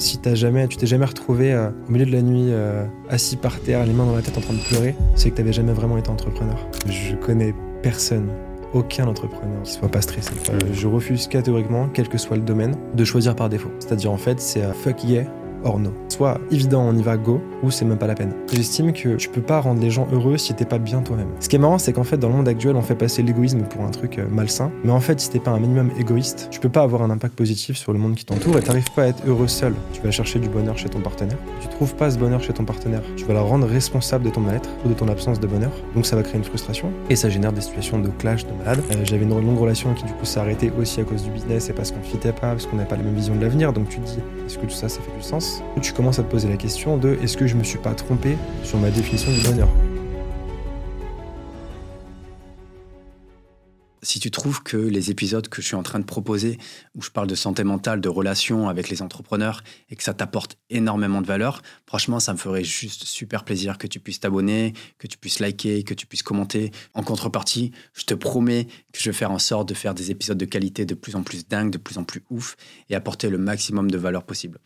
Si t'as jamais, tu t'es jamais retrouvé euh, au milieu de la nuit, euh, assis par terre, les mains dans la tête en train de pleurer, c'est que t'avais jamais vraiment été entrepreneur. Je connais personne, aucun entrepreneur qui soit pas stressé. Euh, je refuse catégoriquement, quel que soit le domaine, de choisir par défaut. C'est-à-dire en fait, c'est fuck yeah or no. Soit évident, on y va, go, ou c'est même pas la peine. J'estime que tu peux pas rendre les gens heureux si t'es pas bien toi-même. Ce qui est marrant, c'est qu'en fait, dans le monde actuel, on fait passer l'égoïsme pour un truc euh, malsain. Mais en fait, si t'es pas un minimum égoïste, tu peux pas avoir un impact positif sur le monde qui t'entoure et t'arrives pas à être heureux seul. Tu vas chercher du bonheur chez ton partenaire. Tu trouves pas ce bonheur chez ton partenaire. Tu vas la rendre responsable de ton mal-être ou de ton absence de bonheur. Donc ça va créer une frustration et ça génère des situations de clash, de malade. Euh, J'avais une longue relation qui du coup s'est arrêtée aussi à cause du business et parce qu'on fitait pas, parce qu'on n'avait pas la même vision de l'avenir. Donc tu te dis, est-ce que tout ça, ça fait du sens? Tu commences à te poser la question de est-ce que je me suis pas trompé sur ma définition du bonheur? Si tu trouves que les épisodes que je suis en train de proposer, où je parle de santé mentale, de relations avec les entrepreneurs, et que ça t'apporte énormément de valeur, franchement, ça me ferait juste super plaisir que tu puisses t'abonner, que tu puisses liker, que tu puisses commenter. En contrepartie, je te promets que je vais faire en sorte de faire des épisodes de qualité de plus en plus dingues, de plus en plus ouf, et apporter le maximum de valeur possible.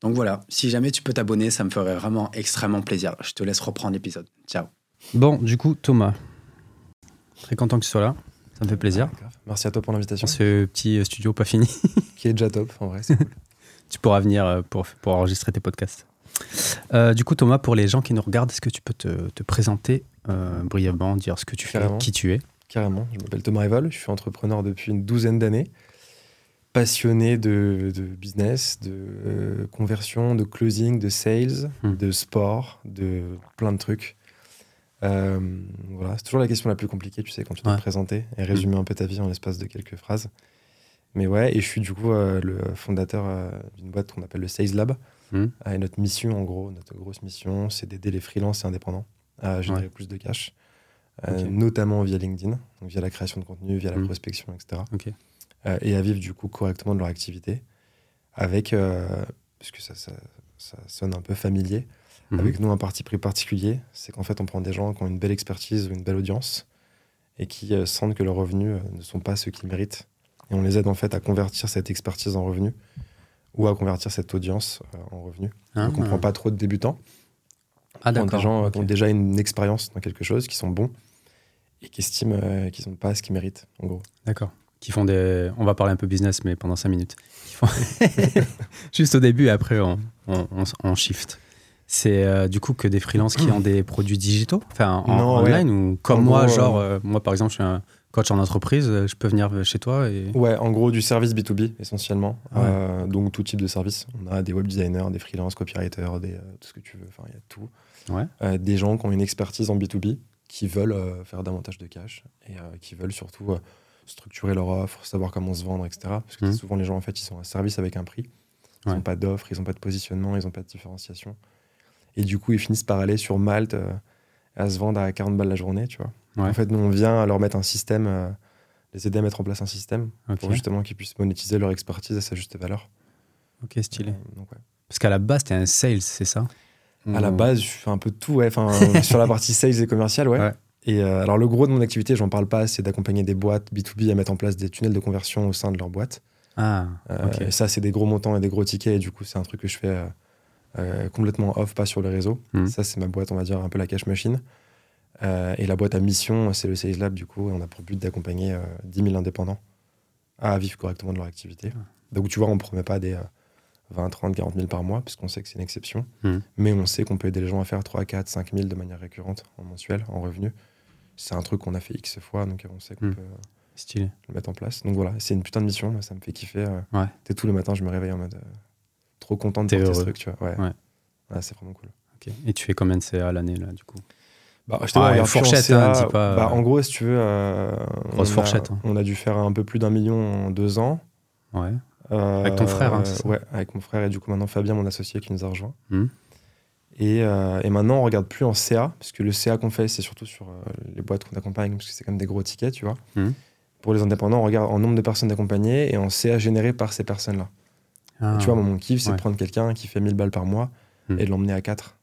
Donc voilà, si jamais tu peux t'abonner, ça me ferait vraiment extrêmement plaisir. Je te laisse reprendre l'épisode. Ciao. Bon, du coup, Thomas, très content que tu sois là. Ça me fait plaisir. Grave. Merci à toi pour l'invitation. Ce petit studio pas fini. Qui est déjà top, en vrai, c'est cool. tu pourras venir euh, pour, pour enregistrer tes podcasts. Euh, du coup, Thomas, pour les gens qui nous regardent, est-ce que tu peux te, te présenter euh, brièvement, dire ce que tu fais, qui tu es? Carrément. Je m'appelle Thomas Revol, je suis entrepreneur depuis une douzaine d'années. Passionné de, de business, de euh, conversion, de closing, de sales, Hmm. de sport, de plein de trucs. Euh, voilà, c'est toujours la question la plus compliquée, tu sais, quand tu dois te présenter et résumer un peu ta vie en l'espace de quelques phrases. Mais ouais, et je suis du coup euh, le fondateur d'une boîte qu'on appelle le Sales Lab. Hmm. Et notre mission, en gros, notre grosse mission, c'est d'aider les freelances et indépendants à générer Ouais. plus de cash, notamment via LinkedIn, donc via la création de contenu, via la Hmm. prospection, etc. Ok. Euh, et à vivre du coup correctement de leur activité, avec, euh, parce que ça, ça, ça sonne un peu familier, Mhm. avec nous un parti pris particulier, c'est qu'en fait on prend des gens qui ont une belle expertise ou une belle audience et qui euh, sentent que leurs revenus ne sont pas ceux qu'ils méritent. Et on les aide en fait à convertir cette expertise en revenus ou à convertir cette audience en revenus. Ah, Donc on prend pas trop de débutants, Ah, on des gens qui ont déjà une expérience dans quelque chose, qui sont bons et qui estiment qu'ils n'ont pas ce qu'ils méritent, en gros. D'accord. Qui font des. On va parler un peu business, mais pendant 5 minutes. Qui font- Juste au début, et après, on, on, on- on shift. C'est euh, du coup que des freelances qui ont des produits digitaux Enfin, en, Non, ouais. online ou comme En moi, gros, genre, euh, euh, moi par exemple, je suis un coach en entreprise, je peux venir chez toi et. Ouais, en gros, du service B2B, essentiellement. Ah ouais. Euh, donc, tout type de service. On a des web designers, des freelance, copywriters, des, tout ce que tu veux. Enfin, il y a tout. Ouais. Des gens qui ont une expertise en B2B, qui veulent faire davantage de cash et qui veulent surtout structurer leur offre, savoir comment se vendre, etc. Parce que Mhm. souvent, les gens, en fait, ils sont un service avec un prix. Ils n'ont Ouais. pas d'offre, ils n'ont pas de positionnement, ils n'ont pas de différenciation. Et du coup, ils finissent par aller sur Malte euh, à se vendre à 40 balles la journée, tu vois. Ouais. En fait, nous, on vient leur mettre un système, euh, les aider à mettre en place un système pour justement qu'ils puissent monétiser leur expertise à sa juste valeur. ok, stylé. Euh, donc, ouais. Parce qu'à la base, t'es un sales, c'est ça? À la base, je fais un peu de tout, ouais. Enfin, sur la partie sales et commercial, ouais. Et euh, alors, le gros de mon activité, j'en parle pas, c'est d'accompagner des boîtes B2B à mettre en place des tunnels de conversion au sein de leur boîte. Ah, Euh. Et ça, c'est des gros montants et des gros tickets. Et du coup, c'est un truc que je fais euh, complètement off, pas sur le réseau. Mhm. Ça, c'est ma boîte, on va dire, un peu la cash machine. Et la boîte à mission, c'est le Sales Lab, du coup. Et on a pour but d'accompagner euh, 10 000 indépendants à vivre correctement de leur activité. Ah. Donc, tu vois, on ne promet pas des euh, 20, 30, 40 000 par mois, puisqu'on sait que c'est une exception. Mhm. Mais on sait qu'on peut aider les gens à faire 3, 4, 5 000 de manière récurrente en mensuel, en revenu. C'est un truc qu'on a fait X fois, donc on sait qu'on Mhm. peut euh, Stylé. le mettre en place. Donc voilà, c'est une putain de mission, moi, ça me fait kiffer. euh. Ouais. T'es tous les matins, je me réveille en mode euh, trop content de porter ce truc, tu vois. Ouais. Ouais. Ouais, c'est vraiment cool. Ok. Et tu fais combien de CA à l'année, là, du coup? Bah, je regarde, fourchette, en hein, CA, dis pas, bah, euh, en gros, si tu veux, euh, Grosse on a- fourchette, hein. On a dû faire un peu plus d'un million en deux ans. Ouais. Euh, Avec ton frère, hein, ça? Ouais, avec mon frère et du coup maintenant Fabien, mon associé, qui nous a rejoint. Mhm. Et, euh, et maintenant, on regarde plus en CA, parce que le CA qu'on fait, c'est surtout sur euh, les boîtes qu'on accompagne, parce que c'est comme des gros tickets, tu vois. Mhm. Pour les indépendants, on regarde en nombre de personnes accompagnées et en CA généré par ces personnes-là. Ah, tu vois, moi, mon kiff, c'est Ouais. de prendre quelqu'un qui fait 1000 balles par mois Mhm. et de l'emmener à 4.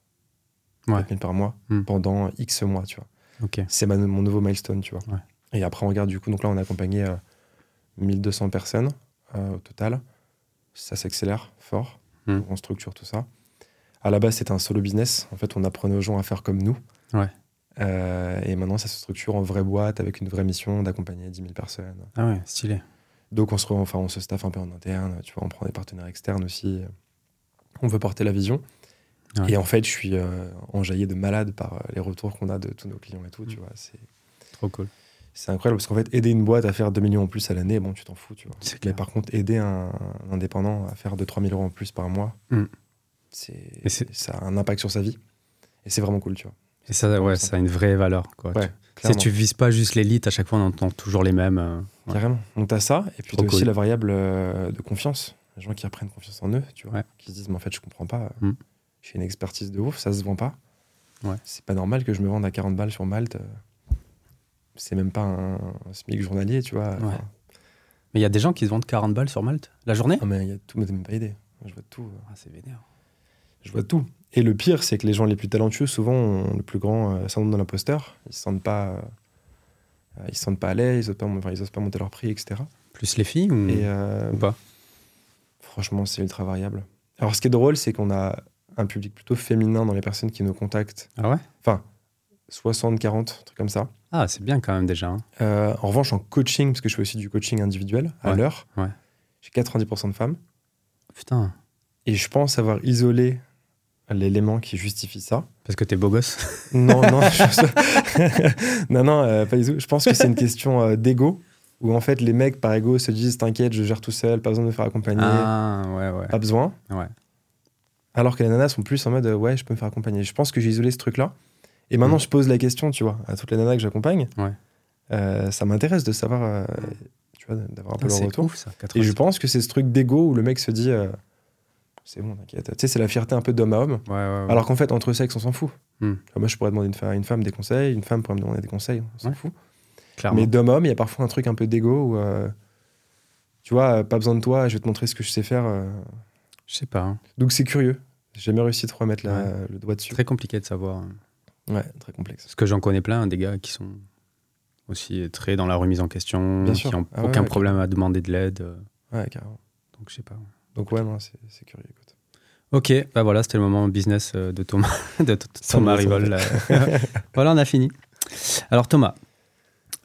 Ouais. 4000 par mois Mhm. pendant X mois, tu vois. C'est mon nouveau milestone, tu vois. Ouais. Et après, on regarde du coup, donc là, on a accompagné euh, 1200 personnes euh, au total. Ça s'accélère fort. Hmm. On structure tout ça. À la base, c'était un solo business. En fait, on apprenait aux gens à faire comme nous. Ouais. Euh, et maintenant, ça se structure en vraie boîte avec une vraie mission d'accompagner 10 000 personnes. Ah ouais, stylé. Donc, on se, enfin, on se staffe un peu en interne. Tu vois, on prend des partenaires externes aussi. On veut porter la vision. Ouais. Et en fait, je suis euh, enjaillé de malade par euh, les retours qu'on a de tous nos clients et tout. Tu vois, c'est Trop cool. c'est incroyable parce qu'en fait, aider une boîte à faire 2 millions en plus à l'année, bon, tu t'en fous, tu vois. Mais clair. par contre, aider un, un indépendant à faire 2-3 000 euros en plus par mois, Mm. C'est, ça a un impact sur sa vie. Et c'est vraiment cool, tu vois. Et ça, ouais, ça a une vraie valeur. Quoi. Ouais, Tu- tu tu vises pas juste l'élite, à chaque fois on entend toujours les mêmes. euh, ouais. Carrément. Donc, t'as ça, et puis Trop t'as aussi la variable euh, de confiance. Les gens qui reprennent confiance en eux, tu vois. Ouais. Qui se disent, mais en fait, je comprends pas. Mm. J'ai une expertise de ouf, ça se vend pas. C'est pas normal que je me vende à 40 balles sur Malte. C'est même pas un, un SMIC journalier, tu vois. Enfin, Mais il y a des gens qui se vendent 40 balles sur Malte la journée? Ah, mais il y a tout, mais t'as même pas idée. Je vois tout. Ah, C'est vénère. Je vois tout. Et le pire, c'est que les gens les plus talentueux, souvent, ont le plus grand euh, syndrome de l'imposteur. Ils se sentent pas, euh, ils se sentent pas à l'aise, ils osent pas, enfin, ils osent pas monter leur prix, etc. Plus les filles ou, Et euh, ou pas? Franchement, c'est ultra variable. Alors, ce qui est drôle, c'est qu'on a un public plutôt féminin dans les personnes qui nous contactent. Ah ouais? Enfin, 60, 40, un truc comme ça. Ah, c'est bien quand même déjà. hein. Euh, en revanche, en coaching, parce que je fais aussi du coaching individuel à Ouais, l'heure, ouais. j'ai 90% de femmes. Putain, Et je pense avoir isolé l'élément qui justifie ça. parce que t'es beau gosse. Non, non, je- non, non, euh, pas du tout. Je pense que c'est une question euh, d'ego, où en fait les mecs par ego se disent T'inquiète, je gère tout seul, pas besoin de me faire accompagner, Ah, ouais, ouais. pas besoin. Ouais. Alors que les nanas sont plus en mode euh, Ouais, je peux me faire accompagner. Je pense que j'ai isolé ce truc-là. Et maintenant, Mm. je pose la question, tu vois, à toutes les nanas que j'accompagne. Ouais. Euh, ça m'intéresse de savoir, tu vois, d'avoir un peu Putain, leur retour. ouf ça. Et 80. je pense que c'est ce truc d'ego où le mec se dit C'est bon, t'inquiète. Tu sais, c'est la fierté un peu d'homme à homme. Ouais, ouais, ouais. Alors qu'en fait, entre sexes, on s'en fout. Hmm. Moi, je pourrais demander à une femme des conseils, une femme pourrait me demander des conseils, on s'en fout. Clairement. Mais d'homme à homme, il y a parfois un truc un peu d'ego où, euh, tu vois, euh, pas besoin de toi, je vais te montrer ce que je sais faire. euh. Je sais pas. hein. Donc c'est curieux. J'ai jamais réussi trop à mettre la- le doigt dessus. Très compliqué de savoir. hein. Ouais, très complexe. Parce que j'en connais plein, des gars qui sont aussi très dans la remise en question, Bien qui n'ont Ah aucun problème à demander de l'aide. Ouais, carrément. Donc je sais pas. Donc ouais, non, c'est c'est curieux. Écoute. Ok, bah voilà, c'était le moment business euh, de Thomas, de Thomas Rivol. là. voilà, on a fini. Alors Thomas,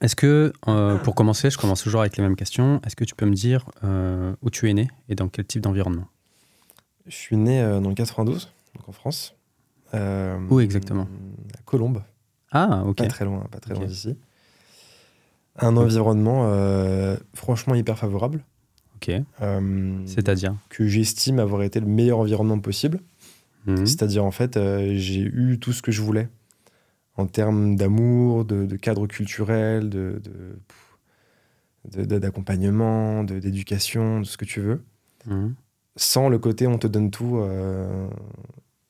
est-ce que, euh, pour commencer, je commence toujours avec les mêmes questions, est-ce que tu peux me dire euh, où tu es né et dans quel type d'environnement? Je suis né euh, dans le 92, donc en France. Euh, Où exactement? À Colombes, Ah, ok. pas très loin, pas très loin d'ici. Un environnement euh, franchement hyper favorable. Ok, euh, c'est-à-dire que j'estime avoir été le meilleur environnement possible. Mhm. C'est-à-dire, en fait, euh, j'ai eu tout ce que je voulais en termes d'amour, de, de cadre culturel, de, de- de- de- d'accompagnement, de, d'éducation, de ce que tu veux, Mhm. sans le côté on te donne tout, euh,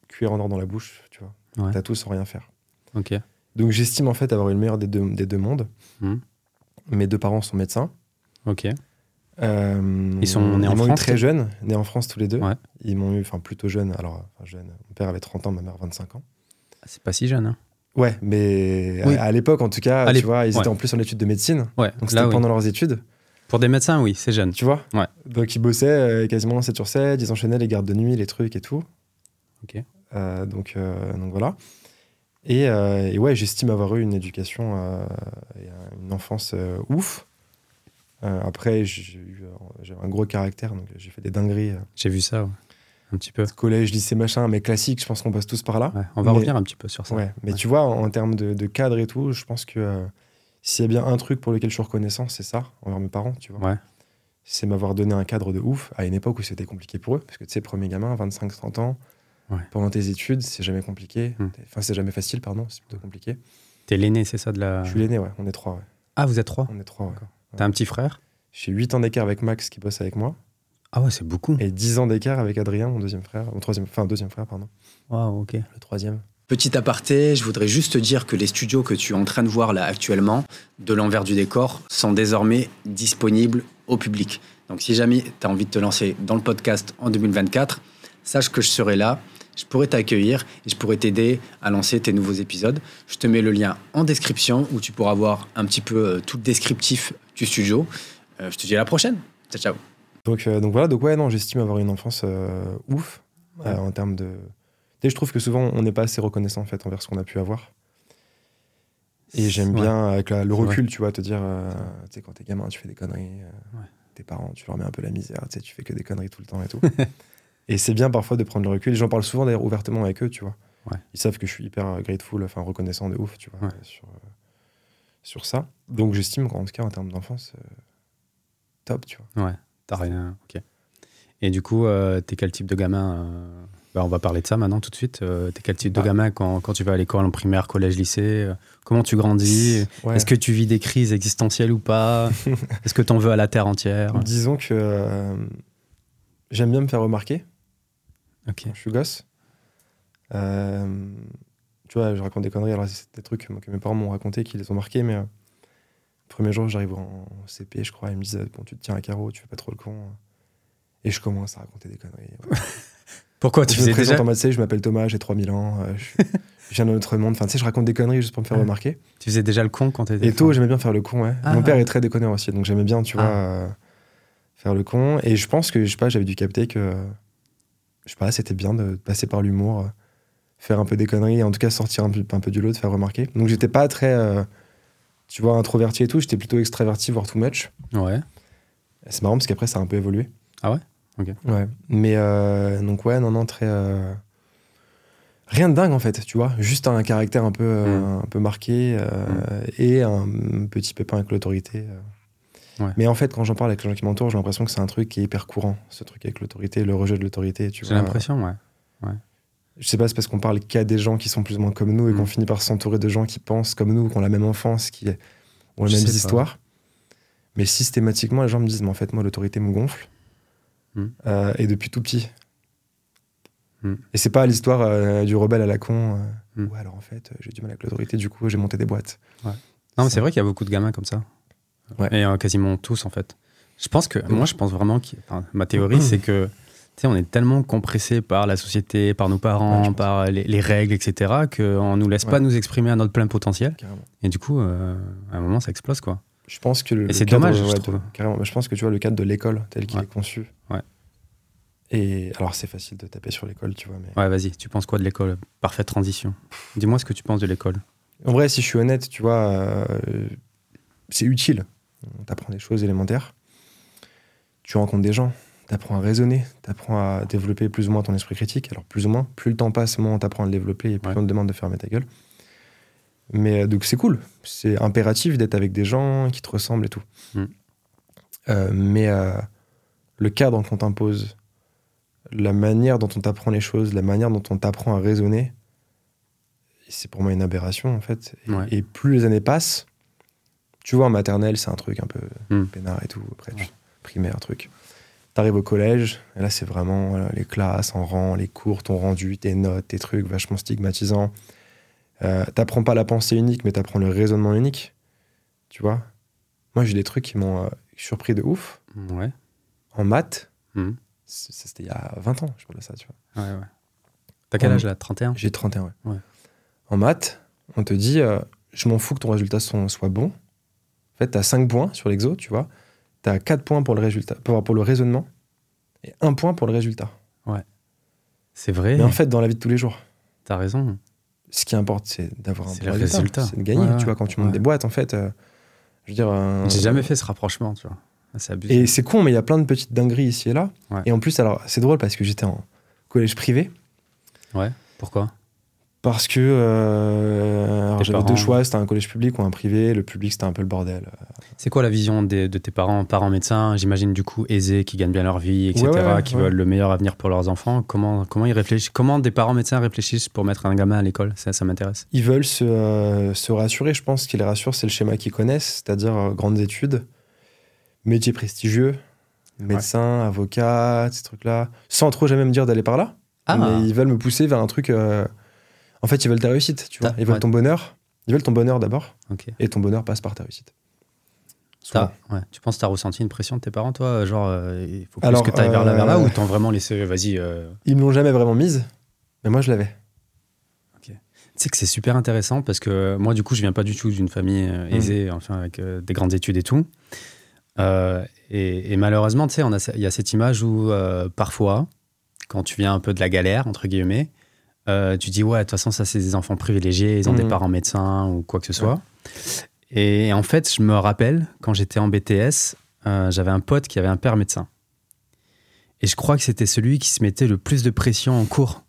cuire en or dans la bouche, tu vois. Ouais. T'as tout sans rien faire. Ok, Donc j'estime en fait avoir eu le meilleur des deux, des deux mondes. Mhm. Mes deux parents sont médecins. ok. Euh, Ils sont nés en m'ont eu France, très jeunes, nés en France tous les deux. Ouais. Ils m'ont eu, enfin plutôt jeunes. Alors, jeunes. Mon père avait 30 ans, ma mère 25 ans. Ah, C'est pas si jeune. Hein. Ouais, mais Oui. à, à l'époque, en tout cas, À tu vois, ils ouais. étaient en plus en études de médecine. Ouais, Donc c'était oui. pendant leurs études, Pour des médecins, oui, c'est jeune. tu vois. Ouais. Donc ils bossaient euh, quasiment 7 sur 7, ils enchaînaient les gardes de nuit, les trucs et tout. Ok. Euh, donc, donc voilà. Et, et ouais, j'estime avoir eu une éducation une enfance ouf. Euh, après, j'ai eu un gros caractère, donc j'ai fait des dingueries. euh, J'ai vu ça, ouais. un petit peu. collège, lycée, machin, mais classique, je pense qu'on passe tous par là. Ouais, On va Mais- revenir un petit peu sur ça. Ouais, mais tu vois, en, en termes de, de cadre et tout, je pense que euh, s'il y a bien un truc pour lequel je suis reconnaissant, c'est ça, envers mes parents, tu vois. C'est m'avoir donné un cadre de ouf à une époque où c'était compliqué pour eux, parce que tu sais, premier gamin, 25-30 ans, pendant tes études, c'est jamais compliqué. Hmm. Enfin, c'est jamais facile, pardon, c'est plutôt compliqué. T'es l'aîné, c'est ça de la. Je suis l'aîné, ouais, on est trois, ouais. Ah, vous êtes trois? On est trois, ouais. T'as un petit frère? J'ai 8 ans d'écart avec Max qui bosse avec moi, Ah ouais, c'est beaucoup. et 10 ans d'écart avec Adrien, mon deuxième frère, mon troisième, enfin, deuxième frère, pardon, Waouh, ok. le troisième. Petit aparté, je voudrais juste te dire que les studios que tu es en train de voir là actuellement, de l'envers du décor, sont désormais disponibles au public. Donc si jamais tu as envie de te lancer dans le podcast en 2024, sache que je serai là, je pourrais t'accueillir et je pourrais t'aider à lancer tes nouveaux épisodes. Je te mets le lien en description où tu pourras voir un petit peu euh, tout le descriptif du studio. Euh, je te dis à la prochaine. Ciao, ciao. Donc, euh, donc voilà, donc ouais, non, j'estime avoir une enfance euh, ouf euh, en termes de. Et je trouve que souvent on n'est pas assez reconnaissant en fait envers ce qu'on a pu avoir. Et j'aime Ouais. bien avec la- le recul, tu vois, te dire, tu sais, quand t'es gamin, tu fais des conneries. Ouais. Tes parents, tu leur mets un peu la misère, tu sais, tu fais que des conneries tout le temps et tout. et c'est bien parfois de prendre le recul. J'en parle souvent d'ailleurs ouvertement avec eux, tu vois. Ouais. Ils savent que je suis hyper grateful, enfin reconnaissant de ouf, tu vois, Ouais. sur, euh, sur ça. Donc j'estime qu'en tout cas, en termes d'enfance, euh, top, tu vois. Ouais, t'as rien. Ok. Et du coup, euh, t'es quel type de gamin euh, bah, On va parler de ça maintenant tout de suite. T'es quel type de Ah. gamin quand, quand tu vas à l'école, en primaire, collège, lycée Comment tu grandis? Ouais. Est-ce que tu vis des crises existentielles ou pas? Est-ce que t'en veux à la terre entière? Disons que j'aime bien me faire remarquer Ok. quand je suis gosse. Euh, tu vois, je raconte des conneries, alors c'est des trucs que mes parents m'ont raconté qui les ont marqués, mais euh, le premier jour, j'arrive en CP, je crois, ils me disent Bon, tu te tiens à carreau, tu fais pas trop le con. Et je commence à raconter des conneries. ouais. Pourquoi tu je me faisais présente déjà en mode, je m'appelle Thomas, j'ai 3000 ans, euh, je, suis- je viens d'un autre monde. Enfin, tu sais, je raconte des conneries juste pour me faire Ouais. remarquer. Tu faisais déjà le con quand t'étais Et tôt, j'aimais bien faire le con, ouais. Ah, Mon père ouais. est très déconneur aussi, donc j'aimais bien, tu vois, Ah. euh, faire le con. Et je pense que, je sais pas, j'avais dû capter que, je sais pas, c'était bien de passer par l'humour, euh, faire un peu des conneries, et en tout cas sortir un peu, un peu du lot, de faire remarquer. Donc j'étais pas très, euh, tu vois, introverti et tout, j'étais plutôt extraverti, voire too much. Ouais. C'est marrant parce qu'après, ça a un peu évolué. Ah ouais? Ok. Ouais. Mais euh, donc, ouais, non, non, très. Rien de dingue en fait, tu vois. Juste un caractère un peu, Mm. un peu marqué euh, et un petit pépin avec l'autorité. Ouais. Mais en fait, quand j'en parle avec les gens qui m'entourent, j'ai l'impression que c'est un truc qui est hyper courant, ce truc avec l'autorité, le rejet de l'autorité. J'ai l'impression, ouais. Je sais pas, c'est parce qu'on parle qu'à des gens qui sont plus ou moins comme nous et Mm. qu'on finit par s'entourer de gens qui pensent comme nous, qui ont la même enfance, qui ont les mêmes histoires. Mais systématiquement, les gens me disent, mais en fait, moi, l'autorité me gonfle. Mm. Euh, et depuis tout petit. Mm. Et c'est pas l'histoire euh, du rebelle à la con. euh. Ouais, alors en fait, j'ai du mal avec l'autorité, du coup, j'ai monté des boîtes. Non, mais c'est vrai qu'il y a beaucoup de gamins comme ça. Ouais. Et euh, quasiment tous, en fait. Je pense que, moi, je pense vraiment que, enfin, ma théorie, c'est que, tu sais, on est tellement compressé par la société, par nos parents, par les, les règles, etc., qu'on nous laisse Ouais. pas nous exprimer à notre plein potentiel. Carrément. Et du coup, euh, à un moment, ça explose, quoi. Je pense que le, Et c'est dommage, je trouve. de- carrément. Je pense que tu vois le cadre de l'école tel qu'il est conçu. Ouais. Et alors, c'est facile de taper sur l'école, tu vois. Mais... Ouais, vas-y, tu penses quoi de l'école? Parfaite transition. Dis-moi ce que tu penses de l'école. En vrai, si je suis honnête, tu vois, euh, c'est utile. On t'apprend des choses élémentaires. Tu rencontres des gens, t'apprends à raisonner, t'apprends à développer plus ou moins ton esprit critique. Alors, plus ou moins, plus le temps passe, moins on t'apprend à le développer et plus Ouais. on te demande de fermer ta gueule. Mais euh, donc, c'est cool. C'est impératif d'être avec des gens qui te ressemblent et tout. Mm. Euh, mais euh, le cadre qu'on t'impose, la manière dont on t'apprend les choses, la manière dont on t'apprend à raisonner, c'est pour moi une aberration en fait. Et, Ouais. et plus les années passent, tu vois, en maternelle, c'est un truc un peu Mm. peinard et tout. Après, Ouais. primaire, truc. T'arrives au collège, et là, c'est vraiment voilà, les classes en rang, les cours, ton rendu, tes notes, tes trucs vachement stigmatisants. Euh, t'apprends pas la pensée unique, mais t'apprends le raisonnement unique. Tu vois Moi, j'ai des trucs qui m'ont euh, surpris de ouf. Ouais. En maths, c- c'était il y a 20 ans, je parle de ça, tu vois. Ouais, ouais. T'as quel âge là? 31 J'ai 31, ouais. Ouais. En maths, on te dit, euh, je m'en fous que ton résultat soit, soit bon. En fait, t'as 5 points sur l'exo, tu vois. T'as 4 points pour le, résultat, pour, pour le raisonnement et 1 point pour le résultat. C'est vrai, Mais en fait, dans la vie de tous les jours, t'as raison. ce qui importe, c'est d'avoir un bon résultat. C'est de gagner, Ouais, tu vois, quand tu montes ouais. des boîtes, en fait. euh, je veux dire. euh, J'ai jamais fait ce rapprochement, tu vois. Ah, C'est abusé. Et c'est con, mais il y a plein de petites dingueries ici et là. Ouais. Et en plus, alors, c'est drôle parce que j'étais en collège privé. Ouais. Pourquoi? Parce que euh, j'avais deux choix, c'était un collège public ou un privé. Le public, c'était un peu le bordel. C'est quoi la vision des- de tes parents, parents médecins, j'imagine du coup aisés, qui gagnent bien leur vie, etc., Ouais, ouais, qui ouais. veulent le meilleur avenir pour leurs enfants? Comment, comment ils réfléchissent Comment des parents médecins réfléchissent pour mettre un gamin à l'école? Ça, ça m'intéresse. Ils veulent se, euh, se rassurer. Je pense ce qui les rassure, c'est le schéma qu'ils connaissent, c'est-à-dire euh, grandes études, métiers prestigieux, médecin, avocat, ces trucs-là, sans trop jamais me dire d'aller par là. Ah. Mais ils veulent me pousser vers un truc. Euh, En fait, ils veulent ta réussite, tu vois. Ils veulent ouais. ton bonheur. Ils veulent ton bonheur d'abord, et ton bonheur passe par ta réussite. Ouais. Tu penses que tu as ressenti une pression de tes parents, toi Genre, euh, il faut plus Alors, que tu ailles vers là, vers là, euh, ou t'ont vraiment laissé, vas-y. euh, Ils me l'ont jamais vraiment mise, mais moi je l'avais. Tu sais que c'est super intéressant parce que moi, du coup, je viens pas du tout d'une famille euh, Mm. aisée, enfin, avec euh, des grandes études et tout. Euh, et, et malheureusement, tu sais, il y a cette image où euh, parfois, quand tu viens un peu de la galère, entre guillemets, euh, tu dis, ouais, de toute façon, ça, c'est des enfants privilégiés, ils ont des Mhm. parents médecins ou quoi que ce soit. Et en fait, je me rappelle, quand j'étais en BTS, euh, j'avais un pote qui avait un père médecin. Et je crois que c'était celui qui se mettait le plus de pression en cours.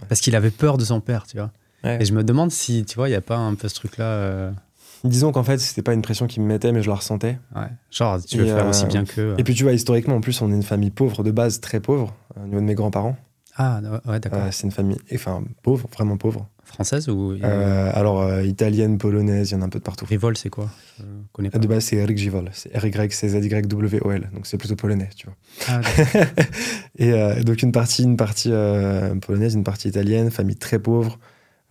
Ouais. Parce qu'il avait peur de son père, tu vois. Ouais. Et je me demande si, tu vois, il n'y a pas un peu ce truc-là. euh, Disons qu'en fait, c'était pas une pression qui me mettait, mais je la ressentais. ouais. Genre, tu veux Et, faire euh, aussi bien que. Et puis tu vois, historiquement, en plus, on est une famille pauvre de base, très pauvre, au niveau de mes grands-parents. Ah, ouais, d'accord. Euh, c'est une famille, enfin, pauvre, vraiment pauvre. Française ou. Euh, alors, euh, italienne, polonaise, il y en a un peu de partout. Rivol, c'est quoi? Je connais pas. De base, c'est Eric Givol, c'est R-Y-C-Z-Y-W-O-L, donc c'est plutôt polonais, tu vois. Ah. Et euh, donc une partie, une partie polonaise, une partie italienne, famille très pauvre.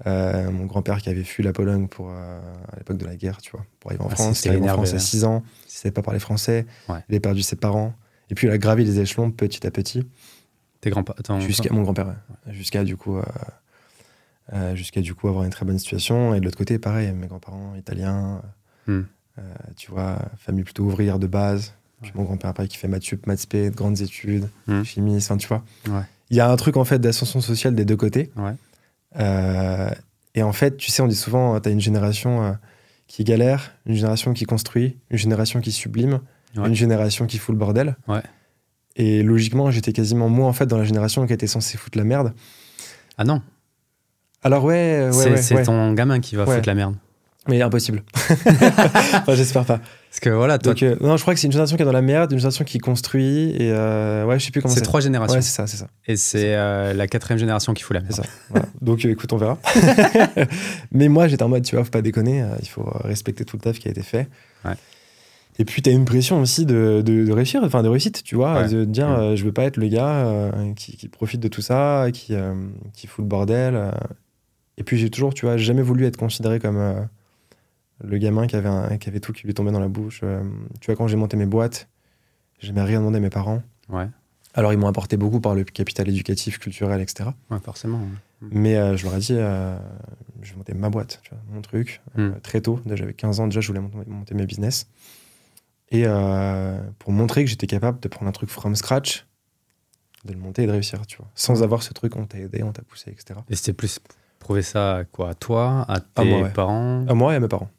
Mon grand-père qui avait fui la Pologne pour, à l'époque de la guerre, tu vois, pour arriver en Ah, France. Il arrive en France à hein. 6 ans, il savait pas parler français, Ouais. il a perdu ses parents. Et puis il a gravi les échelons petit à petit, Tes grands-parents. jusqu'à mon grand-père, ouais. jusqu'à du coup, euh, euh, jusqu'à du coup avoir une très bonne situation. Et de l'autre côté, pareil, mes grands-parents italiens, Hmm. euh, tu vois, famille plutôt ouvrière de base. Puis mon grand-père après qui fait maths sup, maths spé, de grandes études, Hmm. chimie, enfin tu vois. Ouais. Il y a un truc en fait d'ascension sociale des deux côtés. Ouais. Euh, et en fait, tu sais, on dit souvent, tu as une génération qui galère, une génération qui construit, une génération qui sublime, une génération qui fout le bordel. Et logiquement, j'étais quasiment moi en fait dans la génération qui était censée foutre la merde. Ah non, Alors ouais, ouais, c'est ouais, c'est ouais. ton gamin qui va foutre la merde. mais impossible. enfin, j'espère pas. Parce que voilà, toi, Donc, euh, non, je crois que c'est une génération qui est dans la merde, une génération qui construit, et euh, ouais, je sais plus comment c'est c'est. trois générations. Ouais, c'est ça, c'est ça. et c'est euh, la quatrième génération qui fout la merde. C'est ça. Voilà. Donc écoute, on verra. Mais moi, j'étais en mode, tu vois, faut pas déconner, il faut respecter tout le taf qui a été fait. Ouais. Et puis, tu as une pression aussi de, de, de réussir, enfin de réussite, tu vois, Ouais. de dire, Mm. euh, je veux pas être le gars euh, qui, qui profite de tout ça, qui, euh, qui fout le bordel. euh. Et puis, j'ai toujours, tu vois, jamais voulu être considéré comme le gamin qui avait, un- qui avait tout qui lui tombait dans la bouche. Tu vois, quand j'ai monté mes boîtes, j'ai jamais rien demandé à mes parents. Ouais, Alors, ils m'ont apporté beaucoup par le capital éducatif, culturel, etc. ouais, forcément. ouais. Mais euh, je leur ai dit, euh, je vais monter ma boîte, tu vois, mon truc, euh, Mm. très tôt. Déjà, j'avais 15 ans, déjà, je voulais monter, monter mes business. Et euh, pour montrer que j'étais capable de prendre un truc from scratch, de le monter et de réussir, tu vois. Sans avoir ce truc, on t'a aidé, on t'a poussé, etc. Et c'était plus prouver ça à quoi? À toi? À tes À moi, ouais. parents? À moi et à mes parents.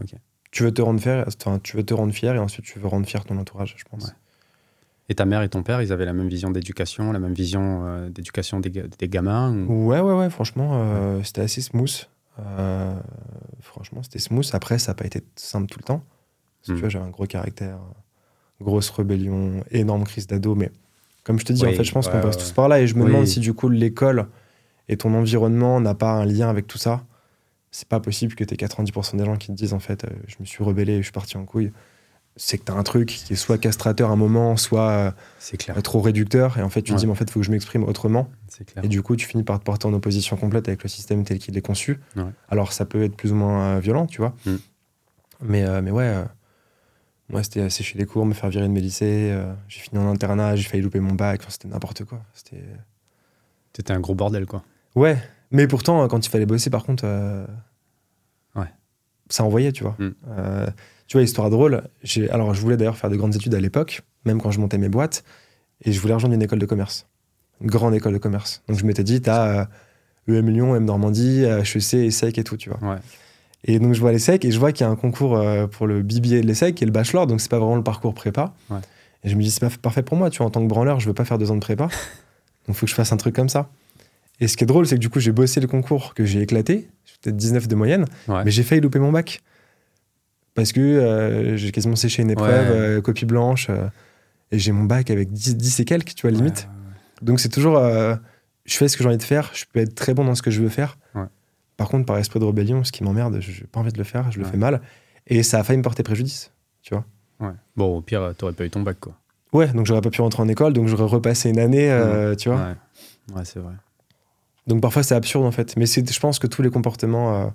Ok. Tu veux te rendre fier, enfin, tu veux te rendre fier et ensuite tu veux rendre fier ton entourage, je pense. Ouais. Et ta mère et ton père, ils avaient la même vision d'éducation, la même vision euh, d'éducation des, ga- des gamins ou- Ouais, ouais, ouais, franchement, euh, c'était assez smooth. Euh, franchement, c'était smooth. Après, ça n'a pas été simple tout le temps. Parce que, tu vois, j'avais un gros caractère, grosse rébellion, énorme crise d'ado. Mais comme je te dis, Oui, en fait, je pense ouais, qu'on passe ouais, tous par là. Et je me Oui. demande si, du coup, l'école et ton environnement n'a pas un lien avec tout ça. C'est pas possible que tu aies 90% des gens qui te disent, en fait, euh, je me suis rebellé, je suis parti en couille. C'est que tu as un truc qui est soit castrateur à un moment, soit euh, C'est clair. trop réducteur. Et en fait, tu te dis, mais en fait, il faut que je m'exprime autrement. C'est clair. Et du coup, tu finis par te porter en opposition complète avec le système tel qu'il est conçu. Alors, ça peut être plus ou moins euh, violent, tu vois. Mm. Mais, euh, mais ouais, moi, c'était euh, sécher les cours, me faire virer de mes lycées. euh, j'ai fini en internat, j'ai failli louper mon bac. Enfin, c'était n'importe quoi. C'était... C'était un gros bordel, quoi. Ouais, mais pourtant, euh, quand il fallait bosser, par contre, euh, Ouais. ça envoyait, tu vois. Mm. Euh, tu vois, histoire drôle. Alors, je voulais d'ailleurs faire de grandes études à l'époque, même quand je montais mes boîtes. Et je voulais rejoindre une école de commerce. Une grande école de commerce. Donc, je m'étais dit, t'as euh, EM Lyon, EM Normandie, euh, HEC, ESSEC et tout, tu vois. Ouais. Et donc, je vois l'ESSEC et je vois qu'il y a un concours euh, pour le BBA de l'ESSEC qui est le bachelor, donc c'est pas vraiment le parcours prépa. Ouais. Et je me dis, c'est pas parfait pour moi, tu vois, en tant que branleur, je veux pas faire deux ans de prépa. donc, il faut que je fasse un truc comme ça. Et ce qui est drôle, c'est que du coup, j'ai bossé le concours que j'ai éclaté, j'ai peut-être 19 de moyenne, Ouais. mais j'ai failli louper mon bac. Parce que euh, j'ai quasiment séché une épreuve, Ouais. euh, copie blanche, euh, et j'ai mon bac avec 10, 10 et quelques, tu vois, limite. Donc c'est toujours, je fais ce que j'ai envie de faire, je peux être très bon dans ce que je veux faire. Ouais. Par contre, par esprit de rébellion, ce qui m'emmerde, je n'ai pas envie de le faire, je le Ouais. fais mal. Et ça a failli me porter préjudice, tu vois. ouais. Bon, au pire, t'aurais pas eu ton bac, quoi. Ouais, donc j'aurais pas pu rentrer en école, donc j'aurais repassé une année, euh, tu vois. Ouais, ouais c'est vrai. Donc parfois c'est absurde en fait. Mais je pense que tous les comportements, euh,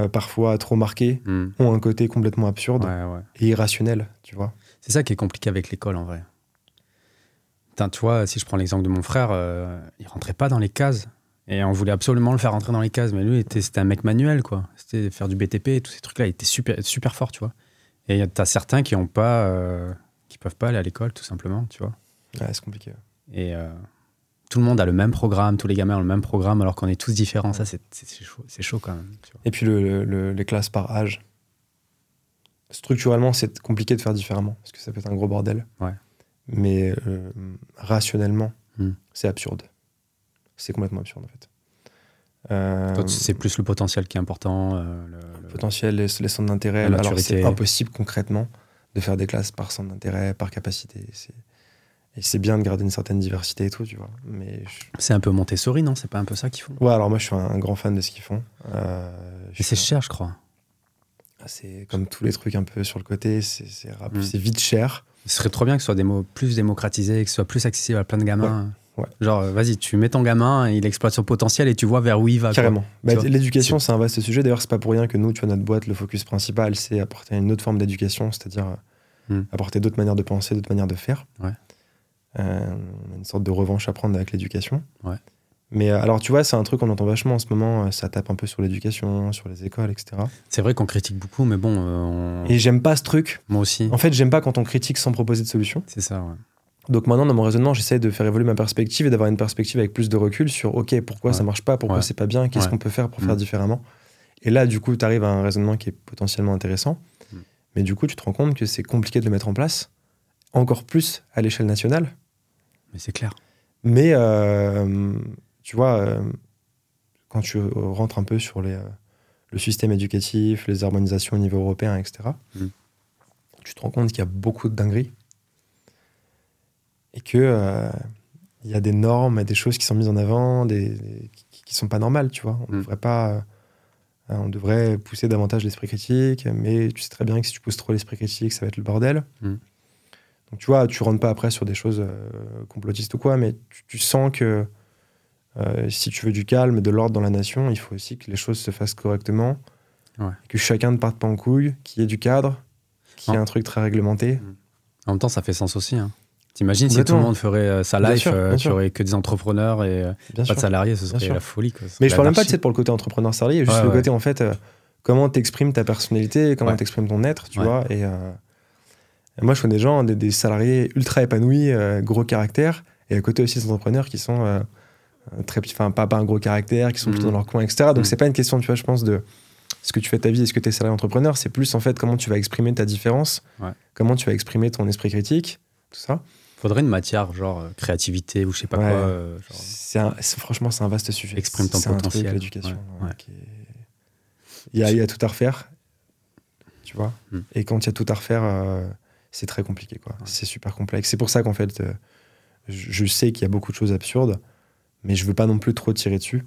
euh, parfois trop marqués, Hmm. ont un côté complètement absurde Ouais, ouais. et irrationnel, tu vois. C'est ça qui est compliqué avec l'école en vrai. Putain, tu vois, si je prends l'exemple de mon frère, il rentrait pas dans les cases. Et on voulait absolument le faire rentrer dans les cases. Mais lui, c'était un mec manuel, quoi. C'était faire du BTP et tous ces trucs-là. Il était super, super fort, tu vois. Et t'as certains qui ont pas, euh, qui peuvent pas aller à l'école, tout simplement, tu vois. Ouais, c'est compliqué. Et euh, tout le monde a le même programme, tous les gamins ont le même programme, alors qu'on est tous différents. Ça, c'est chaud, chaud quand même. tu vois. Et puis le- le- les classes par âge. Structurellement, c'est compliqué de faire différemment, parce que ça peut être un gros bordel. Ouais. Mais euh, rationnellement, Hmm. c'est absurde. C'est complètement absurde, en fait. Euh, c'est plus le potentiel qui est important. euh, le- potentiel, les, les centres d'intérêt. Alors, c'est impossible concrètement de faire des classes par centre d'intérêt, par capacité. C'est- Et c'est bien de garder une certaine diversité et tout, tu vois. Mais je- C'est un peu Montessori, non? C'est pas un peu ça qu'ils font? Ouais, alors moi, je suis un grand fan de ce qu'ils font. Euh, c'est un- cher, je crois. C'est comme tous les trucs un peu sur le côté, c'est Mm. c'est vite cher. Ce serait trop bien que ce soit plus démocratisé, que ce soit plus accessible à plein de gamins. Ouais, ouais. Genre, euh, vas-y, tu mets ton gamin, il exploite son potentiel et tu vois vers où il va. Carrément. Bah, L'éducation, c'est un vaste sujet. D'ailleurs, c'est pas pour rien que nous, tu vois, notre boîte, le focus principal, c'est apporter une autre forme d'éducation, c'est-à-dire euh, Mm. apporter d'autres manières de penser, d'autres manières de faire. Ouais. Euh, une sorte de revanche à prendre avec l'éducation. Ouais. Mais euh, alors, tu vois, c'est un truc qu'on entend vachement en ce moment. Ça tape un peu sur l'éducation, sur les écoles, etc. C'est vrai qu'on critique beaucoup, mais bon, euh, on- Et j'aime pas ce truc. moi aussi. En fait, j'aime pas quand on critique sans proposer de solution. C'est ça, ouais. Donc maintenant, dans mon raisonnement, j'essaie de faire évoluer ma perspective et d'avoir une perspective avec plus de recul sur OK, pourquoi Ouais. ça marche pas, pourquoi Ouais. c'est pas bien, qu'est-ce Ouais. qu'on peut faire pour Mm. faire différemment. Et là, du coup, tu arrives à un raisonnement qui est potentiellement intéressant. Mm. Mais du coup, tu te rends compte que c'est compliqué de le mettre en place, encore plus à l'échelle nationale. Mais c'est clair. Mais euh, tu vois, euh, quand tu rentres un peu sur les, euh, le système éducatif, les harmonisations au niveau européen, etc., Mm. tu te rends compte qu'il y a beaucoup de dingueries et que euh, il y a des normes et des choses qui sont mises en avant, des, des- qui, qui sont pas normales, tu vois. On Mm. devrait pas, euh, on devrait pousser davantage l'esprit critique, mais tu sais très bien que si tu pousses trop l'esprit critique, ça va être le bordel. Mm. Donc tu vois, tu rentres pas après sur des choses euh, complotistes ou quoi, mais tu, tu sens que euh, si tu veux du calme et de l'ordre dans la nation, il faut aussi que les choses se fassent correctement, Ouais. que chacun ne parte pas en couille, qu'il y ait du cadre, qu'il y ait un truc très réglementé. En même temps, ça fait sens aussi. Hein. T'imagines si tout le monde ferait euh, sa life, sûr, euh, tu aurais que des entrepreneurs et euh, pas sûr. de salariés, ce serait la folie. Quoi. Mais je parle même pas de pour le côté entrepreneur salarié, juste Ouais, le ouais. côté en fait, euh, comment t'exprimes ta personnalité, comment Ouais. t'exprimes ton être, tu vois. Et, et moi, je connais des gens, des, des salariés ultra épanouis, gros caractère, et à côté aussi des entrepreneurs qui sont très enfin pas, pas un gros caractère, qui sont plutôt Mhm. dans leur coin, etc. Donc Mhm. c'est pas une question, tu vois, je pense de ce que tu fais de ta vie, est-ce que tu es salarié entrepreneur, c'est plus en fait comment tu vas exprimer ta différence, comment tu vas exprimer ton esprit critique, tout ça. Faudrait une matière, genre euh, créativité ou je sais pas Ouais. quoi. euh, genre- un- franchement, c'est un vaste sujet. Exprime ton potentiel. l'éducation. Ouais, ouais, est- Il, y a, il y a tout à refaire, tu vois. Hmm. Et quand il y a tout à refaire, euh, c'est très compliqué, quoi. C'est super complexe. C'est pour ça qu'en fait, euh, je, sais qu'il y a beaucoup de choses absurdes, mais je veux pas non plus trop tirer dessus.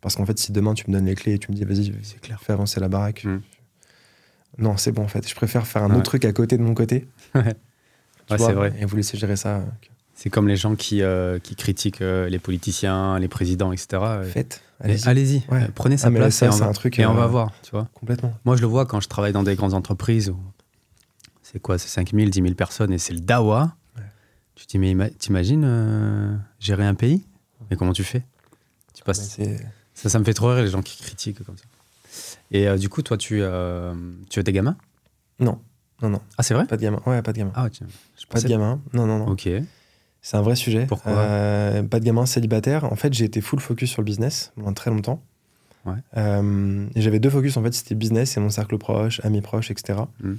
Parce qu'en fait, si demain tu me donnes les clés et tu me dis, vas-y, C'est clair. fais avancer la baraque. Hmm. Non, c'est bon, en fait. Je préfère faire un autre truc à côté de mon côté. Ouais, c'est vrai. Et vous laisser gérer ça. C'est comme les gens qui, euh, qui critiquent euh, les politiciens, les présidents, etc. euh, Faites. Allez-y. Ouais. prenez sa Ah, mais place ça, et, on va, un truc, et on va voir, tu vois. Complètement. Moi, je le vois quand je travaille dans des grandes entreprises où c'est quoi, c'est 5 000, 10 000 personnes et c'est le dawa. Ouais. Tu te dis, mais ima- t'imagines gérer un pays? Mais comment tu fais? Tu passes, ça, ça me fait trop rire les gens qui critiquent comme ça. Et du coup, toi, tu, tu as des gamins? Non, non, non. Ah, c'est vrai? Pas de gamin. Ouais, pas de gamin. Ah. Je Pas de gamin. Non, non, non. Ok. C'est un vrai sujet. Pourquoi? Euh, Pas de gamin célibataire. En fait, j'ai été full focus sur le business pendant très longtemps. Ouais. Euh, et j'avais deux focus. En fait, c'était business et mon cercle proche, amis proches, etc. Mm.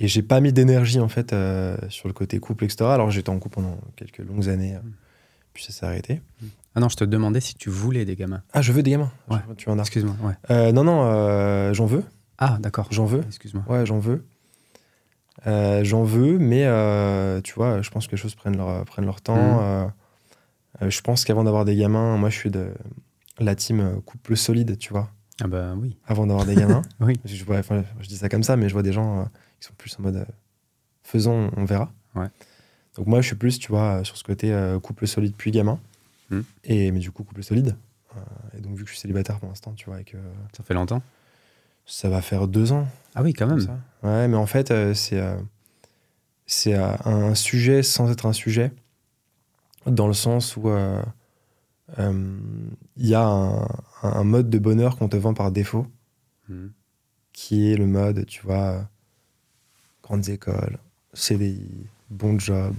Et j'ai pas mis d'énergie en fait euh, sur le côté couple, etc. Alors j'étais en couple pendant quelques longues années, euh, Mm. puis ça s'est arrêté. Ah non, je te demandais si tu voulais des gamins. Ah, je veux des gamins. Ouais. Je- Tu en as. Excuse-moi, ouais. Non, non, j'en veux. Ah, d'accord. J'en veux. Excuse-moi. Ouais, j'en veux. Euh, j'en veux, mais euh, tu vois, je pense que les choses prennent leur, prennent leur temps. Mhm. Euh, je pense qu'avant d'avoir des gamins, moi je suis de la team couple solide, tu vois, Ah bah oui. avant d'avoir des gamins. Oui. Je, dis ça comme ça, mais je vois des gens qui sont plus en mode faisons, on verra. Ouais. Donc moi je suis plus, tu vois, sur ce côté couple solide puis gamin. Mhm. Et, mais du coup, couple solide. Et donc vu que je suis célibataire pour l'instant, tu vois, et que Ça fait longtemps? Ça va faire deux ans Ah oui, quand même. ça. Ouais, mais en fait, euh, c'est euh, c'est euh, un sujet sans être un sujet, dans le sens où il y a un, un mode de bonheur qu'on te vend par défaut, Mhm. qui est le mode, tu vois, grandes écoles, CDI, bon job,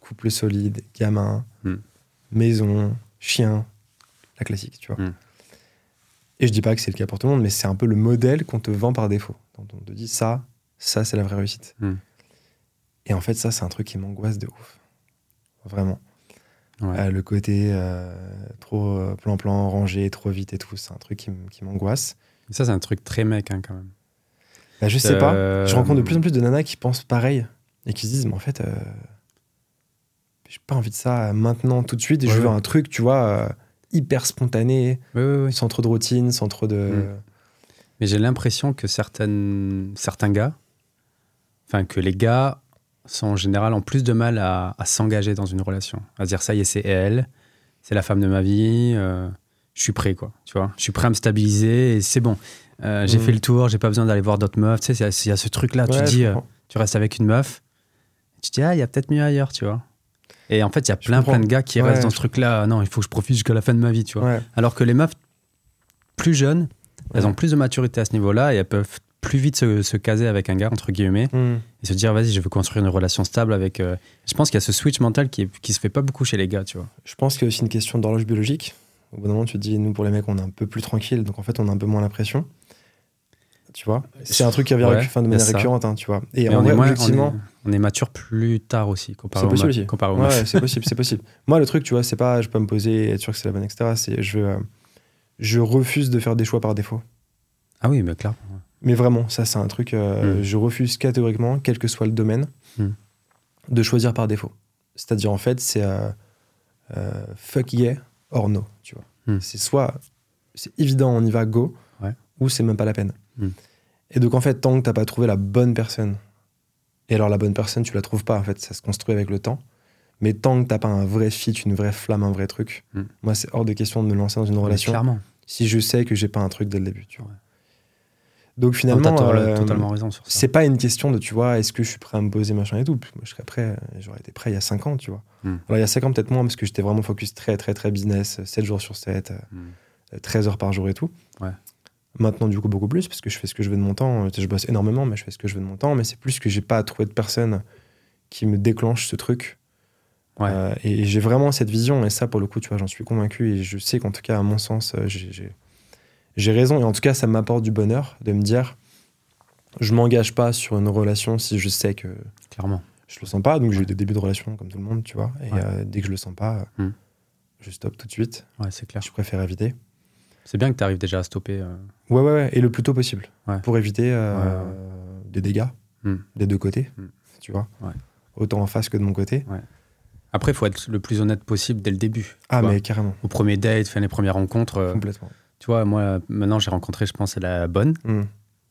couple solide, gamin, Hmm. maison, chien, la classique, tu vois. Hmm. Et je dis pas que c'est le cas pour tout le monde, mais c'est un peu le modèle qu'on te vend par défaut. Dont on te dit ça, ça c'est la vraie réussite. Hmm. Et en fait, ça, c'est un truc qui m'angoisse de ouf. Vraiment. Ouais. Euh, le côté euh, trop euh, plan-plan, rangé, trop vite et tout, c'est un truc qui, m'angoisse. Ça, c'est un truc très mec, hein, quand même. Bah, je sais pas. Je rencontre de plus en plus de nanas qui pensent pareil et qui se disent, mais en fait, j'ai pas envie de ça maintenant, tout de suite. Et je veux ouais. un truc, tu vois, hyper spontané, Oui, oui, oui. sans trop de routine, sans trop de. Mm. Mais j'ai l'impression que certaines, certains gars, enfin que les gars sont en général en plus de mal à, à s'engager dans une relation, à se dire ça y est, c'est elle, c'est la femme de ma vie, euh, je suis prêt quoi, tu vois, je suis prêt à me stabiliser et c'est bon. Euh, j'ai Mhm. fait le tour, j'ai pas besoin d'aller voir d'autres meufs. Tu sais, il y a ce truc-là, tu Ouais, te je dis, euh, tu restes avec une meuf, tu dis, ah, il y a peut-être mieux ailleurs, tu vois. Et en fait, il y a plein, plein de gars qui Ouais, restent dans ce truc-là. Non, il faut que je profite jusqu'à la fin de ma vie, tu vois. Ouais. Alors que les meufs plus jeunes, elles ont plus de maturité à ce niveau-là et elles peuvent plus vite se, se caser avec un gars, entre guillemets, Mm. et se dire, vas-y, je veux construire une relation stable avec. euh, Je pense qu'il y a ce switch mental qui, qui se fait pas beaucoup chez les gars, tu vois. Je pense qu'il y a aussi une question d'horloge biologique. Au bout d'un moment, tu te dis, nous, pour les mecs, on est un peu plus tranquille, donc en fait, on a un peu moins la pression. Tu vois C'est un truc qui revient Ouais, enfin, de manière récurrente, hein, tu vois. Et en on, vrai, est moins, on, est, on est mature plus tard aussi, comparé C'est possible comparé aux Ouais, c'est possible, c'est possible. Moi, le truc, tu vois, c'est pas je peux me poser et être sûr que c'est la bonne, etc. C'est je, euh, je refuse de faire des choix par défaut. Ah oui, mais clairement. ouais. Mais vraiment, ça, c'est un truc, euh, Mm. je refuse catégoriquement, quel que soit le domaine, Mm. de choisir par défaut. C'est-à-dire, en fait, c'est euh, euh, fuck yeah or no, tu vois. Mm. C'est soit, c'est évident, on y va, go, Ouais. ou c'est même pas la peine. Mm. Et donc, en fait, tant que t'as pas trouvé la bonne personne, et alors la bonne personne, tu la trouves pas, en fait, ça se construit avec le temps. Mais tant que t'as pas un vrai fit, une vraie flamme, un vrai truc, Mm. moi, c'est hors de question de me lancer dans une Mais relation clairement. si je sais que j'ai pas un truc dès le début, tu vois. Ouais. Donc Non, finalement, t'as euh, totalement raison sur ça. c'est pas une question de, tu vois, est-ce que je suis prêt à me poser, machin et tout. Moi, je serais prêt, euh, j'aurais été prêt il y a 5 ans, tu vois. Mm. Alors, il y a 5 ans, peut-être moins, parce que j'étais vraiment focus très, très, très business, 7 jours sur 7, euh, Mm. 13 heures par jour et tout. Maintenant, du coup, beaucoup plus, parce que je fais ce que je veux de mon temps. Je bosse énormément, mais je fais ce que je veux de mon temps. Mais c'est plus que j'ai pas trouvé de personne qui me déclenche ce truc. Ouais. Euh, et j'ai vraiment cette vision, et ça, pour le coup, tu vois, j'en suis convaincu, et je sais qu'en tout cas, à mon sens, euh, j'ai- raison, et en tout cas, ça m'apporte du bonheur de me dire, je m'engage pas sur une relation si je sais que Clairement. je le sens pas. Donc, j'ai eu des débuts de relation comme tout le monde, tu vois, et Ouais. euh, dès que je le sens pas, Hmm. je stoppe tout de suite. Ouais, c'est clair. Je préfère éviter. C'est bien que tu arrives déjà à stopper. euh, Ouais, ouais, ouais, et le plus tôt possible, Ouais. pour éviter euh, Ouais, des dégâts Hmm. des deux côtés, Hmm. tu vois, autant en face que de mon côté. Après, il faut être le plus honnête possible dès le début. Ah, mais carrément, Au premier date, faire les premières rencontres. euh, complètement. tu vois, moi, maintenant, j'ai rencontré, je pense, la bonne. Hmm.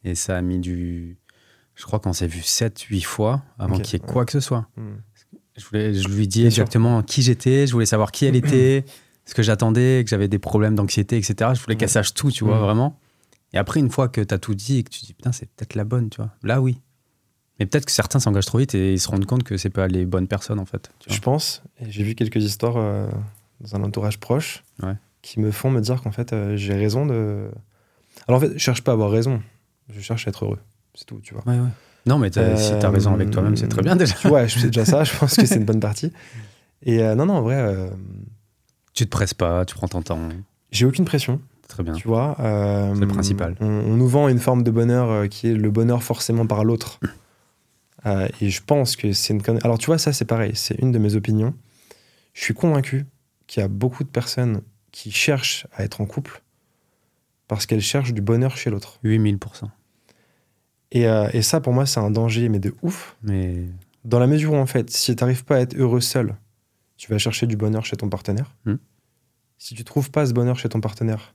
Et ça a mis du. Je crois qu'on s'est vu 7-8 fois avant qu'il y ait quoi que ce soit. Je, voulais, je lui dis exactement qui j'étais, je voulais savoir qui elle était, ce que j'attendais, que j'avais des problèmes d'anxiété, etc. Je voulais qu'elle Ouais. sache tout, tu vois, vraiment. Et après, une fois que tu as tout dit et que tu dis, putain, c'est peut-être la bonne, tu vois. Là, oui. Mais peut-être que certains s'engagent trop vite et ils se rendent compte que c'est pas les bonnes personnes, en fait. tu vois. Je pense, et j'ai vu quelques histoires euh, dans un entourage proche Ouais. qui me font me dire qu'en fait, euh, j'ai raison de. Alors en fait, je cherche pas à avoir raison, je cherche à être heureux. C'est tout, tu vois. Ouais, ouais. Non, mais t'as- si tu as raison avec toi-même, c'est très bien déjà. Tu vois, je fais déjà ça, je pense que c'est une bonne partie. Et euh, non, non, en vrai, euh, Tu te presses pas, tu prends ton temps. j'ai aucune pression, Très bien. tu vois. euh, C'est le principal. On, on nous vend une forme de bonheur euh, qui est le bonheur forcément par l'autre. Euh, et je pense que c'est une Alors tu vois, ça c'est pareil, c'est une de mes opinions. Je suis convaincu qu'il y a beaucoup de personnes qui cherchent à être en couple parce qu'elles cherchent du bonheur chez l'autre. 8000%. Et, et ça, pour moi, c'est un danger, mais de ouf. Mais Dans la mesure où, en fait, si tu n'arrives pas à être heureux seul, tu vas chercher du bonheur chez ton partenaire. Hmm. Si tu trouves pas ce bonheur chez ton partenaire,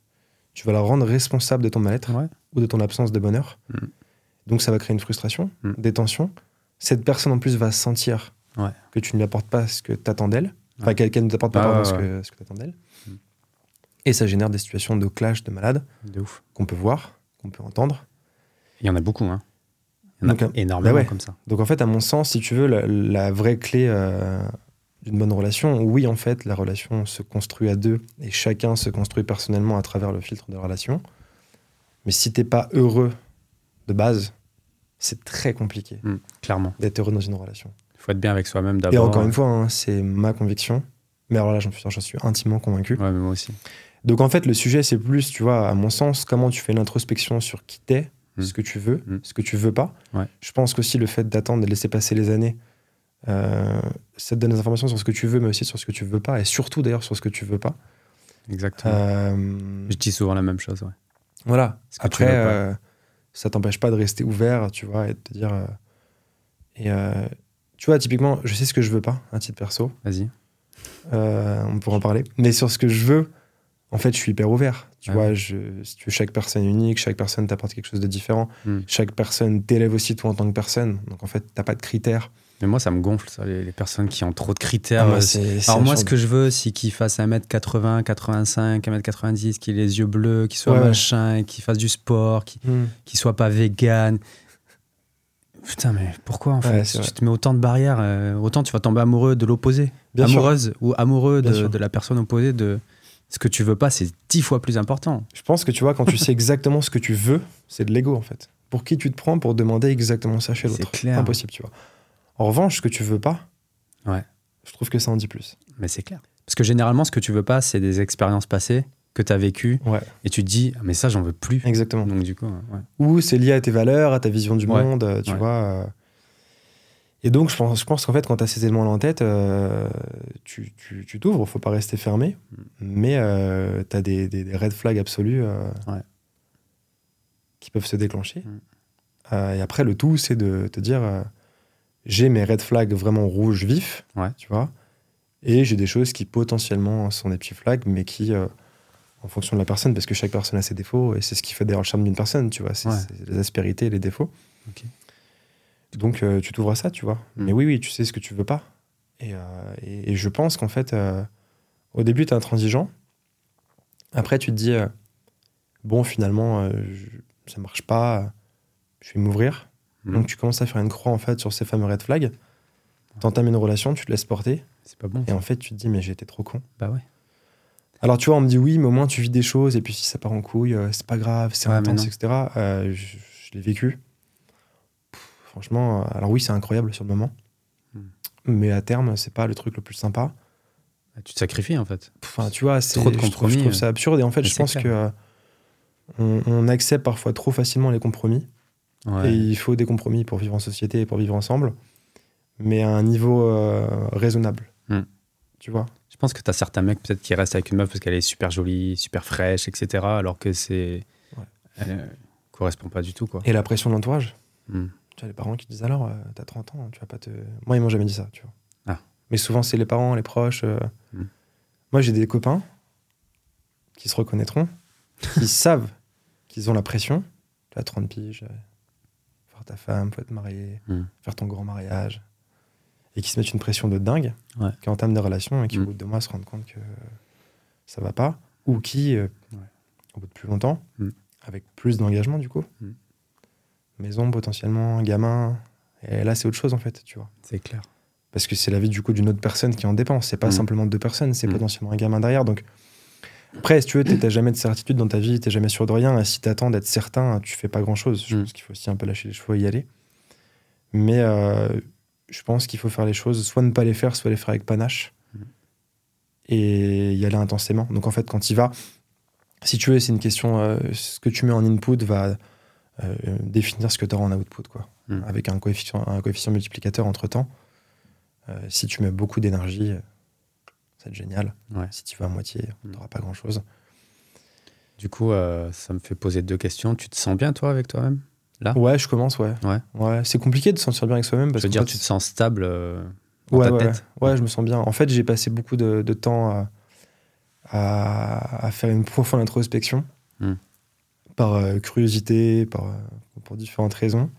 tu vas la rendre responsable de ton mal-être ouais. ou de ton absence de bonheur. Hmm. Donc ça va créer une frustration, Hmm. des tensions. Cette personne en plus va sentir Ouais. que tu ne lui apportes pas ce que tu attends d'elle. Enfin, Ouais. qu'elle qu'elle ne t'apporte pas Ah, pardon, ce que, ce que tu attends d'elle. Et ça génère des situations de clash, de malades De qu'on peut voir, qu'on peut entendre. Il y en a beaucoup, hein. Il y en a Donc, euh, énormément bah comme ça. Donc en fait, à mon sens, si tu veux, la, la vraie clé euh, d'une bonne relation, oui, en fait, la relation se construit à deux et chacun se construit personnellement à travers le filtre de la relation. Mais si t'es pas heureux de base, c'est très compliqué Hmm, clairement. d'être heureux dans une relation. Il faut être bien avec soi-même Et d'abord. encore une fois, hein, c'est ma conviction. Mais alors là, j'en suis, j'en suis intimement convaincu. Ouais, mais moi aussi. Donc en fait, le sujet, c'est plus, tu vois, à mon sens, comment tu fais l'introspection sur qui t'es, Mm. ce que tu veux, Mm. ce que tu veux pas. Ouais. Je pense qu'aussi le fait d'attendre, de laisser passer les années, euh, ça te donne des informations sur ce que tu veux, mais aussi sur ce que tu veux pas, et surtout d'ailleurs sur ce que tu veux pas. Exactement. Euh, Je dis souvent la même chose. Ouais. voilà. Ce Après, euh, ça t'empêche pas de rester ouvert, tu vois, et de te dire. euh, et euh, tu vois, typiquement, je sais ce que je veux pas, un titre perso. Vas-y. Euh, on pourra en parler. Mais sur ce que je veux, en fait, je suis hyper ouvert. Tu Ouais. vois, je, si tu veux, chaque personne est unique, chaque personne t'apporte quelque chose de différent. Mm. Chaque personne t'élève aussi toi en tant que personne. Donc en fait, t'as pas de critères. Mais moi, ça me gonfle, ça, les, les personnes qui ont trop de critères. Ah, moi, Euh, c'est- c'est Alors moi, ce que je veux, c'est qu'il fasse 1m80, 85, 1m90, qu'il ait les yeux bleus, qu'il soit Ouais. machin, qu'il fasse du sport, qu'il Mm. qu'il soit pas vegan. Putain, mais pourquoi en fait? Ouais, c'est Tu te mets autant de barrières, euh, autant tu vas tomber amoureux de l'opposé. Sûr. Amoureuse ou amoureux de, de la personne opposée. De... Ce que tu veux pas, c'est dix fois plus important. Je pense que tu vois, quand tu sais exactement ce que tu veux, c'est de l'ego en fait. Pour qui tu te prends pour demander exactement ça chez C'est l'autre? clair. Impossible, tu vois. En revanche, ce que tu veux pas, Ouais. je trouve que ça en dit plus. Mais c'est clair. Parce que généralement, ce que tu veux pas, c'est des expériences passées que tu as vécues Ouais, et tu te dis, Ah, mais ça, j'en veux plus. exactement. Donc du coup, ouais. ou c'est lié à tes valeurs, à ta vision du monde, euh, tu vois. euh. Et donc, je pense, je pense qu'en fait, quand tu as ces éléments-là en tête, euh, tu tu- tu t'ouvres, faut pas rester fermé, Mm. mais tu as des, des- des red flags absolus euh, Ouais. qui peuvent se déclencher. Mm. Et après, le tout, c'est de te dire j'ai mes red flags vraiment rouges vifs, Ouais. tu vois, et j'ai des choses qui potentiellement sont des petits flags, mais qui. euh, en fonction de la personne, parce que chaque personne a ses défauts, et c'est ce qui fait d'ailleurs le charme d'une personne, tu vois, c'est Ouais. les aspérités et les défauts. Donc euh, tu t'ouvres à ça, tu vois. Mm. Mais oui, oui, tu sais ce que tu veux pas. Et, euh, et, et je pense qu'en fait, au début, tu es intransigeant. Après, tu te dis, bon, finalement, je- ça marche pas, je vais m'ouvrir. Mhm. Donc tu commences à faire une croix, en fait, sur ces fameux red flags. T'entames une relation, tu te laisses porter. c'est pas bon. Et en fait, tu te dis, mais été trop con. Bah ouais. Alors, tu vois, on me dit, oui, mais au moins, tu vis des choses. Et puis, si ça part en couille, euh, c'est pas grave, c'est Ouais, intense, etc. Euh, je je l'ai vécu. Pff, franchement, euh, alors oui, c'est incroyable sur le moment. Mm. Mais à terme, c'est pas le truc le plus sympa. Bah, Tu te sacrifies en fait. Enfin, tu vois, c'est Trop de je trouve- compromis, Je trouve, ça absurde. Et en fait, Mais je pense clair. que euh, on, on accepte parfois trop facilement les compromis. Ouais. Et il faut des compromis pour vivre en société et pour vivre ensemble. Mais à un niveau euh, raisonnable. Mm. Tu vois? Je pense que tu as certains mecs peut-être qui restent avec une meuf parce qu'elle est super jolie, super fraîche, etc. Alors que c'est. Ouais. Elle euh, correspond pas du tout quoi. Et la pression de l'entourage? Hmm. Tu as les parents qui disent alors, euh, t'as 30 ans, tu vas pas te. Moi, ils m'ont jamais dit ça, tu vois. Ah. Mais souvent, c'est les parents, les proches. euh. Mm. Moi, j'ai des copains qui se reconnaîtront, qui savent qu'ils ont la pression. Tu as 30 piges, ta femme, faut être marié, Mm. faire ton grand mariage. Et qui se mettent une pression de dingue, Ouais. qui entament des relations et qui, au bout de deux mois, se rendent compte que ça va pas. Ou qui, euh, Ouais. au bout de plus longtemps, Mm. avec plus d'engagement, du coup, Mm. maison potentiellement, gamin. Et là, c'est autre chose en fait, tu vois. C'est clair. Parce que c'est la vie du coup d'une autre personne qui en dépend. C'est pas simplement deux personnes, c'est potentiellement un gamin derrière. Donc après, si tu veux, t'as jamais de certitude dans ta vie, t'es jamais sûr de rien. Et si t'attends d'être certain, tu fais pas grand chose. Je Mm. pense qu'il faut aussi un peu lâcher les chevaux et y aller. Mais euh, je pense qu'il faut faire les choses, soit ne pas les faire, soit les faire avec panache. Mm. Et y aller intensément. Donc en fait, quand tu vas, si tu veux, c'est une question. euh, ce que tu mets en input va euh, définir ce que tu auras en output, quoi. Mm. Avec un coefficient, un coefficient multiplicateur entre temps. Si tu mets beaucoup d'énergie, va être génial. Ouais. Si tu vas à moitié, Mm. tu n'auras pas grand-chose. Du coup, euh, ça me fait poser deux questions. Tu te sens bien toi avec toi-même Là? Ouais, je commence, ouais. Ouais. ouais. C'est compliqué de se sentir bien avec soi-même. Je veux dire, fait, tu te sens stable euh, dans ouais, ta tête? ouais, je me sens bien. En fait, j'ai passé beaucoup de, de temps à, à- à faire une profonde introspection Mm. par euh, curiosité, par, pour différentes raisons.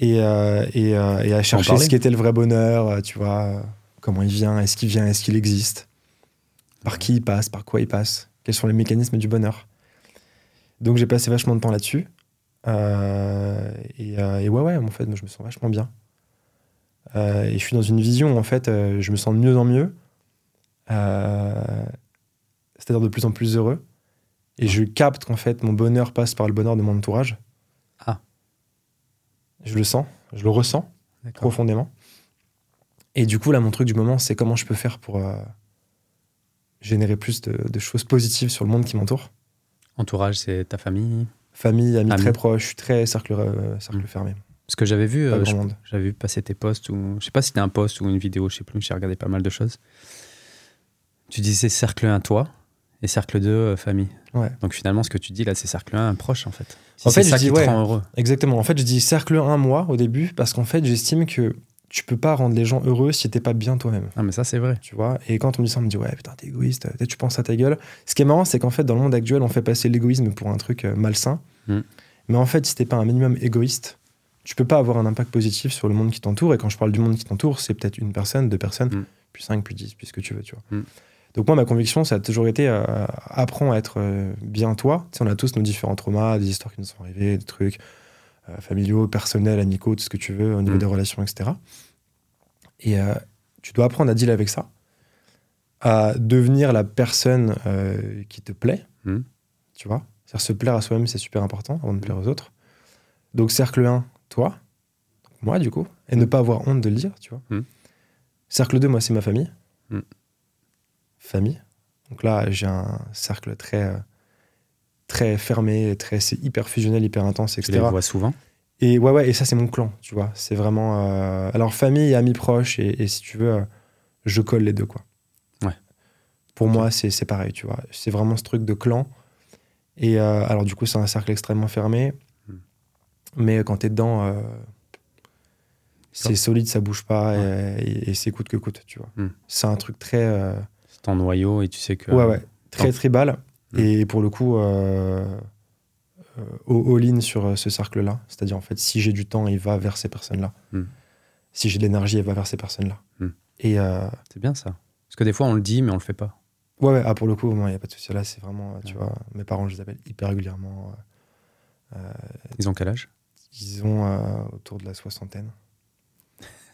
Et, et, et à chercher ce qu'était le vrai bonheur, tu vois, comment il vient, est-ce qu'il vient, est-ce qu'il existe, par qui il passe, par quoi il passe, quels sont les mécanismes du bonheur. Donc j'ai passé vachement de temps là-dessus. Euh, et, euh, et ouais, ouais, en fait, moi, je me sens vachement bien. Euh, et je suis dans une vision, en fait, euh, je me sens de mieux en mieux. C'est-à-dire de plus en plus heureux. Et je capte qu'en fait, mon bonheur passe par le bonheur de mon entourage. Ah. Je le sens, je le ressens profondément. Et du coup, là, mon truc du moment, c'est comment je peux faire pour euh, générer plus de, de choses positives sur le monde qui m'entoure. Entourage, c'est ta famille. Famille, amis Amis. très proches, très cercle, euh, cercle Mm. fermé. Parce que j'avais vu, euh, j'avais vu passer tes posts ou je sais pas si c'était un post ou une vidéo, je sais plus. J'ai regardé pas mal de choses. Tu disais cercle 1 toi et cercle 2 euh, famille. Ouais. Donc finalement, ce que tu dis là, c'est cercle 1 proche en fait. Si En fait, ça je qui dis, te rend heureux. Exactement. En fait, je dis cercle 1 moi au début parce qu'en fait, j'estime que tu peux pas rendre les gens heureux si t'es pas bien toi-même. Ah mais ça c'est vrai. Tu vois Et quand on me dit ça, on me dit ouais, putain, t'es égoïste, peut-être tu penses à ta gueule. Ce qui est marrant, c'est qu'en fait, dans le monde actuel, on fait passer l'égoïsme pour un truc euh, malsain. Mm. Mais en fait, si t'es pas un minimum égoïste, tu peux pas avoir un impact positif sur le monde qui t'entoure. Et quand je parle du monde qui t'entoure, c'est peut-être une personne, deux personnes, Mm. puis cinq, puis dix, puis ce que tu veux, tu vois. Mm. Donc moi, ma conviction, ça a toujours été euh, apprends à être euh, bien toi. Tu sais, on a tous nos différents traumas, des histoires qui nous sont arrivées, des trucs euh, familiaux, personnels, amicaux, tout ce que tu veux, au niveau Mm. des relations, etc. Et euh, tu dois apprendre à dealer avec ça, à devenir la personne euh, qui te plaît, Mm. tu vois. C'est-à-dire se plaire à soi-même, c'est super important avant de plaire aux autres. Donc cercle 1, toi, moi du coup, et ne pas avoir honte de le dire, tu vois. Mm. Cercle 2, moi, c'est ma famille. Mm. Famille. Donc là, j'ai un cercle très, euh, très fermé, très, c'est hyper fusionnel, hyper intense, Tu etc. les vois souvent? Et ouais, ouais, et ça, c'est mon clan, tu vois. C'est vraiment. euh, Alors, famille amis proches, et, et si tu veux, euh, je colle les deux, quoi. Ouais. Pour moi, c'est c'est pareil, tu vois. C'est vraiment ce truc de clan. Et euh, alors, du coup, c'est un cercle extrêmement fermé. Hmm. Mais quand t'es dedans, c'est solide, ça bouge pas, et, et- et c'est coûte que coûte, tu vois. Hmm. C'est un truc très. C'est ton noyau et tu sais que. Ouais, ouais. Très tribal. Mm. Et pour le coup, euh, euh, all-in sur euh, ce cercle-là. C'est-à-dire, en fait, si j'ai du temps, il va vers ces personnes-là. Mm. Si j'ai de l'énergie, il va vers ces personnes-là. Mm. Et euh, C'est bien ça. Parce que des fois on le dit mais on le fait pas. ouais, ouais, ah, pour le coup, il n'y a pas de souci. Là, c'est vraiment, tu vois, mes parents, je les appelle hyper régulièrement. euh, Ils ont quel âge? ils ont euh, autour de la soixantaine.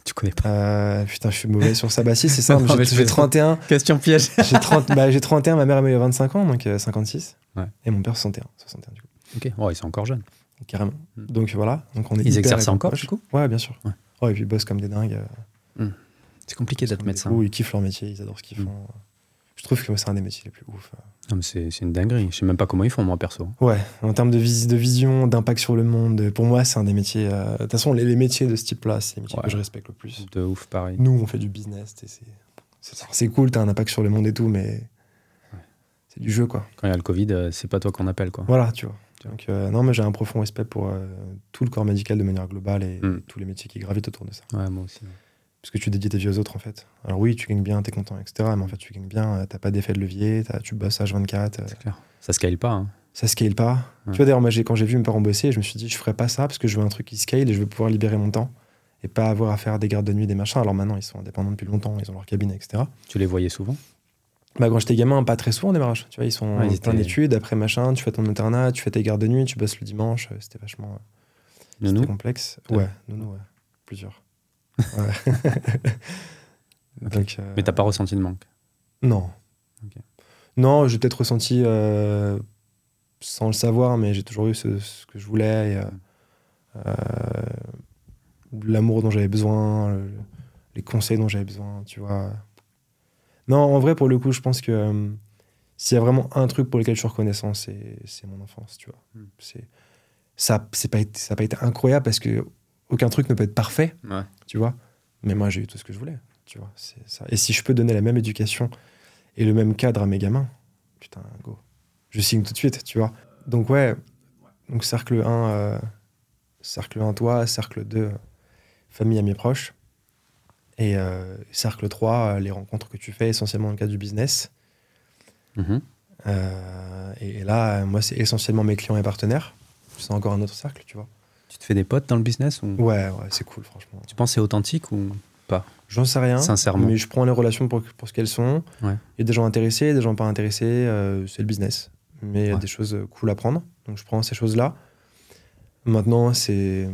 Tu connais pas. Euh, putain, je suis mauvais sur ça. Bah, si, c'est mais j'ai je j'ai fais- 31. Question piège. J'ai 30, bah, 31, ma mère elle a eu 25 ans, donc euh, 56. Ouais. Et mon père 61. 61 du coup. ok. Oh ils sont encore jeunes. Carrément. Mm. Donc voilà. Donc on est Ils exercent encore du coup? Ouais, bien sûr. Ouais. Ouais, et puis ils bossent comme des dingues. euh, C'est compliqué d'être médecin. ils kiffent leur métier, ils adorent ce qu'ils Mm. font. Je trouve que c'est un des métiers les plus ouf. C'est une dinguerie. Je sais même pas comment ils font moi perso. Ouais, en termes de, vis- de vision, d'impact sur le monde, de- pour moi, c'est un des métiers. euh, De toute façon, les, les métiers de ce type-là, c'est les métiers Ouais. que je respecte le plus. De ouf pareil. Nous, on fait du business, c'est- cool, t'as un impact sur le monde et tout, mais c'est du jeu, quoi. Quand il y a le Covid, euh, c'est pas toi qu'on appelle quoi. Voilà, tu vois. Donc, euh, non, mais j'ai un profond respect pour euh, tout le corps médical de manière globale et, Mm. et tous les métiers qui gravitent autour de ça. Ouais moi aussi. Parce que tu dédies ta vie aux autres, en fait. Alors oui, tu gagnes bien, t'es content, etc. Mais en fait, tu gagnes bien, euh, t'as pas d'effet de levier, tu bosses H24, euh, C'est clair. Ça scale pas. hein. ça scale pas. Ouais. Tu vois, d'ailleurs, moi, quand j'ai vu mes parents bosser, je me suis dit, je ferais pas ça parce que je veux un truc qui scale et je veux pouvoir libérer mon temps et pas avoir à faire des gardes de nuit, des machins. Alors maintenant, ils sont indépendants depuis longtemps, ils ont leur cabine, etc. Tu les voyais souvent? Bah, quand j'étais gamin, pas très souvent au démarrage. Tu vois, ils sont Ouais, ils en étaient- d'études, après machin, tu fais ton internat, tu fais tes gardes de nuit, tu bosses le dimanche. euh, C'était vachement euh, Nounou? complexe. Ouais. Ouais, nounou, ouais. Plusieurs. Donc, euh, Mais t'as pas ressenti de manque. Non. Non, j'ai peut-être ressenti, euh, sans le savoir, mais j'ai toujours eu ce, ce que je voulais. et, euh, euh, L'amour dont j'avais besoin, le- les conseils dont j'avais besoin, tu vois. Non, en vrai, pour le coup, je pense que s'il y a vraiment un truc pour lequel je suis reconnaissant, c'est mon enfance, tu vois. Hmm. C'est ça n'a pas été incroyable parce que aucun truc ne peut être parfait Ouais. tu vois. Mais moi, j'ai eu tout ce que je voulais, tu vois. C'est ça. Et si je peux donner la même éducation et le même cadre à mes gamins, putain, go. Je signe tout de suite, tu vois. Donc, ouais. Donc, cercle 1, euh, cercle 1, toi. Cercle 2, euh, famille, amis proches. Et euh, cercle 3, euh, les rencontres que tu fais essentiellement dans le cadre du business. Mhm. Euh, et, et là, moi, c'est essentiellement mes clients et partenaires. C'est encore un autre cercle, tu vois. Tu te fais des potes dans le business ou? Ouais, ouais, c'est cool, franchement. tu penses que c'est authentique ou J'en sais rien. Sincèrement. Mais je prends les relations pour, pour ce qu'elles sont. Ouais. Il y a des gens intéressés, des gens pas intéressés. euh, c'est le business. Mais il y a Ouais. des choses cool à prendre. Donc je prends ces choses-là. Maintenant, c'est.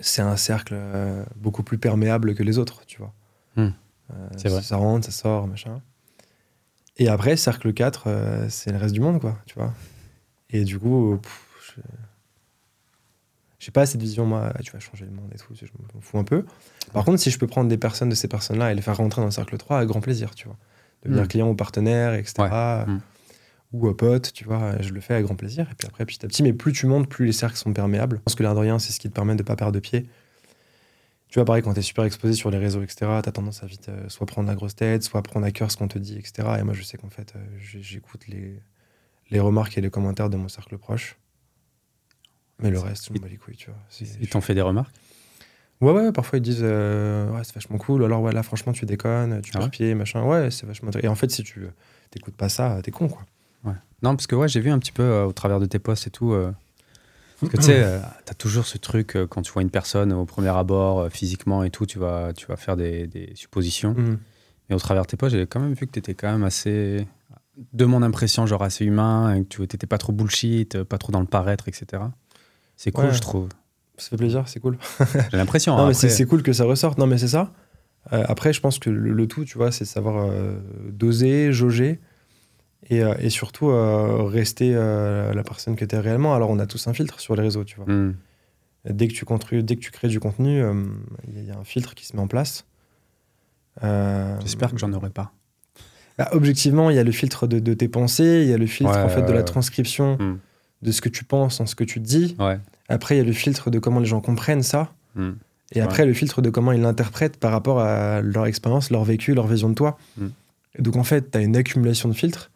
C'est un cercle euh, beaucoup plus perméable que les autres, tu vois. Hmm. Euh, C'est vrai. Ça rentre, ça sort, machin. Et après, cercle 4, euh, c'est le reste du monde, quoi, tu vois. Et du coup, pff, je- J'ai pas cette vision, moi, ah, tu vas changer le monde et tout, je m'en fous un peu. Par contre, si je peux prendre des personnes de ces personnes-là et les faire rentrer dans le cercle 3, avec grand plaisir, tu vois. Devenir Mm. client ou partenaire, etc. Mm. Ou pote, tu vois, je le fais avec grand plaisir. Et puis après, petit à petit, mais plus tu montes, plus les cercles sont perméables. Je pense que l'air de rien, c'est ce qui te permet de pas perdre de pied. Tu vois, pareil, quand tu es super exposé sur les réseaux, etc., tu as tendance à vite euh, soit prendre la grosse tête, soit prendre à cœur ce qu'on te dit, etc. Et moi, je sais qu'en fait, euh, j'écoute les, les remarques et les commentaires de mon cercle proche. Mais le reste, je bats les couilles, tu vois. C'est- Ils t'ont fait des remarques Ouais, ouais, parfois ils disent euh, Ouais, c'est vachement cool. Alors, ouais, là, franchement, tu déconnes, tu Ah perds ouais pied, machin. Ouais, c'est vachement. Et en fait, si tu t'écoutes pas ça, t'es con, quoi. Ouais. Non, parce que ouais, j'ai vu un petit peu euh, au travers de tes posts et tout. euh, parce que tu sais, t'as toujours ce truc quand tu vois une personne au premier abord, physiquement et tout, tu vas, tu vas faire des, des suppositions. Mhm. Mais au travers de tes posts, j'ai quand même vu que t'étais quand même assez, de mon impression, genre assez humain, et que tu t'étais pas trop bullshit, pas trop dans le paraître, etc. C'est cool, Ouais. je trouve. Ça fait plaisir, c'est cool. J'ai l'impression. Non, hein, mais c'est après- c'est cool que ça ressorte. Non, mais c'est ça. Euh, après, je pense que le, le tout, tu vois, c'est savoir euh, doser, jauger et, euh, et surtout rester la personne que tu es réellement. Alors, on a tous un filtre sur les réseaux, tu vois. Hmm. Dès, que tu construis, dès que tu crées du contenu, il y, a- il y a un filtre qui se met en place. J'espère que j'en aurai pas. bah, objectivement, il y a le filtre de, de tes pensées, il y a le filtre Ouais, en fait, de la transcription Hmm. De ce que tu penses en ce que tu dis. Ouais. Après, il y a le filtre de comment les gens comprennent ça. Hmm. Et après, le filtre de comment ils l'interprètent par rapport à leur expérience, leur vécu, leur vision de toi. Mm. Et donc, en fait, tu as une accumulation de filtres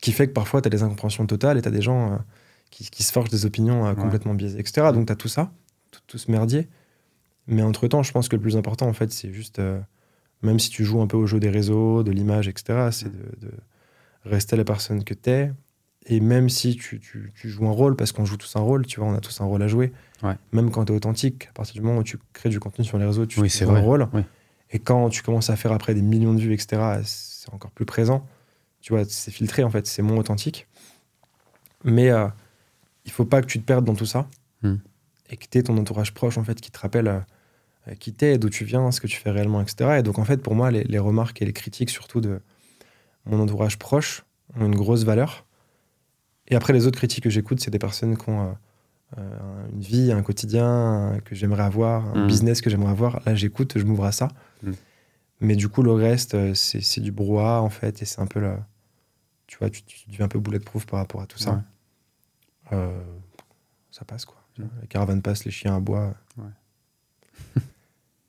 qui fait que parfois, tu as des incompréhensions totales et tu as des gens euh, qui, qui se forgent des opinions euh, Ouais. complètement biaisées, etc. Donc, tu as tout ça, tout, tout ce merdier. Mais entre-temps, je pense que le plus important, en fait, c'est juste, euh, même si tu joues un peu au jeu des réseaux, de l'image, etc., c'est de, de rester la personne que tu es. Et même si tu, tu- tu joues un rôle, parce qu'on joue tous un rôle, tu vois, on a tous un rôle à jouer, Ouais. même quand tu es authentique, à partir du moment où tu crées du contenu sur les réseaux, tu Oui, joues un rôle. Oui. Et quand tu commences à faire après des millions de vues, etc., c'est encore plus présent. Tu vois, c'est filtré en fait, c'est moins authentique. Mais euh, il faut pas que tu te perdes dans tout ça Hmm. et que tu aies ton entourage proche en fait qui te rappelle euh, euh, qui t'es, d'où tu viens, ce que tu fais réellement, etc. Et donc en fait, pour moi, les, les remarques et les critiques, surtout de mon entourage proche, ont une grosse valeur. Et après, les autres critiques que j'écoute, c'est des personnes qui ont euh, euh, une vie, un quotidien euh, que j'aimerais avoir, un Hmm. business que j'aimerais avoir. Là, j'écoute, je m'ouvre à ça. Hmm. Mais du coup, le reste, c'est du brouhaha, en fait, et c'est un peu la... Tu vois, tu, tu deviens un peu bulletproof par rapport à tout ça. Ouais. Euh, ça passe, quoi. Hmm. Les caravanes passent, les chiens aboient. Ouais. tu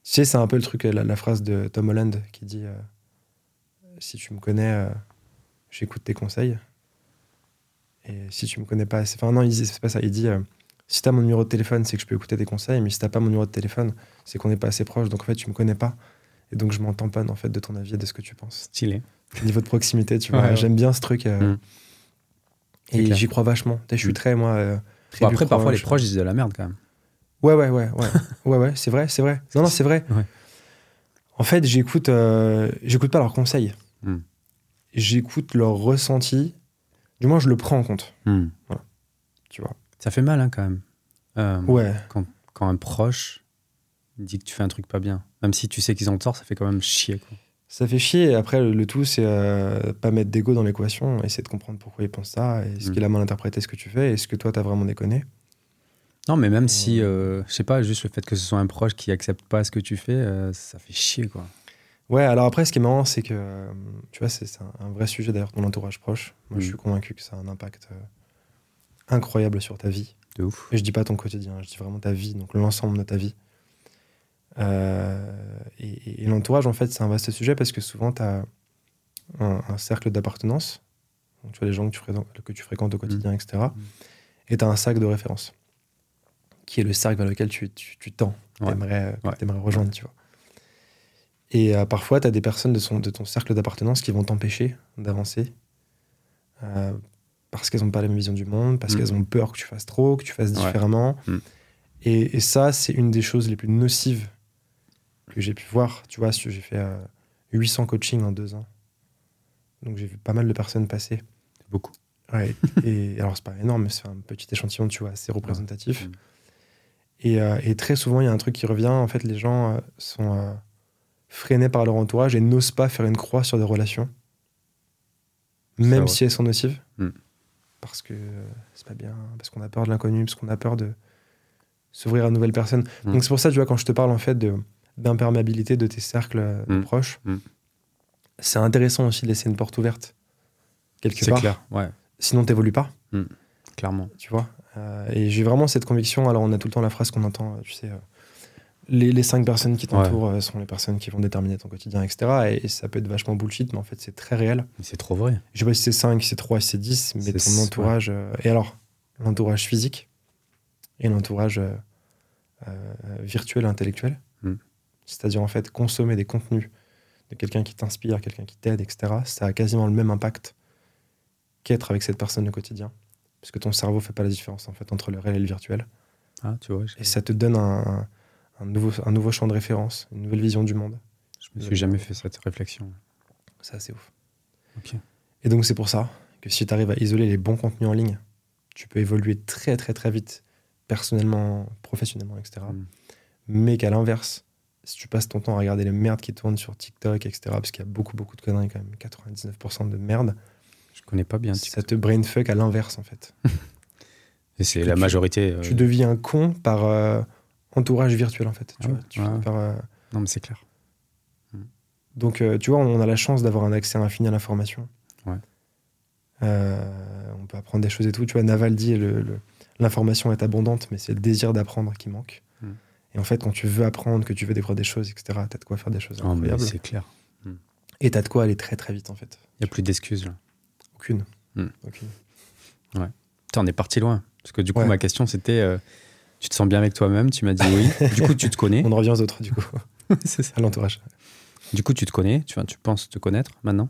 sais, c'est un peu le truc, la, la phrase de Tom Holland qui dit euh, Si tu me connais, euh, j'écoute tes conseils. Et si tu me connais pas assez. Enfin, non, il dit- c'est pas ça. Il dit euh, Si t'as mon numéro de téléphone, c'est que je peux écouter tes conseils. Mais si t'as pas mon numéro de téléphone, c'est qu'on n'est pas assez proche. Donc en fait, tu me connais pas. Et donc je m'en tamponne en fait de ton avis et de ce que tu penses. Stylé. Niveau de proximité, tu vois. Ouais, ouais. J'aime bien ce truc. euh, Mm. Et clair. j'y crois vachement. Je suis Mm. très, moi. euh, Bon, après, parfois, les proche. proches disent de la merde quand même. Ouais, ouais, ouais, ouais, ouais, ouais, c'est vrai, c'est vrai. Non, non, c'est vrai. Ouais. En fait, j'écoute, euh, j'écoute pas leurs conseils. Hmm. J'écoute leurs ressentis. Du moins, je le prends en compte, Hmm. tu vois. Ça fait mal hein, quand même. Euh, Ouais, Quand un proche dit que tu fais un truc pas bien. Même si tu sais qu'ils ont tort, ça fait quand même chier. Quoi. ça fait chier. Et après, le, le tout, c'est euh, pas mettre d'ego dans l'équation, essayer de comprendre pourquoi ils pensent ça, est-ce Hmm. qu'il a mal interprété ce que tu fais, est-ce que toi, t'as vraiment déconné. Non, mais même si, euh, je sais pas, juste le fait que ce soit un proche qui accepte pas ce que tu fais, euh, ça fait chier, quoi. Ouais, alors après, ce qui est marrant, c'est que, euh, tu vois, c'est un, un vrai sujet d'ailleurs dans l'entourage proche. Moi, je Mm. suis convaincu que ça a un impact euh, incroyable sur ta vie. De ouf. Et je dis pas ton quotidien, je dis vraiment ta vie, donc l'ensemble de ta vie. Euh, et et l'entourage, en fait, c'est un vaste sujet parce que souvent, tu as un, un cercle d'appartenance, tu vois les gens que tu, fréquentes, que tu fréquentes au quotidien, etc. Et tu as un cercle de référence, qui est le cercle vers lequel tu, tu, tu tends, Ouais. t'aimerais Ouais. rejoindre, tu vois. Et euh, parfois, tu as des personnes de, son, de ton cercle d'appartenance qui vont t'empêcher d'avancer. euh, parce qu'elles n'ont pas la même vision du monde, parce Mm. qu'elles ont peur que tu fasses trop, que tu fasses Ouais. différemment. Mm. Et, et ça, c'est une des choses les plus nocives que j'ai pu voir. Tu vois, j'ai fait euh, 800 coachings en deux ans. Donc j'ai vu pas mal de personnes passer. Beaucoup. Ouais. et alors, c'est pas énorme, mais c'est un petit échantillon, tu vois, assez représentatif. Mm. Et, euh, et très souvent, il y a un truc qui revient. En fait, les gens euh, sont euh, freinés par leur entourage et n'osent pas faire une croix sur des relations, même si elles sont nocives. Mm. Parce que c'est pas bien, parce qu'on a peur de l'inconnu, parce qu'on a peur de, s'ouvrir à de nouvelles personnes. Mm. Donc c'est pour ça, tu vois, quand je te parle en fait de d'imperméabilité de tes cercles euh, Mm. proches, c'est intéressant aussi de laisser une porte ouverte quelque C'est part. clair, ouais, Sinon, t'évolues pas, clairement. tu vois. Euh, et j'ai vraiment cette conviction. Alors, on a tout le temps la phrase qu'on entend, tu sais, euh, les, les cinq personnes qui t'entourent euh, sont les personnes qui vont déterminer ton quotidien, etc. Et, et ça peut être vachement bullshit, mais en fait, c'est très réel. C'est trop vrai. Je sais pas si c'est 5, si c'est 3, si c'est 10, mais ton entourage. euh, et alors, l'entourage physique et l'entourage euh, euh, virtuel intellectuel. Mm. C'est-à-dire, en fait, consommer des contenus de quelqu'un qui t'inspire, quelqu'un qui t'aide, etc. Ça a quasiment le même impact qu'être avec cette personne au quotidien. Parce que ton cerveau fait pas la différence, en fait, entre le réel et le virtuel. Ah, tu vois, Et ça te donne un, un nouveau, un nouveau champ de référence, une nouvelle vision du monde. je me suis jamais fait cette réflexion. C'est assez ouf. Et donc c'est pour ça que si tu arrives à isoler les bons contenus en ligne, tu peux évoluer très très très vite, personnellement, professionnellement, etc. Mm. Mais qu'à l'inverse, si tu passes ton temps à regarder les merdes qui tournent sur TikTok, etc., parce qu'il y a beaucoup beaucoup de conneries quand même, 99% de merde, Je connais pas bien. ça te brainfuck à l'inverse en fait. Et c'est la tu- majorité. euh, Tu deviens un con par euh, entourage virtuel en fait. Tu Ah vois, ouais, tu ouais. finis par, euh, Non, mais c'est clair. Donc, euh, tu vois, on a la chance d'avoir un accès infini à l'information. Ouais. Euh, on peut apprendre des choses et tout. Tu vois, Naval dit l'information est abondante, mais c'est le désir d'apprendre qui manque. Mm. Et en fait, quand tu veux apprendre, que tu veux découvrir des choses, etc., t'as de quoi faire des choses Oh, incroyables. c'est clair. Et t'as de quoi aller très très vite, en fait. Il n'y a plus d'excuses. là. Aucune. Mm. Aucune. Putain, on est parti loin. Parce que du coup, Ouais. ma question, c'était euh, tu te sens bien avec toi-même Tu m'as dit oui. du coup, tu te connais. On en revient aux autres, du coup, C'est ça. à l'entourage. Du coup, tu te connais tu, tu penses te connaître maintenant?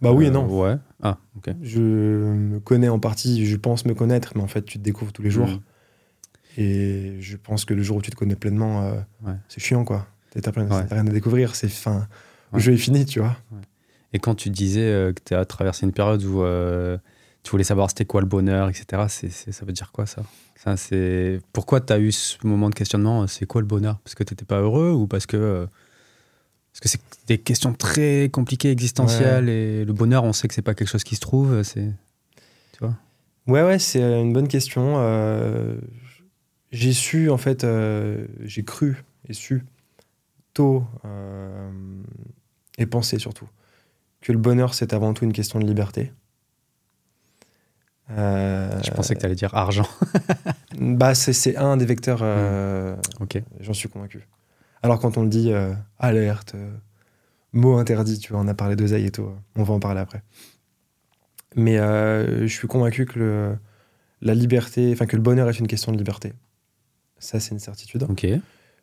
Bah oui et Euh, non. Ouais. Ah, ok. Je me connais en partie, je pense me connaître, mais en fait, tu te découvres tous les jours. Mm. Et je pense que le jour où tu te connais pleinement, euh, Ouais. c'est chiant, quoi. T'as plein- Ouais. rien à découvrir. C'est fin. Le Ouais. jeu est fini, tu vois. Et quand tu disais euh, que tu as traversé une période où euh, tu voulais savoir c'était quoi le bonheur, etc., ça veut dire quoi ça, ça c'est... Pourquoi tu as eu ce moment de questionnement euh, C'est quoi le bonheur? Parce que tu n'étais pas heureux ou parce que, euh, parce que c'est des questions très compliquées, existentielles, et le bonheur, on sait que c'est pas quelque chose qui se trouve. euh, C'est... Tu vois? Ouais, ouais, c'est une bonne question. Euh, j'ai su, en fait, euh, j'ai cru et su tôt et pensé surtout que le bonheur, c'est avant tout une question de liberté. Euh, Je pensais que tu allais dire argent. Bah, c'est, un des vecteurs, euh, ok. j'en suis convaincu. Alors, quand on le dit, euh, alerte, mot interdit, tu vois, on a parlé d'oseille et tout, on va en parler après. Mais je suis convaincu que le, la liberté, enfin, que le bonheur est une question de liberté. Ça, c'est une certitude. Ok.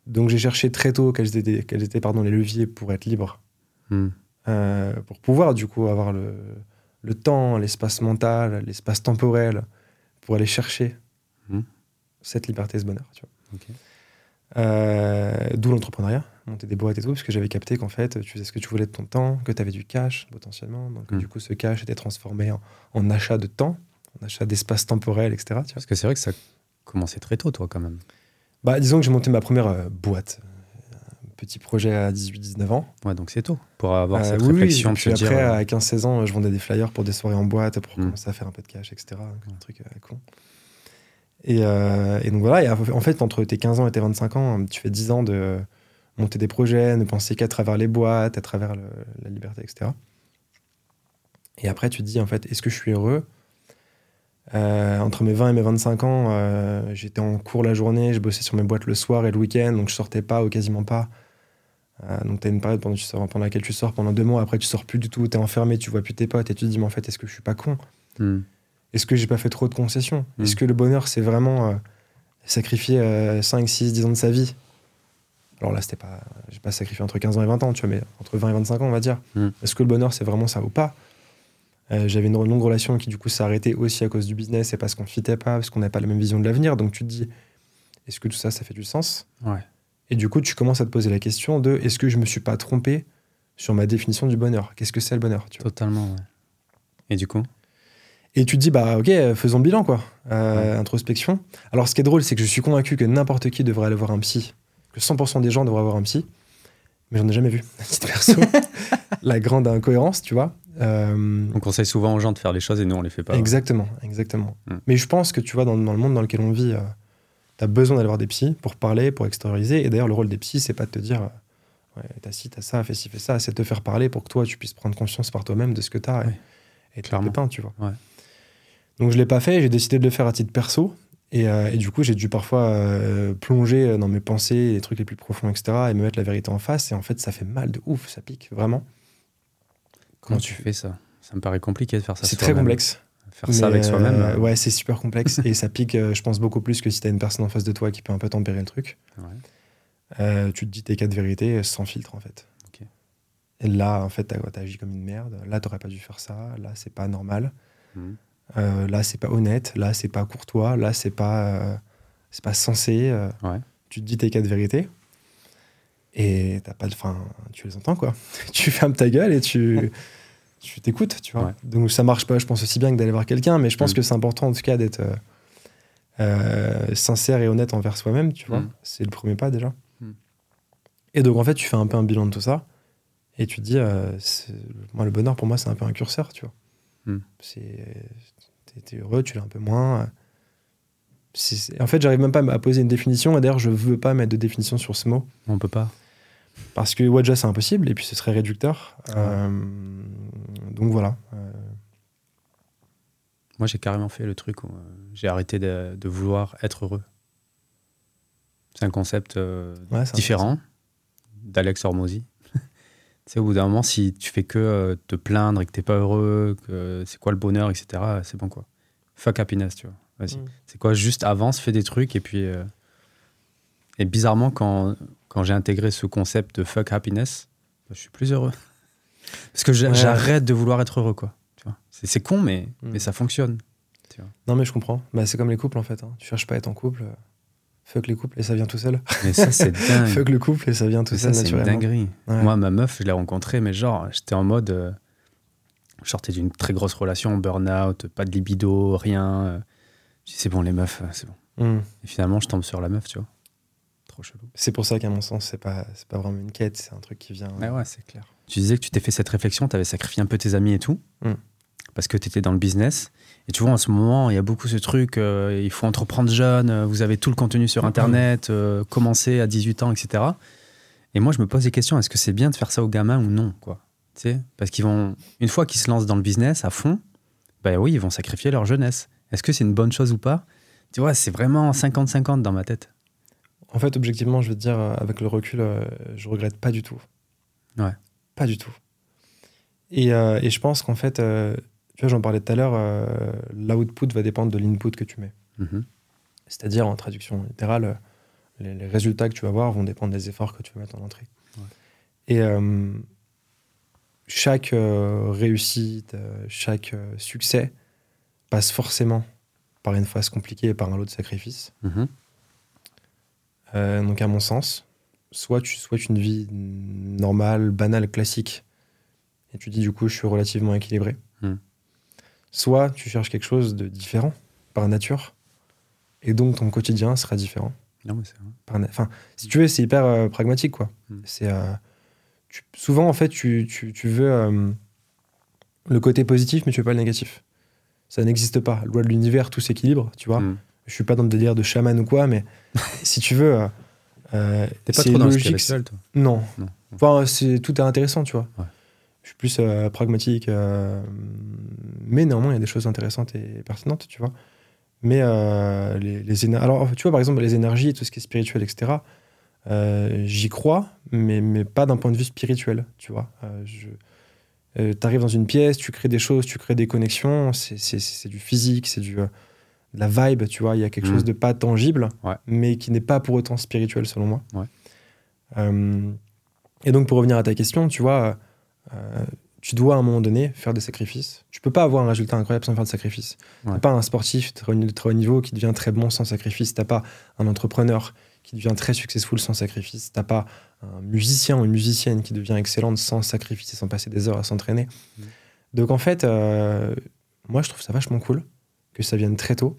Donc, j'ai cherché très tôt quels étaient, quels étaient pardon, les leviers pour être libre, Hmm. pour pouvoir, du coup, avoir le, le temps, l'espace mental, l'espace temporel, pour aller chercher Mhm. cette liberté, ce bonheur, tu vois. Ok. Euh, D'où l'entrepreneuriat, monter des boîtes et tout, parce que j'avais capté qu'en fait, tu faisais ce que tu voulais de ton temps, que tu avais du cash potentiellement. Donc, Mm. du coup, ce cash était transformé en, en achat de temps, en achat d'espace temporel, etc. Tu vois. Parce que c'est vrai que ça a commencé très tôt, toi, quand même. Bah, disons que j'ai monté ma première euh, boîte. Petit projet à 18-19 ans. Ouais, donc c'est tôt pour avoir Euh, cette oui, oui, réflexion et de se puis dire. après, euh, à 15-16 ans, je vendais des flyers pour des soirées en boîte pour Mm. commencer à faire un peu de cash, etc. Un truc euh, con. Et, et donc voilà, et en fait, entre tes 15 ans et tes 25 ans, tu fais 10 ans de monter des projets, ne penser qu'à travers les boîtes, à travers le- la liberté, etc. Et après, tu te dis, en fait, est-ce que je suis heureux? Euh, Entre mes 20 et mes 25 ans, euh, j'étais en cours la journée, je bossais sur mes boîtes le soir et le week-end, donc je sortais pas ou quasiment pas. Euh, donc tu as une période pendant, tu sors, pendant laquelle tu sors pendant deux mois, après tu sors plus du tout, tu es enfermé, tu vois plus tes potes et tu te dis, mais en fait, est-ce que je suis pas con? Hmm. Est-ce que j'ai pas fait trop de concessions? Mm. Est-ce que le bonheur, c'est vraiment euh, sacrifier euh, 5, 6, 10 ans de sa vie? Alors là, c'était pas. J'ai pas sacrifié entre 15 ans et 20 ans, tu vois, mais entre 20 et 25 ans, on va dire. Mm. Est-ce que le bonheur, c'est vraiment ça ou pas? Euh, J'avais une longue relation qui, du coup, s'est arrêtée aussi à cause du business et parce qu'on ne fitait pas, parce qu'on n'avait pas la même vision de l'avenir. Donc tu te dis, est-ce que tout ça, ça fait du sens? Ouais. Et du coup, tu commences à te poser la question de est-ce que je me suis pas trompé sur ma définition du bonheur? Qu'est-ce que c'est le bonheur tu vois? Totalement, ouais. Et du coup? Et tu te dis, bah ok, euh, faisons le bilan, quoi. Euh, Introspection. Alors, ce qui est drôle, c'est que je suis convaincu que n'importe qui devrait aller voir un psy, que 100% des gens devraient avoir un psy, mais j'en ai jamais vu, à titre perso. La grande incohérence, tu vois. Euh, On conseille souvent aux gens de faire les choses et nous, on les fait pas. exactement, exactement. Mm. Mais je pense que, tu vois, dans, dans le monde dans lequel on vit, tu tu as besoin d'aller voir des psys pour parler, pour extérioriser. Et d'ailleurs, le rôle des psys, c'est pas de te dire, euh, ouais, t'as ci, t'as ça, fais ci, fais ça, c'est de te faire parler pour que toi, tu puisses prendre conscience par toi-même de ce que t'as Ouais. et, et Clairement. pépins, tu vois. Ouais. Donc, je l'ai pas fait, j'ai décidé de le faire à titre perso. Et, euh, et du coup, j'ai dû parfois euh, plonger dans mes pensées, les trucs les plus profonds, etc., et me mettre la vérité en face. Et en fait, ça fait mal de ouf, ça pique, vraiment. Comment tu fais ça? Ça me paraît compliqué de faire ça C'est très complexe. Faire ça avec soi-même. euh, euh, ouais, c'est super complexe et ça pique, euh, je pense, beaucoup plus que si t'as une personne en face de toi qui peut un peu tempérer le truc. ouais. Tu te dis tes quatre vérités sans filtre, en fait. Et là, en fait, t'as t'as agi comme une merde. Là, t'aurais pas dû faire ça. Là, c'est pas normal. Euh, là, c'est pas honnête. Là, c'est pas courtois. Là, c'est pas, euh, c'est pas censé. euh. Ouais. Tu te dis tes quatre vérités. Et t'as pas de. Fin, tu les entends, quoi. tu fermes ta gueule et tu. Tu t'écoutes, tu vois. Ouais. Donc ça marche pas, je pense aussi bien que d'aller voir quelqu'un, mais je pense Mm. que c'est important en tout cas d'être euh, euh, sincère et honnête envers soi-même, tu vois. Mm. C'est le premier pas déjà. Mm. Et donc en fait, tu fais un peu un bilan de tout ça et tu te dis, euh, moi le bonheur pour moi c'est un peu un curseur, tu vois. C'est, t'es- heureux, tu l'es un peu moins. En fait, j'arrive même pas à poser une définition et d'ailleurs je veux pas mettre de définition sur ce mot. On peut pas. Parce que ouais, déjà, c'est impossible et puis ce serait réducteur. Euh, donc voilà. Euh, Moi, j'ai carrément fait le truc où euh, j'ai arrêté de, de vouloir être heureux. C'est un concept euh, ouais, différent d'Alex Hormozy. tu sais, au bout d'un moment, si tu fais que euh, te plaindre et que t'es pas heureux, que c'est quoi le bonheur, etc., c'est bon quoi. Fuck happiness, tu vois. Vas-y. Mm. C'est quoi Juste avance, fais des trucs et puis. euh, Et bizarrement, quand, quand j'ai intégré ce concept de fuck happiness, bah, je suis plus heureux. Parce que Ouais. j'arrête de vouloir être heureux, quoi. C'est, con, mais, Mm. mais ça fonctionne. Non, mais je comprends. Bah, c'est comme les couples en fait. hein. Tu cherches pas à être en couple. euh, Fuck les couples et ça vient tout seul. Mais ça, c'est dingue. Fuck le couple et ça vient tout Mais seul ça, c'est dinguerie. Ouais. Moi, ma meuf, je l'ai rencontrée, mais genre, j'étais en mode. euh, je sortais d'une très grosse relation, burn-out, pas de libido, rien. euh, je dis, c'est bon, les meufs, c'est bon. Mm. Et finalement, je tombe sur la meuf, tu vois. Trop chelou. C'est pour ça qu'à mon sens, c'est pas, c'est pas vraiment une quête, c'est un truc qui vient. Ouais, ouais, c'est clair. Tu disais que tu t'es fait cette réflexion, tu avais sacrifié un peu tes amis et tout, Mm. parce que tu étais dans le business. Et tu vois, en ce moment, il y a beaucoup ce truc, euh, il faut entreprendre jeune, euh, vous avez tout le contenu sur Internet, euh, commencer à 18 ans, etc. Et moi, je me pose des questions, est-ce que c'est bien de faire ça aux gamins ou non quoi tu sais? Parce qu'ils vont, une fois qu'ils se lancent dans le business à fond, ben oui, ils vont sacrifier leur jeunesse. Est-ce que c'est une bonne chose ou pas? Tu vois, c'est vraiment 50-50 dans ma tête. En fait, objectivement, je vais te dire, euh, avec le recul, euh, je regrette pas du tout. Ouais. Pas du tout. Et, euh, et je pense qu'en fait, euh, tu vois, j'en parlais tout à l'heure, euh, l'output va dépendre de l'input que tu mets. Mhm. C'est-à-dire, en traduction littérale, les, les résultats que tu vas avoir vont dépendre des efforts que tu vas mettre en entrée. Ouais. Et chaque réussite, chaque succès passe forcément par une phase compliquée et par un lot de sacrifices. Mhm. Euh, donc, à mon sens, soit tu souhaites une vie normale, banale, classique, et tu dis du coup, je suis relativement équilibré. Hmm. Soit tu cherches quelque chose de différent par nature, et donc ton quotidien sera différent. Non, mais c'est vrai. Enfin, si tu veux, c'est hyper euh, pragmatique, quoi. Hmm. C'est euh, tu- souvent en fait, tu, tu- tu veux le côté positif, mais tu veux pas le négatif. Ça n'existe pas. Loi de l'univers, tout s'équilibre, tu vois. Mhm. Je suis pas dans le délire de chaman ou quoi, mais si tu veux, euh, euh, T'es pas trop dans le logique. spirituel, toi Non. Non. Enfin, c'est tout est intéressant, tu vois. Ouais. Je suis plus euh, pragmatique, euh, mais néanmoins, il y a des choses intéressantes et pertinentes, tu vois. Mais euh, les, les éner- alors, tu vois, par exemple, les énergies, tout ce qui est spirituel, etc. euh, J'y crois, mais, mais pas d'un point de vue spirituel, tu vois. Euh, je, tu arrives dans une pièce, tu crées des choses, tu crées des connexions, c'est- c'est c'est du physique, c'est du euh, de la vibe, tu vois. Il y a quelque chose de pas tangible, Ouais. mais qui n'est pas pour autant spirituel, selon moi. Ouais. Euh, et donc, pour revenir à ta question, tu vois, euh, tu dois à un moment donné faire des sacrifices. Tu peux pas avoir un résultat incroyable sans faire de sacrifices. Ouais. T'as pas un sportif de très haut niveau qui devient très bon sans sacrifice. T'as pas un entrepreneur qui devient très successful sans sacrifice. T'as pas un musicien ou une musicienne qui devient excellente sans sacrifice et sans passer des heures à s'entraîner. Mhm. Donc en fait, euh, moi je trouve ça vachement cool que ça vienne très tôt.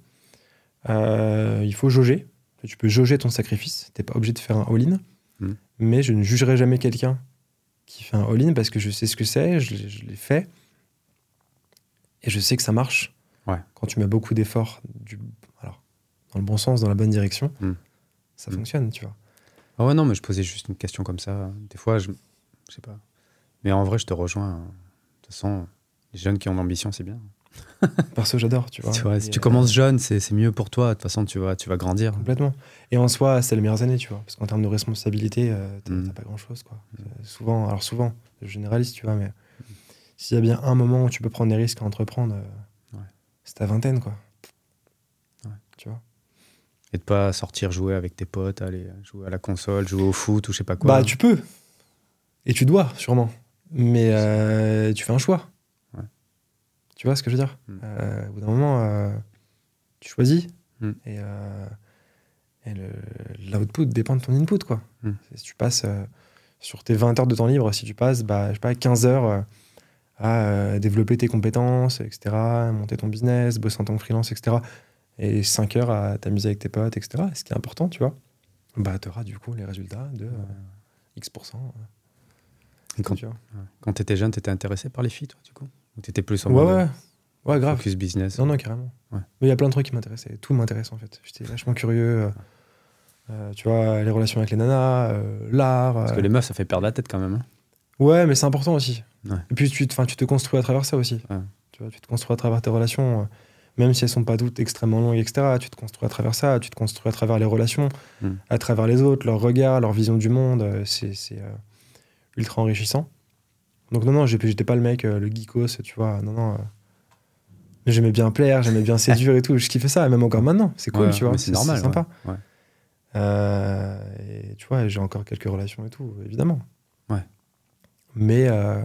Euh, il faut jauger. Tu peux jauger ton sacrifice. T'es pas obligé de faire un all-in. Mhm. Mais je ne jugerai jamais quelqu'un qui fait un all-in parce que je sais ce que c'est, je, l'ai- fait. Et je sais que ça marche. Ouais. Quand tu mets beaucoup d'efforts, du, alors, dans le bon sens, dans la bonne direction, Mm. ça Mm. fonctionne, tu vois. Ah ouais, non, mais je posais juste une question comme ça. Des fois, je, je sais pas. Mais en vrai, je te rejoins. De toute façon, les jeunes qui ont l'ambition, c'est bien. Perso, j'adore, tu vois. Tu vois, si tu euh, commences jeune, c'est c'est mieux pour toi. De toute façon, tu vas, tu vas grandir. Complètement. Et en soi, c'est les meilleures années, tu vois. Parce qu'en termes de responsabilité, euh, t'as Mm. pas grand-chose, quoi. Euh, Souvent, alors souvent, je généralise, tu vois, mais s'il y a bien un moment où tu peux prendre des risques à entreprendre, euh, Ouais. c'est ta vingtaine, quoi. Ouais. Tu vois. Et de pas sortir jouer avec tes potes, aller jouer à la console, jouer au foot ou je sais pas quoi. Bah, tu peux. Et tu dois, sûrement. Mais euh, tu fais un choix. Tu vois ce que je veux dire Mm. Euh, Au bout d'un moment, euh, tu choisis. Mm. Et, euh, et l'output dépend de ton input, quoi. Mm. Si tu passes euh, sur tes 20 heures de temps libre, si tu passes, bah, je sais pas, 15 heures à développer tes compétences, etc., monter ton business, bosser en tant que freelance, etc., et 5 heures à t'amuser avec tes potes, etc., ce qui est important, tu vois, bah, tu auras du coup les résultats de X%. Et quand tu vois. quand t'étais jeune, t'étais intéressé par les filles, toi, du coup? Ou t'étais plus en Ouais, mode ouais. Ouais, grave. focus business Non, non, carrément. Ouais. Mais il y a plein de trucs qui m'intéressaient. Tout m'intéresse en fait. J'étais vachement curieux. euh, euh, tu vois, les relations avec les nanas, euh, l'art. Parce euh, que les meufs, ça fait perdre la tête quand même. hein. Ouais, mais c'est important aussi. Ouais. Et puis tu tu te construis à travers ça aussi. Ouais. Tu vois, tu te construis à travers tes relations, euh, même si elles sont pas toutes extrêmement longues, etc. Tu te construis à travers ça. Tu te construis à travers les relations, Mm. à travers les autres, leur regard, leur vision du monde. euh, c'est c'est, euh, ultra enrichissant. Donc non, non, j'étais pas le mec, euh, le geekos, tu vois. Non, non. euh, J'aimais bien plaire, j'aimais bien séduire et tout. Je kiffais ça, et même encore maintenant. C'est cool, Ouais, tu vois. c'est normal, sympa. ouais. Ouais. Euh, et tu vois, j'ai encore quelques relations et tout, évidemment. Ouais. Mais euh,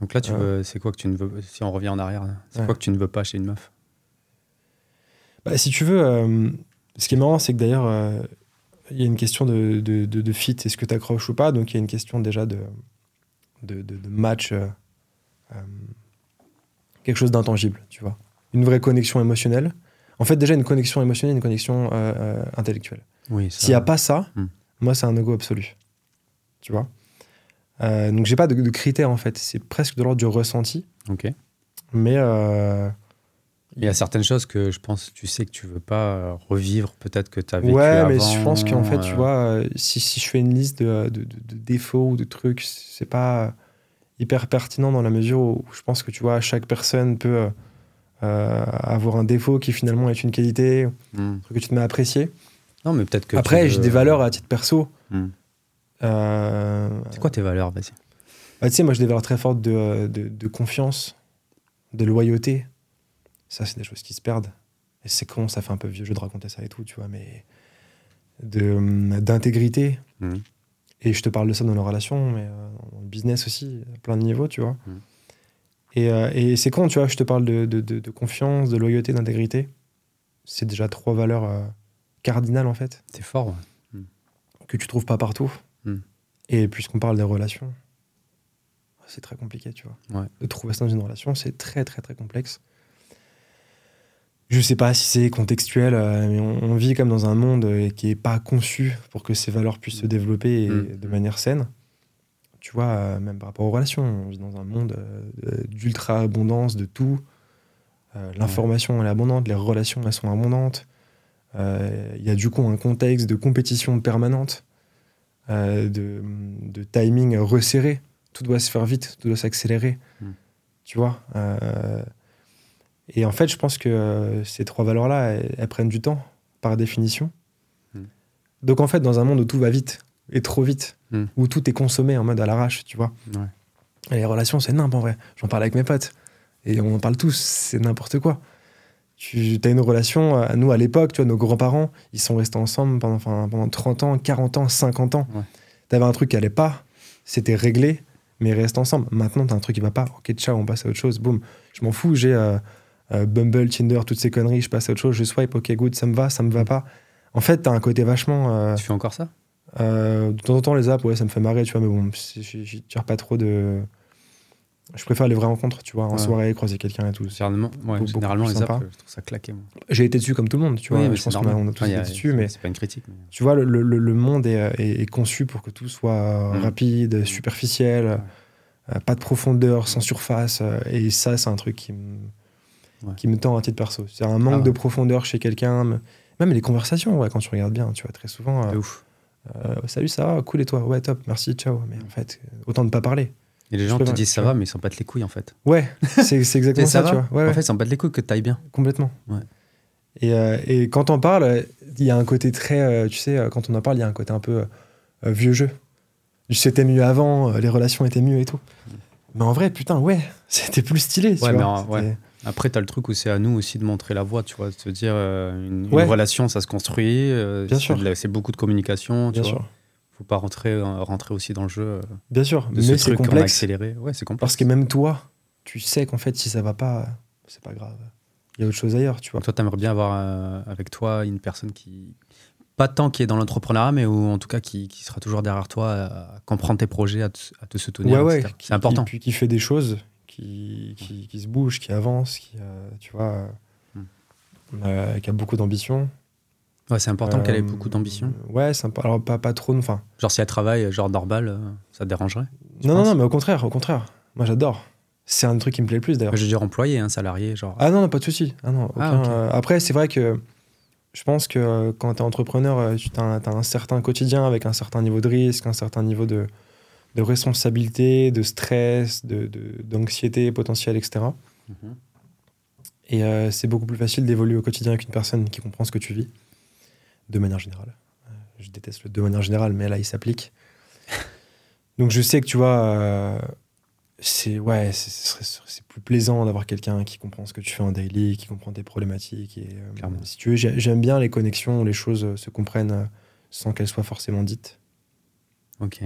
Donc là, tu veux, c'est quoi que tu ne veux Si on revient en arrière, là, c'est quoi que tu ne veux pas chez une meuf? Bah, si tu veux, euh, ce qui est marrant, c'est que d'ailleurs, euh, il y a une question de, de, de, de fit, est-ce que tu accroches ou pas? Donc il y a une question déjà de, de, de, de match, euh, euh, quelque chose d'intangible, tu vois. Une vraie connexion émotionnelle. En fait, déjà, une connexion émotionnelle, une connexion euh, intellectuelle. Oui. S'il n'y a pas ça, Hmm. moi, c'est un no-go absolu. Tu vois? Donc, j'ai pas de, de critères, en fait. C'est presque de l'ordre du ressenti. Ok. Mais. Il y a certaines choses que je pense, tu sais que tu veux pas euh, revivre, peut-être que tu as vécu Ouais, avant. mais je pense qu'en fait, tu euh, vois, euh, si, si je fais une liste de, de- de- de défauts ou de trucs, c'est pas hyper pertinent dans la mesure où je pense que, tu vois, chaque personne peut euh, avoir un défaut qui finalement est une qualité, un hmm. truc que tu te mets à apprécier. Non, mais peut-être que. Après, j'ai des valeurs à titre perso. Hmm. Euh, C'est quoi tes valeurs Vas-y? Bah, tu sais, moi, j'ai des valeurs très fortes de, de confiance, de loyauté. Ça, c'est des choses qui se perdent. Et c'est con, ça fait un peu vieux jeu de raconter ça et tout, tu vois, mais hum, d'intégrité. Hmm. Et je te parle de ça dans la relation, mais euh, dans le business aussi, à plein de niveaux, tu vois. Mm. Et, euh, et c'est con, tu vois, je te parle de, de, de- de confiance, de loyauté, d'intégrité. C'est déjà trois valeurs euh, cardinales, en fait, T'es fort. ouais. que tu trouves pas partout. Et puisqu'on parle des relations, c'est très compliqué, tu vois. Ouais. De trouver ça dans une relation, c'est très, très, très complexe. Je sais pas si c'est contextuel, euh, mais on, on vit comme dans un monde euh, qui est pas conçu pour que ces valeurs puissent se développer et Mm. de manière saine. Tu vois, euh, même par rapport aux relations, on vit dans un monde d'ultra abondance de tout. L'information elle est abondante, les relations elles sont abondantes. Euh, Il y a du coup un contexte de compétition permanente, euh, de, de timing resserré. Tout doit se faire vite, tout doit s'accélérer. Mm. Tu vois euh, Et en fait, je pense que euh, ces trois valeurs-là, elles, elles prennent du temps, par définition. Mm. Donc en fait, dans un monde où tout va vite, et trop vite, Mm. où tout est consommé en mode à l'arrache, tu vois. Ouais. Et les relations, c'est nimp en vrai. J'en parle avec mes potes. Et on en parle tous, c'est n'importe quoi. Tu as une relation, à nous à l'époque, tu vois, nos grands-parents, ils sont restés ensemble pendant, enfin, pendant 30 ans, 40 ans, 50 ans. Ouais. T'avais un truc qui allait pas, c'était réglé, mais ils restent ensemble. Maintenant, t'as un truc qui va pas, ok, ciao, on passe à autre chose, boum. Je m'en fous, j'ai euh, euh, Bumble, Tinder, toutes ces conneries, je passe à autre chose, je swipe, ok, good, ça me va, ça me va pas. En fait, t'as un côté vachement. euh, Tu fais encore ça? euh, de temps en temps, les apps, ouais, ça me fait marrer, tu vois, mais bon, j'y tire pas trop de. Je préfère les vraies rencontres, tu vois, en Ouais. soirée, croiser quelqu'un et tout. Généralement, ouais, généralement les apps, je trouve ça claqué. J'ai été dessus comme tout le monde, tu vois. Oui, mais je pense qu'on a, a tous été a- dessus, mais C'est pas une critique. mais- tu vois, le, le- le monde est, est- est conçu pour que tout soit Mm. rapide, superficiel, Ouais. euh, pas de profondeur, sans surface. et ça, c'est un truc qui me, Ouais. qui me tend à titre perso. C'est un manque Ah ouais. de profondeur chez quelqu'un, me- Même les conversations, ouais, quand tu regardes bien, tu vois, très souvent. Euh, ouf. euh, salut, ça va, cool et toi? Ouais, top, merci, ciao. Mais en fait, autant ne pas parler. Et les gens te disent ça va, mais ils s'en battent les couilles en fait. Ouais, c'est exactement ça, tu vois. En fait, ils s'en battent les couilles que tu ailles bien. complètement. Et, euh, et quand on parle, il y a un côté très. tu sais, quand on en parle, il y a un côté un peu vieux jeu. C'était mieux avant, les relations étaient mieux et tout. Mais en vrai, putain, ouais, c'était plus stylé. tu Ouais, vois. mais en- ouais. Après, tu as le truc où c'est à nous aussi de montrer la voie, tu vois, de se dire euh, une, relation, ça se construit. euh, Bien c'est sûr. C'est beaucoup de communication, tu Bien vois. sûr. Faut pas rentrer, euh, rentrer aussi dans le jeu euh, Bien sûr. de Mais ce c'est a complexe. accéléré. Ouais, c'est complexe. Parce que même toi, tu sais qu'en fait, si ça va pas, c'est pas grave. Il y a autre chose ailleurs, tu vois. Donc toi, tu aimerais bien avoir avec toi une personne qui, pas tant qui est dans l'entrepreneuriat, mais ou en tout cas qui, qui sera toujours derrière toi à comprendre tes projets, à te, à te soutenir. Ouais, ouais. C'est important. Qui, puis qui fait des choses, qui, qui, qui se bouge, qui avance, qui, euh, tu vois, euh, Hmm. euh, qui a beaucoup d'ambition. Ouais, c'est important qu'elle ait Euh, beaucoup d'ambition. Ouais, sympa. Alors, pas, pas trop, enfin. Genre, si elle travaille, genre normal, euh, ça te dérangerait Non, non, non, mais au contraire, au contraire. Moi, j'adore. C'est un truc qui me plaît le plus, d'ailleurs. Je veux dire employé, hein, salarié, genre. Ah non, non, pas de souci. Ah non, Ah, euh, après, c'est vrai que je pense que euh, quand tu es entrepreneur, euh, tu as, un certain quotidien avec un certain niveau de risque, un certain niveau de, de responsabilité, de stress, de- de- d'anxiété potentielle, etc. Mhm. Et euh, c'est beaucoup plus facile d'évoluer au quotidien avec une personne qui comprend ce que tu vis, de manière générale. Euh, Je déteste le de manière générale, mais là, il s'applique. Donc je sais que tu vois, euh, c'est ouais, c'est- plus plaisant d'avoir quelqu'un qui comprend ce que tu fais en daily, qui comprend tes problématiques. Et euh, si tu veux, j'ai- j'aime bien les connexions où les choses se comprennent sans qu'elles soient forcément dites. Ok.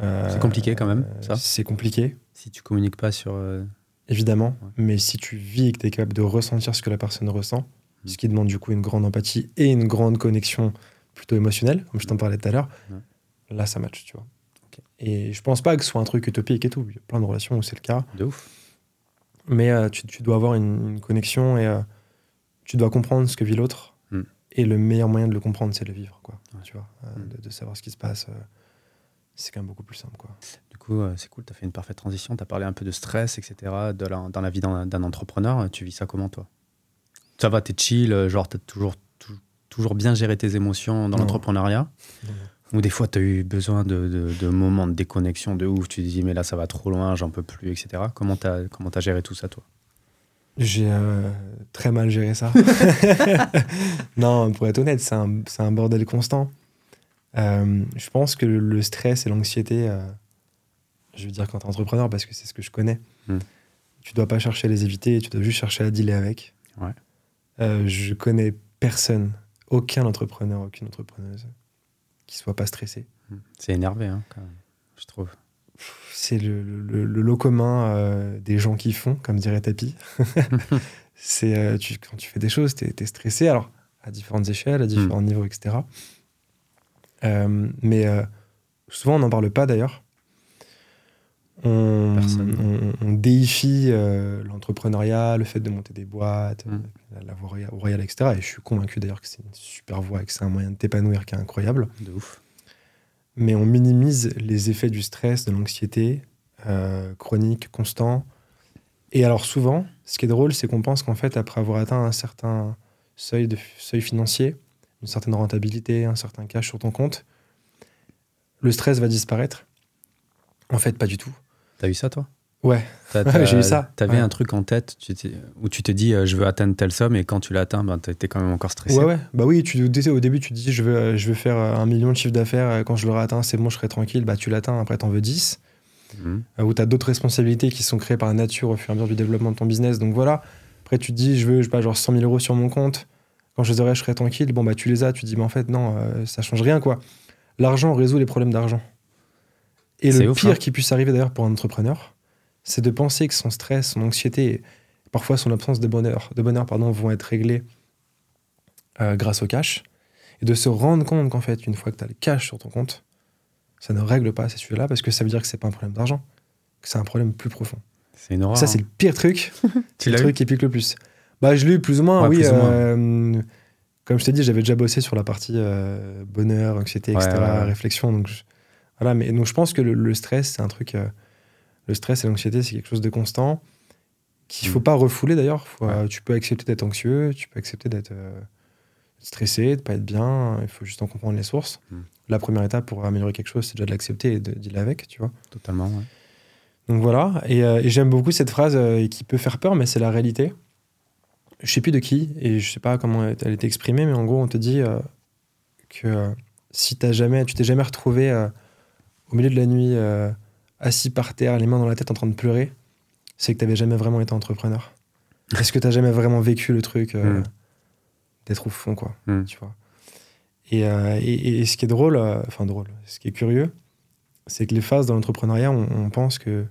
Euh, C'est compliqué quand même, ça. C'est compliqué, Si tu communiques pas sur. euh, évidemment. Ouais. Mais si tu vis et que tu es capable de ressentir ce que la personne ressent, Mm. ce qui demande du coup une grande empathie et une grande connexion plutôt émotionnelle, comme je t'en parlais tout à l'heure, Ouais. là ça match, tu vois. Et je pense pas que ce soit un truc utopique et tout. Il y a plein de relations où c'est le cas. de ouf. Mais euh, tu, tu dois avoir une, une connexion et euh, tu dois comprendre ce que vit l'autre. Mm. Et le meilleur moyen de le comprendre, c'est de le vivre, quoi. Ouais. Tu vois, euh, Mm. de, de savoir ce qui se passe. C'est quand même beaucoup plus simple, quoi. Du coup, euh, c'est cool, tu as fait une parfaite transition. Tu as parlé un peu de stress, etc. De la- dans la vie d'un entrepreneur. Tu vis ça comment, toi? Ça va, tu es chill, euh, genre, tu as toujours, tou- toujours bien géré tes émotions dans l'entrepreneuriat? Ou des fois, tu as eu besoin de, de- de moments de déconnexion de ouf, tu te dis, mais là, ça va trop loin, j'en peux plus, etc. Comment tu as, comment as géré tout ça, toi? J'ai euh, très mal géré ça. non, pour être honnête, c'est un, c'est un bordel constant. Euh, je pense que le, stress et l'anxiété, euh, je veux dire quand tu es entrepreneur, parce que c'est ce que je connais, Mm. tu dois pas chercher à les éviter, tu dois juste chercher à dealer avec. Ouais. Euh, je connais personne, aucun entrepreneur, aucune entrepreneuse, qui soit pas stressé. C'est énervé, hein, quand même, je trouve. c'est le, le- le lot commun euh, des gens qui font, comme dirait Tapi. c'est quand tu fais des choses, tu es, stressé, alors à différentes échelles, à différents niveaux, etc. Euh, mais euh, souvent, on n'en parle pas d'ailleurs. On, Personne. on- on déifie euh, l'entrepreneuriat, le fait de monter des boîtes, Mm. la, la voie royale- royale, etc. Et je suis convaincu d'ailleurs que c'est une super voie et que c'est un moyen de t'épanouir qui est incroyable De ouf. mais on minimise les effets du stress, de l'anxiété chronique, constant. Et alors souvent, ce qui est drôle, c'est qu'on pense qu'en fait, après avoir atteint un certain seuil, de, seuil financier, une certaine rentabilité, un certain cash sur ton compte, le stress va disparaître. En fait, pas du tout. T'as eu ça, toi? Ouais, T'as- t'as- j'ai eu ça. T'avais Ouais. un truc en tête tu t'es- où tu te dis, euh, je veux atteindre telle somme, et quand tu l'as atteint, ben, t'es t'es quand même encore stressé. ouais, ouais. Bah oui, tu, au début, tu te dis, je veux, je veux faire euh, un million de chiffre d'affaires. euh, Quand je l'aurai atteint, c'est bon, je serai tranquille. Bah, tu l'atteins, après, t'en veux 10. Mhm. euh, où tu as d'autres responsabilités qui sont créées par la nature au fur et à mesure du développement de ton business. Donc voilà, après tu te dis, je veux, je sais pas, genre 100 000 euros sur mon compte. Quand je les aurai, je serai tranquille. Bon, bah tu les as, tu te dis, mais en fait, non, euh, ça change rien, quoi. L'argent résout les problèmes d'argent. Et le ouf, pire hein. qui puisse arriver d'ailleurs pour un entrepreneur, c'est de penser que son stress, son anxiété, parfois son absence de bonheur, de bonheur pardon, vont être réglés euh, grâce au cash. Et de se rendre compte qu'en fait, une fois que tu as le cash sur ton compte, ça ne règle pas ces sujets-là parce que ça veut dire que c'est pas un problème d'argent, que c'est un problème plus profond. C'est une horreur. ça, c'est hein. le pire truc. C'est le truc qui pique le plus. Bah, je l'ai eu plus ou moins, Ouais, oui. plus ou moins. euh, comme je t'ai dit, j'avais déjà bossé sur la partie euh, bonheur, anxiété, Ouais, etc., ouais, réflexion. Donc, je- voilà, mais donc je pense que le, le stress, c'est un truc. euh, le stress et l'anxiété, c'est quelque chose de constant qu'il Mm. faut pas refouler d'ailleurs. Tu peux accepter d'être anxieux, tu peux accepter d'être stressé, de pas être bien, il faut juste en comprendre les sources. Mm. La première étape pour améliorer quelque chose, c'est déjà de l'accepter et de dealer avec, tu vois. Totalement, ouais. Donc voilà, et, euh, et j'aime beaucoup cette phrase euh, qui peut faire peur, mais c'est la réalité. Je sais plus de qui, et je sais pas comment elle était exprimée, mais en gros, on te dit euh, que euh, si t'as jamais, tu t'es jamais retrouvé euh, au milieu de la nuit, assis par terre, les mains dans la tête, en train de pleurer, c'est que t'avais jamais vraiment été entrepreneur. Est-ce que t'as jamais vraiment vécu le truc euh, Mm. d'être au fond, quoi, Mm. tu vois et, et- et ce qui est drôle, enfin drôle, ce qui est curieux, c'est que les phases dans l'entrepreneuriat, on, on pense que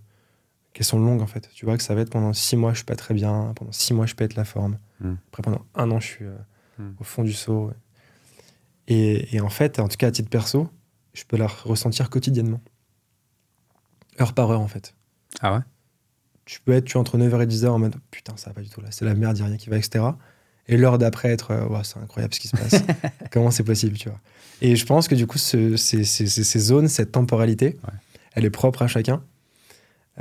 qu'elles sont longues en fait. Tu vois que ça va être pendant six mois, je suis pas très bien, pendant six mois, je pète la forme. Mm. Après, pendant un an, je suis euh, Mm. au fond du seau. Et, et en fait, en tout cas à titre perso, je peux la ressentir quotidiennement. Heure par heure en fait. Ah ouais? Tu peux être tu, entre 9h et 10h en mode putain, ça va pas du tout là, c'est la merde, y a rien qui va, etc. Et l'heure d'après être euh, c'est incroyable ce qui se passe. Comment c'est possible, tu vois? Et je pense que du coup, ce- ces, ces- ces- ces zones, cette temporalité, Ouais. elle est propre à chacun.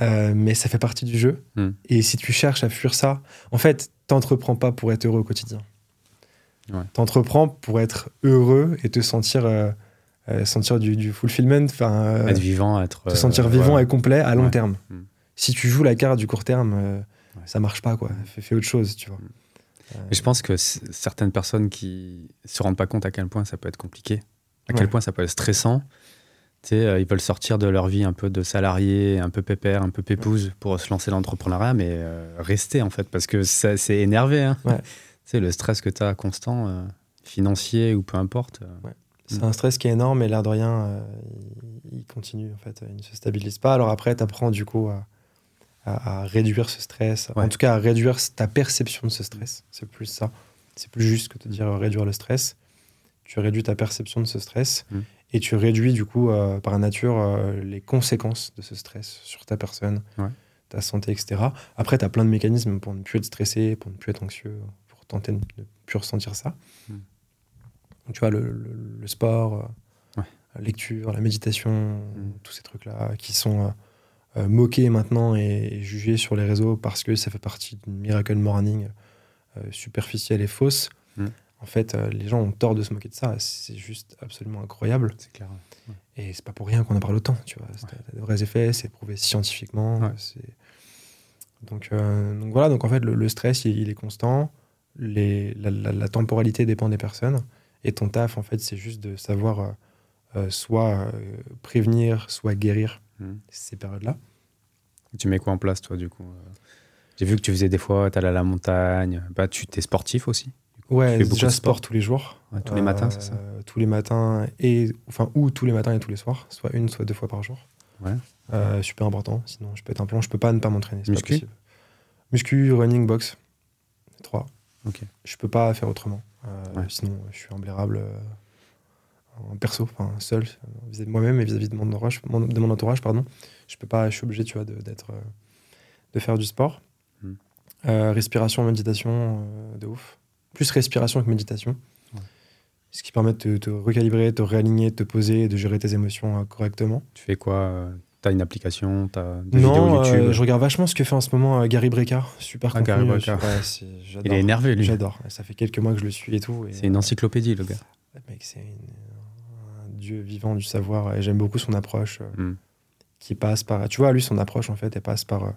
Euh, mais ça fait partie du jeu. Mm. Et si tu cherches à fuir ça, en fait, t'entreprends pas pour être heureux au quotidien. Ouais. T'entreprends pour être heureux et te sentir, euh, euh, sentir du, du fulfillment, enfin, Être vivant, être. te sentir vivant ouais. et complet à long Ouais. terme. Mm. Si tu joues la carte du court terme, ça marche pas, quoi. Fais, fais autre chose, tu vois. Je pense que certaines personnes qui se rendent pas compte à quel point ça peut être compliqué, à quel point ça peut être stressant. Euh, ils veulent sortir de leur vie un peu de salarié, un peu pépère, un peu pépouse pour se lancer dans l'entrepreneuriat, mais euh, rester en fait, parce que c'est énervé. Hein. Ouais. sais, le stress que tu as constant, euh, financier ou peu importe. euh, C'est un stress qui est énorme et l'air de rien, il, continue en fait, il ne se stabilise pas. Alors après, tu apprends du coup à, à- à réduire ce stress, Ouais. en tout cas à réduire ta perception de ce stress. C'est plus ça. C'est plus juste que de dire réduire le stress. Tu réduis ta perception de ce stress Mm. Et tu réduis du coup euh, par nature euh, les conséquences de ce stress sur ta personne, Ouais. ta santé, etc. Après, tu as plein de mécanismes pour ne plus être stressé, pour ne plus être anxieux, pour tenter de ne plus ressentir ça. Mm. Donc, tu vois, le, le- le sport, euh, Ouais. la lecture, la méditation, Mm. tous ces trucs-là qui sont moqués maintenant et, et jugés sur les réseaux parce que ça fait partie d'une miracle morning superficielle et fausse. En fait, euh, les gens ont tort de se moquer de ça. C'est juste absolument incroyable. C'est clair. Et c'est pas pour rien qu'on en parle autant, tu vois. C'est- Ouais. De vrais effets, c'est prouvé scientifiquement. Ouais. Donc, euh, donc voilà, donc en fait, le, le stress, il, il est constant. Les, la, la- la temporalité dépend des personnes. Et ton taf, en fait, c'est juste de savoir euh, soit euh, prévenir, soit guérir Mm. ces périodes-là. Tu mets quoi en place, toi, du coup J'ai vu que tu faisais des fois, tu allais à la montagne. Bah, tu es sportif aussi? Ouais, Tu fais beaucoup déjà sport. sport tous les jours. Ouais, tous les matins, c'est ça Euh, Tous les matins, et, enfin, ou tous les matins et tous les soirs, soit une, soit deux fois par jour. Ouais. Euh, super important, sinon je peux être un plomb, je peux pas ne pas m'entraîner. pas Muscu possible. Muscu, running, box. Trois. Ok. Je peux pas faire autrement. Euh, Ouais. Sinon, je suis imblairable euh, en perso, enfin seul, vis-à-vis de moi-même et vis-à-vis de mon entourage, mon- de mon entourage, pardon. Je peux pas, je suis obligé, tu vois, de, d'être, euh, de faire du sport. Mm. Euh, respiration, méditation, euh, de ouf. Plus respiration que méditation. Ouais. Ce qui permet de te, te recalibrer, de te réaligner, de te poser, de gérer tes émotions euh, correctement. Tu fais quoi euh, T'as une application T'as des vidéos Non, YouTube? euh, je regarde vachement ce que fait en ce moment Gary Breca. Super Ah, contenu. Gary Il est énervé, lui. J'adore. Ça fait quelques mois que je le suis et tout. C'est une encyclopédie, le gars. mec, c'est un dieu vivant du savoir. Et j'aime beaucoup son approche euh, Mm. qui passe par. Tu vois, lui, son approche, en fait, elle passe par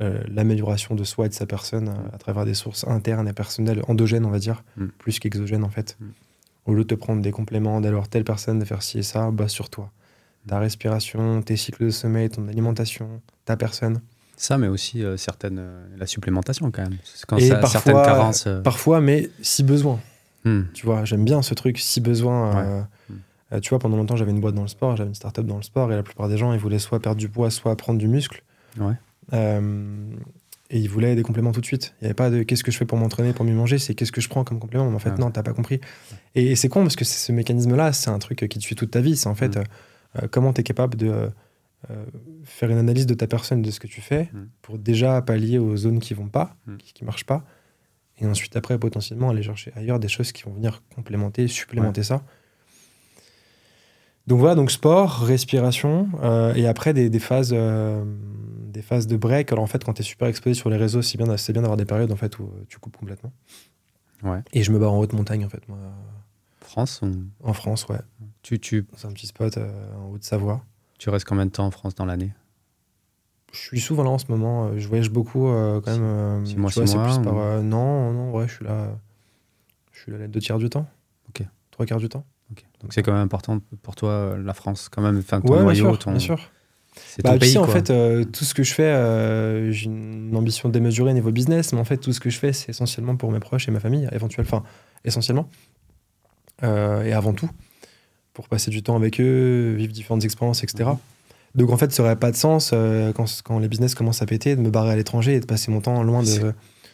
euh, l'amélioration de soi et de sa personne euh, à travers des sources internes et personnelles, endogènes, on va dire, Mm. plus qu'exogènes, en fait. Mm. Au lieu de te prendre des compléments, d'alors telle personne, de faire ci et ça, bah sur toi. Ta respiration, tes cycles de sommeil, ton alimentation, ta personne. Ça, mais aussi euh, certaines, euh, la supplémentation quand même. C'est Quand Et ça- parfois- certaines carences. euh, Parfois, mais si besoin. hmm. Tu vois, j'aime bien ce truc, si besoin. Mm. tu vois, pendant longtemps, j'avais une boîte dans le sport, j'avais une start-up dans le sport, et la plupart des gens, ils voulaient soit perdre du poids, soit prendre du muscle. Ouais. Euh, et ils voulaient des compléments tout de suite. Il n'y avait pas de qu'est-ce que je fais pour m'entraîner, pour mieux manger, c'est qu'est-ce que je prends comme complément? Mais en fait, Ah. non, t'as pas compris. Et, et c'est con parce que ce mécanisme-là, c'est un truc qui te suit toute ta vie. C'est en fait Mm. euh, euh, comment tu es capable de euh, faire une analyse de ta personne, de ce que tu fais, Mm. pour déjà pallier aux zones qui vont pas, Mm. qui, qui marchent pas. Et ensuite, après, potentiellement, aller chercher ailleurs des choses qui vont venir complémenter, supplémenter ça. Donc voilà, donc sport, respiration, euh, et après des, des phases, des phases de break. Alors en fait, quand tu es super exposé sur les réseaux, c'est bien, c'est bien d'avoir des périodes en fait où euh, tu coupes complètement. Ouais. Et je me barre en haute montagne, en fait, moi, France ou... en France, ouais. tu, tu, Dans un petit spot euh, en Haute-Savoie. tu restes combien de temps en France dans l'année? Je suis souvent là en ce moment. euh, Je voyage beaucoup euh, quand même. Six mois, vois, six c'est mois, plus par, ou- non, non, ouais, je suis là. Je suis là les deux tiers du temps. Ok. Trois quarts du temps. Ok. Donc c'est quand même important pour toi, la France, quand même. Enfin, ton ouais, bien noyau, sûr, ton... bien sûr. C'est Bah, ton tu pays, sais, en fait, euh, tout ce que je fais, euh, j'ai une ambition démesurée niveau business, mais en fait, tout ce que je fais, c'est essentiellement pour mes proches et ma famille, éventuellement, enfin, essentiellement. Euh, et avant tout, pour passer du temps avec eux, vivre différentes expériences, etc. Mhm. Donc, en fait, ça n'aurait pas de sens, quand, quand les business commencent à péter, de me barrer à l'étranger et de passer mon temps loin de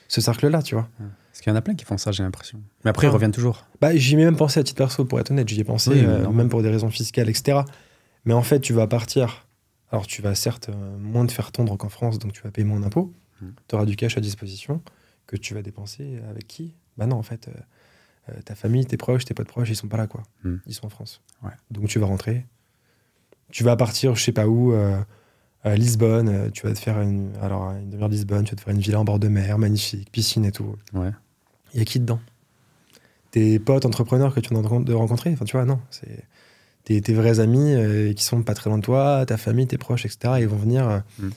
ce cercle-là, tu vois. Parce qu'il y en a plein qui font ça, j'ai l'impression. Mais après, ils Ah. reviennent toujours. Bah, j'y ai même pensé à titre perso, pour être honnête, j'y ai pensé, Oui, euh, même pour des raisons fiscales, etc. Mais en fait, tu vas partir. Alors, tu vas certes euh, moins te faire tondre qu'en France, donc tu vas payer moins d'impôts. Mm. Tu auras du cash à disposition que tu vas dépenser avec qui? Bah non, en fait, euh, euh, ta famille, tes proches, tes potes proches, ils sont pas là, quoi. Mm. Ils sont en France. Ouais. Donc, tu vas rentrer. Tu vas partir, je sais pas où, euh, à Lisbonne. tu vas te faire une. Alors, une demi-heure de Lisbonne, tu vas te faire une villa en bord de mer, magnifique, piscine et tout. Ouais. Il y a qui dedans? Tes potes entrepreneurs que tu viens de rencontrer? Enfin, tu vois, non. C'est tes, tes vrais amis euh, qui sont pas très loin de toi, ta famille, tes proches, etc. Ils vont venir. euh, Mm.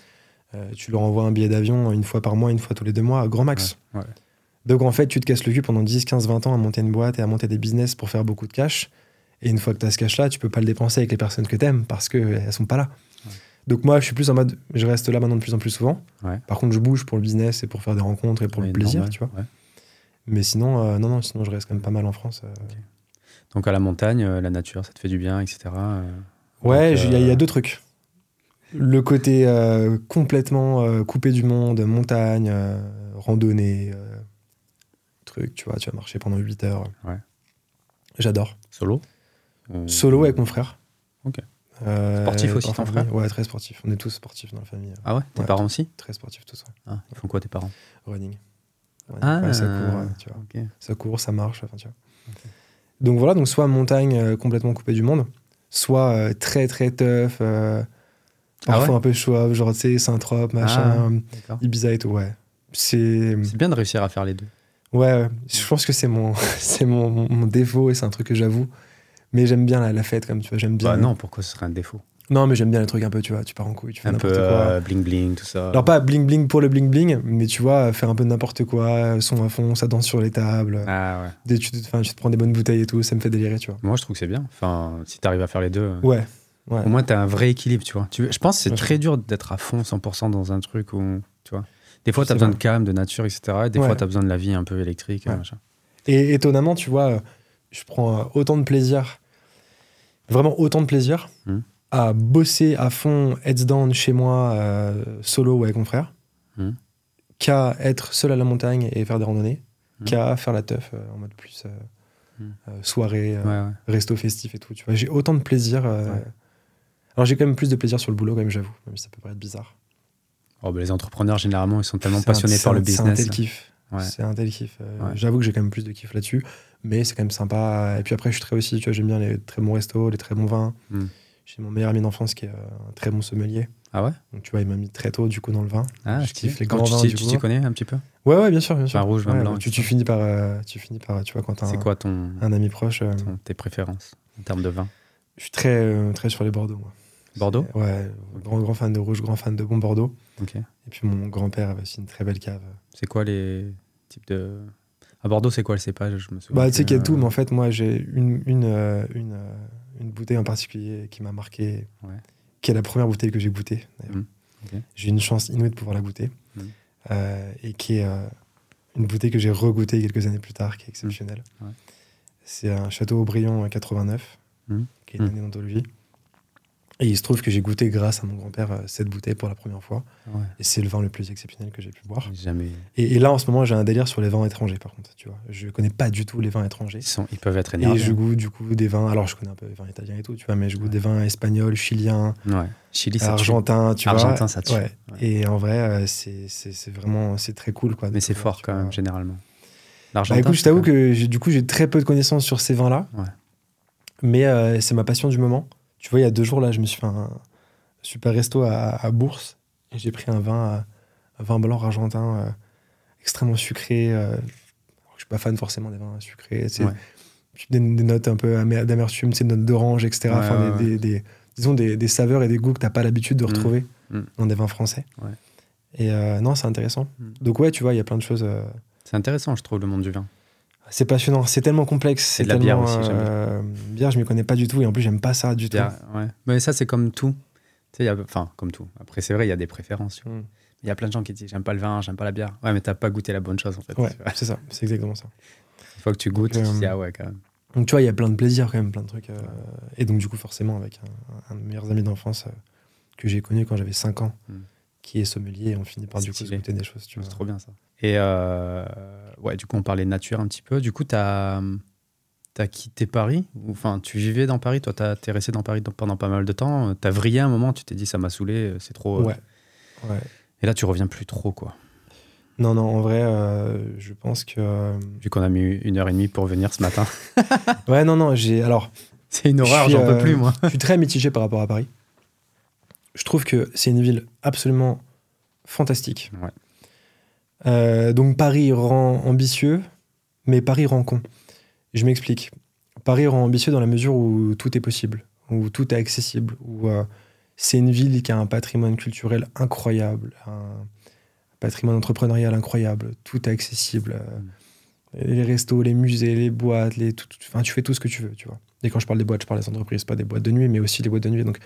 euh, tu leur envoies un billet d'avion une fois par mois, une fois tous les deux mois, grand max. Ouais, ouais. Donc, en fait, tu te casses le cul pendant 10, 15, 20 ans à monter une boîte et à monter des business pour faire beaucoup de cash. Et une fois que tu as ce cash-là, tu peux pas le dépenser avec les personnes que tu aimes parce qu'elles sont pas là. Ouais. Donc, moi, je suis plus en mode, je reste là maintenant de plus en plus souvent. Par contre, je bouge pour le business et pour faire des rencontres et pour le plaisir, normal, tu vois. Mais sinon, euh, non, non, sinon je reste quand même pas mal en France. euh. Donc à la montagne, euh, la nature, ça te fait du bien, etc. euh. Ouais, j'ai- il y, a- il y euh, a deux trucs. Le côté euh, complètement euh, coupé du monde, montagne, euh, randonnée, euh, truc, tu vois, tu vas marcher pendant 8 heures. Ouais. J'adore. Solo Solo avec mon frère. Ok. Euh, Sportif aussi, ton frère Ouais, très sportif. On est tous sportifs dans la famille. Ah ouais Tes Ouais. parents aussi Très sportifs tous. ouais. ah, Ils font quoi tes parents Running. Running. Ah, Ouais, ça court, euh, tu vois. ok. ça court, ça marche, enfin, tu vois. Donc voilà, donc soit montagne euh, complètement coupée du monde, soit euh, très très tough, euh, Ah parfois ouais un peu chauve, genre tu sais, Saint-Trope, machin, D'accord. Ibiza et tout, ouais. C'est. Bien de réussir à faire les deux. Ouais, ouais. je pense que c'est mon, c'est mon, mon- mon défaut et c'est un truc que j'avoue. Mais j'aime bien la, la fête, comme tu vois, j'aime bien. Bah non, pourquoi ce serait un défaut? Non, mais j'aime bien les trucs un peu, tu vois, tu pars en couille, tu fais Un peu quoi. euh, bling bling, tout ça. Alors pas bling bling pour le bling bling, mais tu vois, faire un peu n'importe quoi, son à fond, ça danse sur les tables, Ah ouais. des, tu, tu te prends des bonnes bouteilles et tout, ça me fait délirer, tu vois. Moi, je trouve que c'est bien. Enfin, si t'arrives à faire les deux, Ouais, ouais. au moins t'as un vrai équilibre, tu vois. Tu, je pense que c'est Ouais, très dur d'être à fond 100% dans un truc où, tu vois. Des fois, t'as besoin de calme, de nature, etc. Et des Ouais. fois, t'as besoin de la vie un peu électrique. Et étonnamment, tu vois, je prends euh, autant de plaisir, vraiment autant de plaisir, Mhm. À bosser à fond, heads down chez moi, euh, solo ou avec mon frère, Mhm. qu'à être seul à la montagne et faire des randonnées, Mhm. qu'à faire la teuf euh, en mode plus euh, euh, soirée, Ouais, ouais. resto festif et tout. Tu vois, j'ai autant de plaisir. Ouais. Alors j'ai quand même plus de plaisir sur le boulot, quand même, j'avoue, même si ça peut paraître bizarre. Oh, bah, les entrepreneurs, généralement, ils sont tellement un- passionnés par le C'est un business. tel kiff. C'est un tel kiff. J'avoue que j'ai quand même plus de kiff là-dessus, mais c'est quand même sympa. Et puis après, je suis très aussi, tu vois, j'aime bien les très bons restos, les très bons vins. J'ai mon meilleur ami d'enfance qui est euh, un très bon sommelier. Ah ouais? Donc tu vois, il m'a mis très tôt du coup dans le vin. Ah, je kiffe les grands vins tu t'y connais un petit peu? Ouais, ouais, bien sûr, bien sûr. Rouge, vin Ouais, blanc, Tu, finis par, euh, tu finis par, tu vois, quand t'as un, quoi ton, un ami proche. euh, ton- tes préférences en termes de vin? Je suis très, euh, très sur les Bordeaux. Moi. Bordeaux? Ouais, grand, grand fan de rouge, grand fan de bon Bordeaux. Ok. Et puis mon grand-père avait aussi une très belle cave. C'est quoi les types de. À Bordeaux, c'est quoi le cépage? Je me souviens. Bah, tu sais qu'il y a tout, mais en fait, moi, j'ai une, une, une, une bouteille en particulier qui m'a marqué, Ouais. qui est la première bouteille que j'ai goûtée. Ok. J'ai eu une chance inouïe de pouvoir la goûter. Mhm. Euh, et qui est euh, une bouteille que j'ai regoûtée quelques années plus tard, qui est exceptionnelle. Ouais. C'est un château Aubryon euh, 89, Mhm. qui est une année d'anthologie. Et il se trouve que j'ai goûté, grâce à mon grand-père, euh, cette bouteille pour la première fois. Ouais. Et c'est le vin le plus exceptionnel que j'ai pu boire. Jamais. Et, et là, en ce moment, j'ai un délire sur les vins étrangers, par contre. Tu vois, je connais pas du tout les vins étrangers. Ils, sont... Ils peuvent être Et énervés. je goûte du coup des vins. Alors, je connais un peu les vins italiens et tout, tu vois, mais je goûte Ouais. des vins espagnols, chiliens, Ouais. Chili, argentins, tu Argentin, vois. ça tue. Et en vrai, euh, c'est vraiment c'est très cool, quoi. Mais c'est fort quand vois. même, généralement. Bah, L'Argentin. écoute, je t'avoue que j'ai- du coup, j'ai très peu de connaissances sur ces vins-là. Ouais. Mais euh, c'est ma passion du moment. Tu vois, il y a deux jours, là, je me suis fait un super resto à, à Bourse. Et j'ai pris un vin, euh, un vin blanc argentin euh, extrêmement sucré. euh, je suis pas fan forcément des vins sucrés. Ouais. des, des notes un peu d'amertume, des notes d'orange, etc. Ouais, enfin, ouais, des, des- des- disons des, saveurs et des goûts que t'as pas l'habitude de Mm. retrouver Mm. dans des vins français. Et euh, non, c'est intéressant. Mm. Donc ouais, tu vois, il y a plein de choses. euh, C'est intéressant, je trouve, le monde du vin. C'est passionnant, c'est tellement complexe. C'est de la bière aussi, j'aime bien. euh, bière, je m'y connais pas du tout et en plus, j'aime pas ça du tout. Ouais. Mais ça, c'est comme tout. Enfin, comme tout. Après, c'est vrai, il y a des préférences. Mm. Il y a plein de gens qui disent J'aime pas le vin, j'aime pas la bière. Ouais, mais t'as pas goûté la bonne chose, en fait. Ouais, c'est ça, c'est exactement ça. Une fois que tu goûtes, Donc, tu te dis euh, Ah ouais, quand même. Donc tu vois, il y a plein de plaisirs quand même, plein de trucs. euh, et donc du coup, forcément, avec un, un de mes meilleurs amis d'enfance euh, que j'ai connu quand j'avais 5 ans, Mm. qui est sommelier, on finit par du coup goûter des choses. C'est trop bien, ça. Et euh, ouais, du coup, on parlait nature un petit peu. Du coup, t'as as quitté Paris? Enfin, tu vivais dans Paris Toi, t'as- t'es resté dans Paris pendant pas mal de temps. T'as vrillé un moment, tu t'es dit Ça m'a saoulé, c'est trop. euh. Ouais. ouais. Et là, tu reviens plus trop, quoi. Non, non, en vrai, euh, je pense que. euh, Vu qu'on a mis une heure et demie pour venir ce matin. Ouais, non, non, j'ai. Alors, c'est une horreur, j'en peux euh, plus, moi. je suis très mitigé par rapport à Paris. Je trouve que c'est une ville absolument fantastique. Ouais. Euh, donc Paris rend ambitieux, mais Paris rend con. Je m'explique. Paris rend ambitieux dans la mesure où tout est possible, où tout est accessible, où euh, c'est une ville qui a un patrimoine culturel incroyable, un patrimoine entrepreneurial incroyable, tout est accessible. euh, Les restos, les musées, les boîtes, les, tout, tout- enfin, tu fais tout ce que tu veux, tu vois. Et quand je parle des boîtes, je parle des entreprises, pas des boîtes de nuit, mais aussi des boîtes de nuit. Donc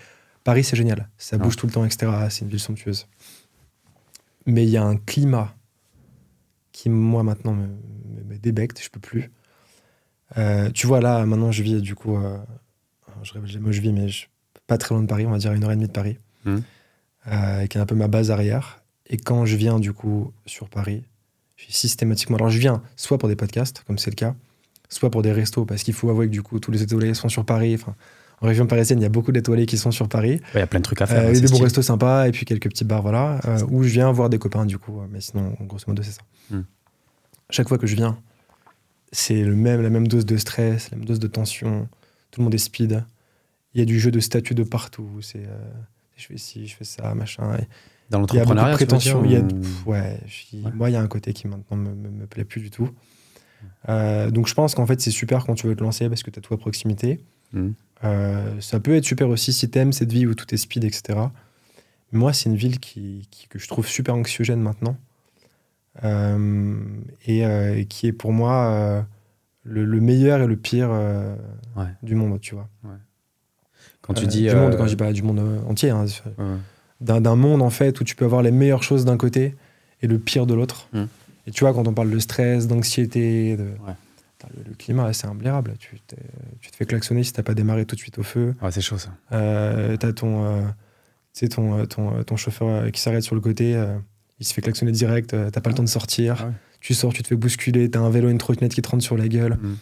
Paris, c'est génial. Ça Ouais. bouge tout le temps, etc. C'est une ville somptueuse. Mais il y a un climat qui, moi, maintenant, me, me, me débecte. Je peux plus. Euh, tu vois, là, maintenant, je vis, du coup, euh, je révèle où je vis, mais je, pas très loin de Paris, on va dire une heure et demie de Paris, Mhm. euh, qui est un peu ma base arrière. Et quand je viens, du coup, sur Paris, je suis systématiquement. Alors, je viens soit pour des podcasts, comme c'est le cas, soit pour des restos, parce qu'il faut avouer que, du coup, tous les étoilés sont sur Paris. Enfin, en région parisienne, il y a beaucoup d'étoilés qui sont sur Paris. Il y a plein de trucs à faire. Euh, hein, des bons restos sympas et puis quelques petits bars, voilà, euh, où je viens voir des copains, du coup. Mais sinon, grosso modo, c'est ça. Hmm. Chaque fois que je viens, c'est le même, la même dose de stress, la même dose de tension. Tout le monde est speed. Il y a du jeu de statut de partout. C'est, euh, je fais ci, je fais ça, machin. Et Dans il y a beaucoup de l'entrepreneuriat, prétention. Il y a, pff, ouais, Ouais. moi, il y a un côté qui maintenant me, me, me plaît plus du tout. Euh, donc, je pense qu'en fait, c'est super quand tu veux te lancer parce que tu as tout à proximité. Mhm. Euh, ça peut être super aussi si t'aimes cette vie où tout est speed, etc. Moi, c'est une ville qui, qui- que je trouve super anxiogène maintenant. Euh, et euh, et qui est pour moi le, le meilleur et le pire Ouais. du monde, tu vois. Quand tu dis. du monde, quand je dis pas du monde entier, hein, ouais. d'un monde en fait où tu peux avoir les meilleures choses d'un côté et le pire de l'autre. Mm. Et tu vois, quand on parle de stress, d'anxiété, de... Le, le climat, c'est imblairable. Tu, te fais klaxonner si t'as pas démarré tout de suite au feu. Ouais, c'est chaud, ça. Euh, t'as ton, euh, ton, euh, ton, euh, ton chauffeur qui s'arrête sur le côté, euh, il se fait klaxonner direct, t'as pas le temps de sortir. Ah ouais. Tu sors, tu te fais bousculer, t'as un vélo, une trottinette qui te rentre sur la gueule. Mm.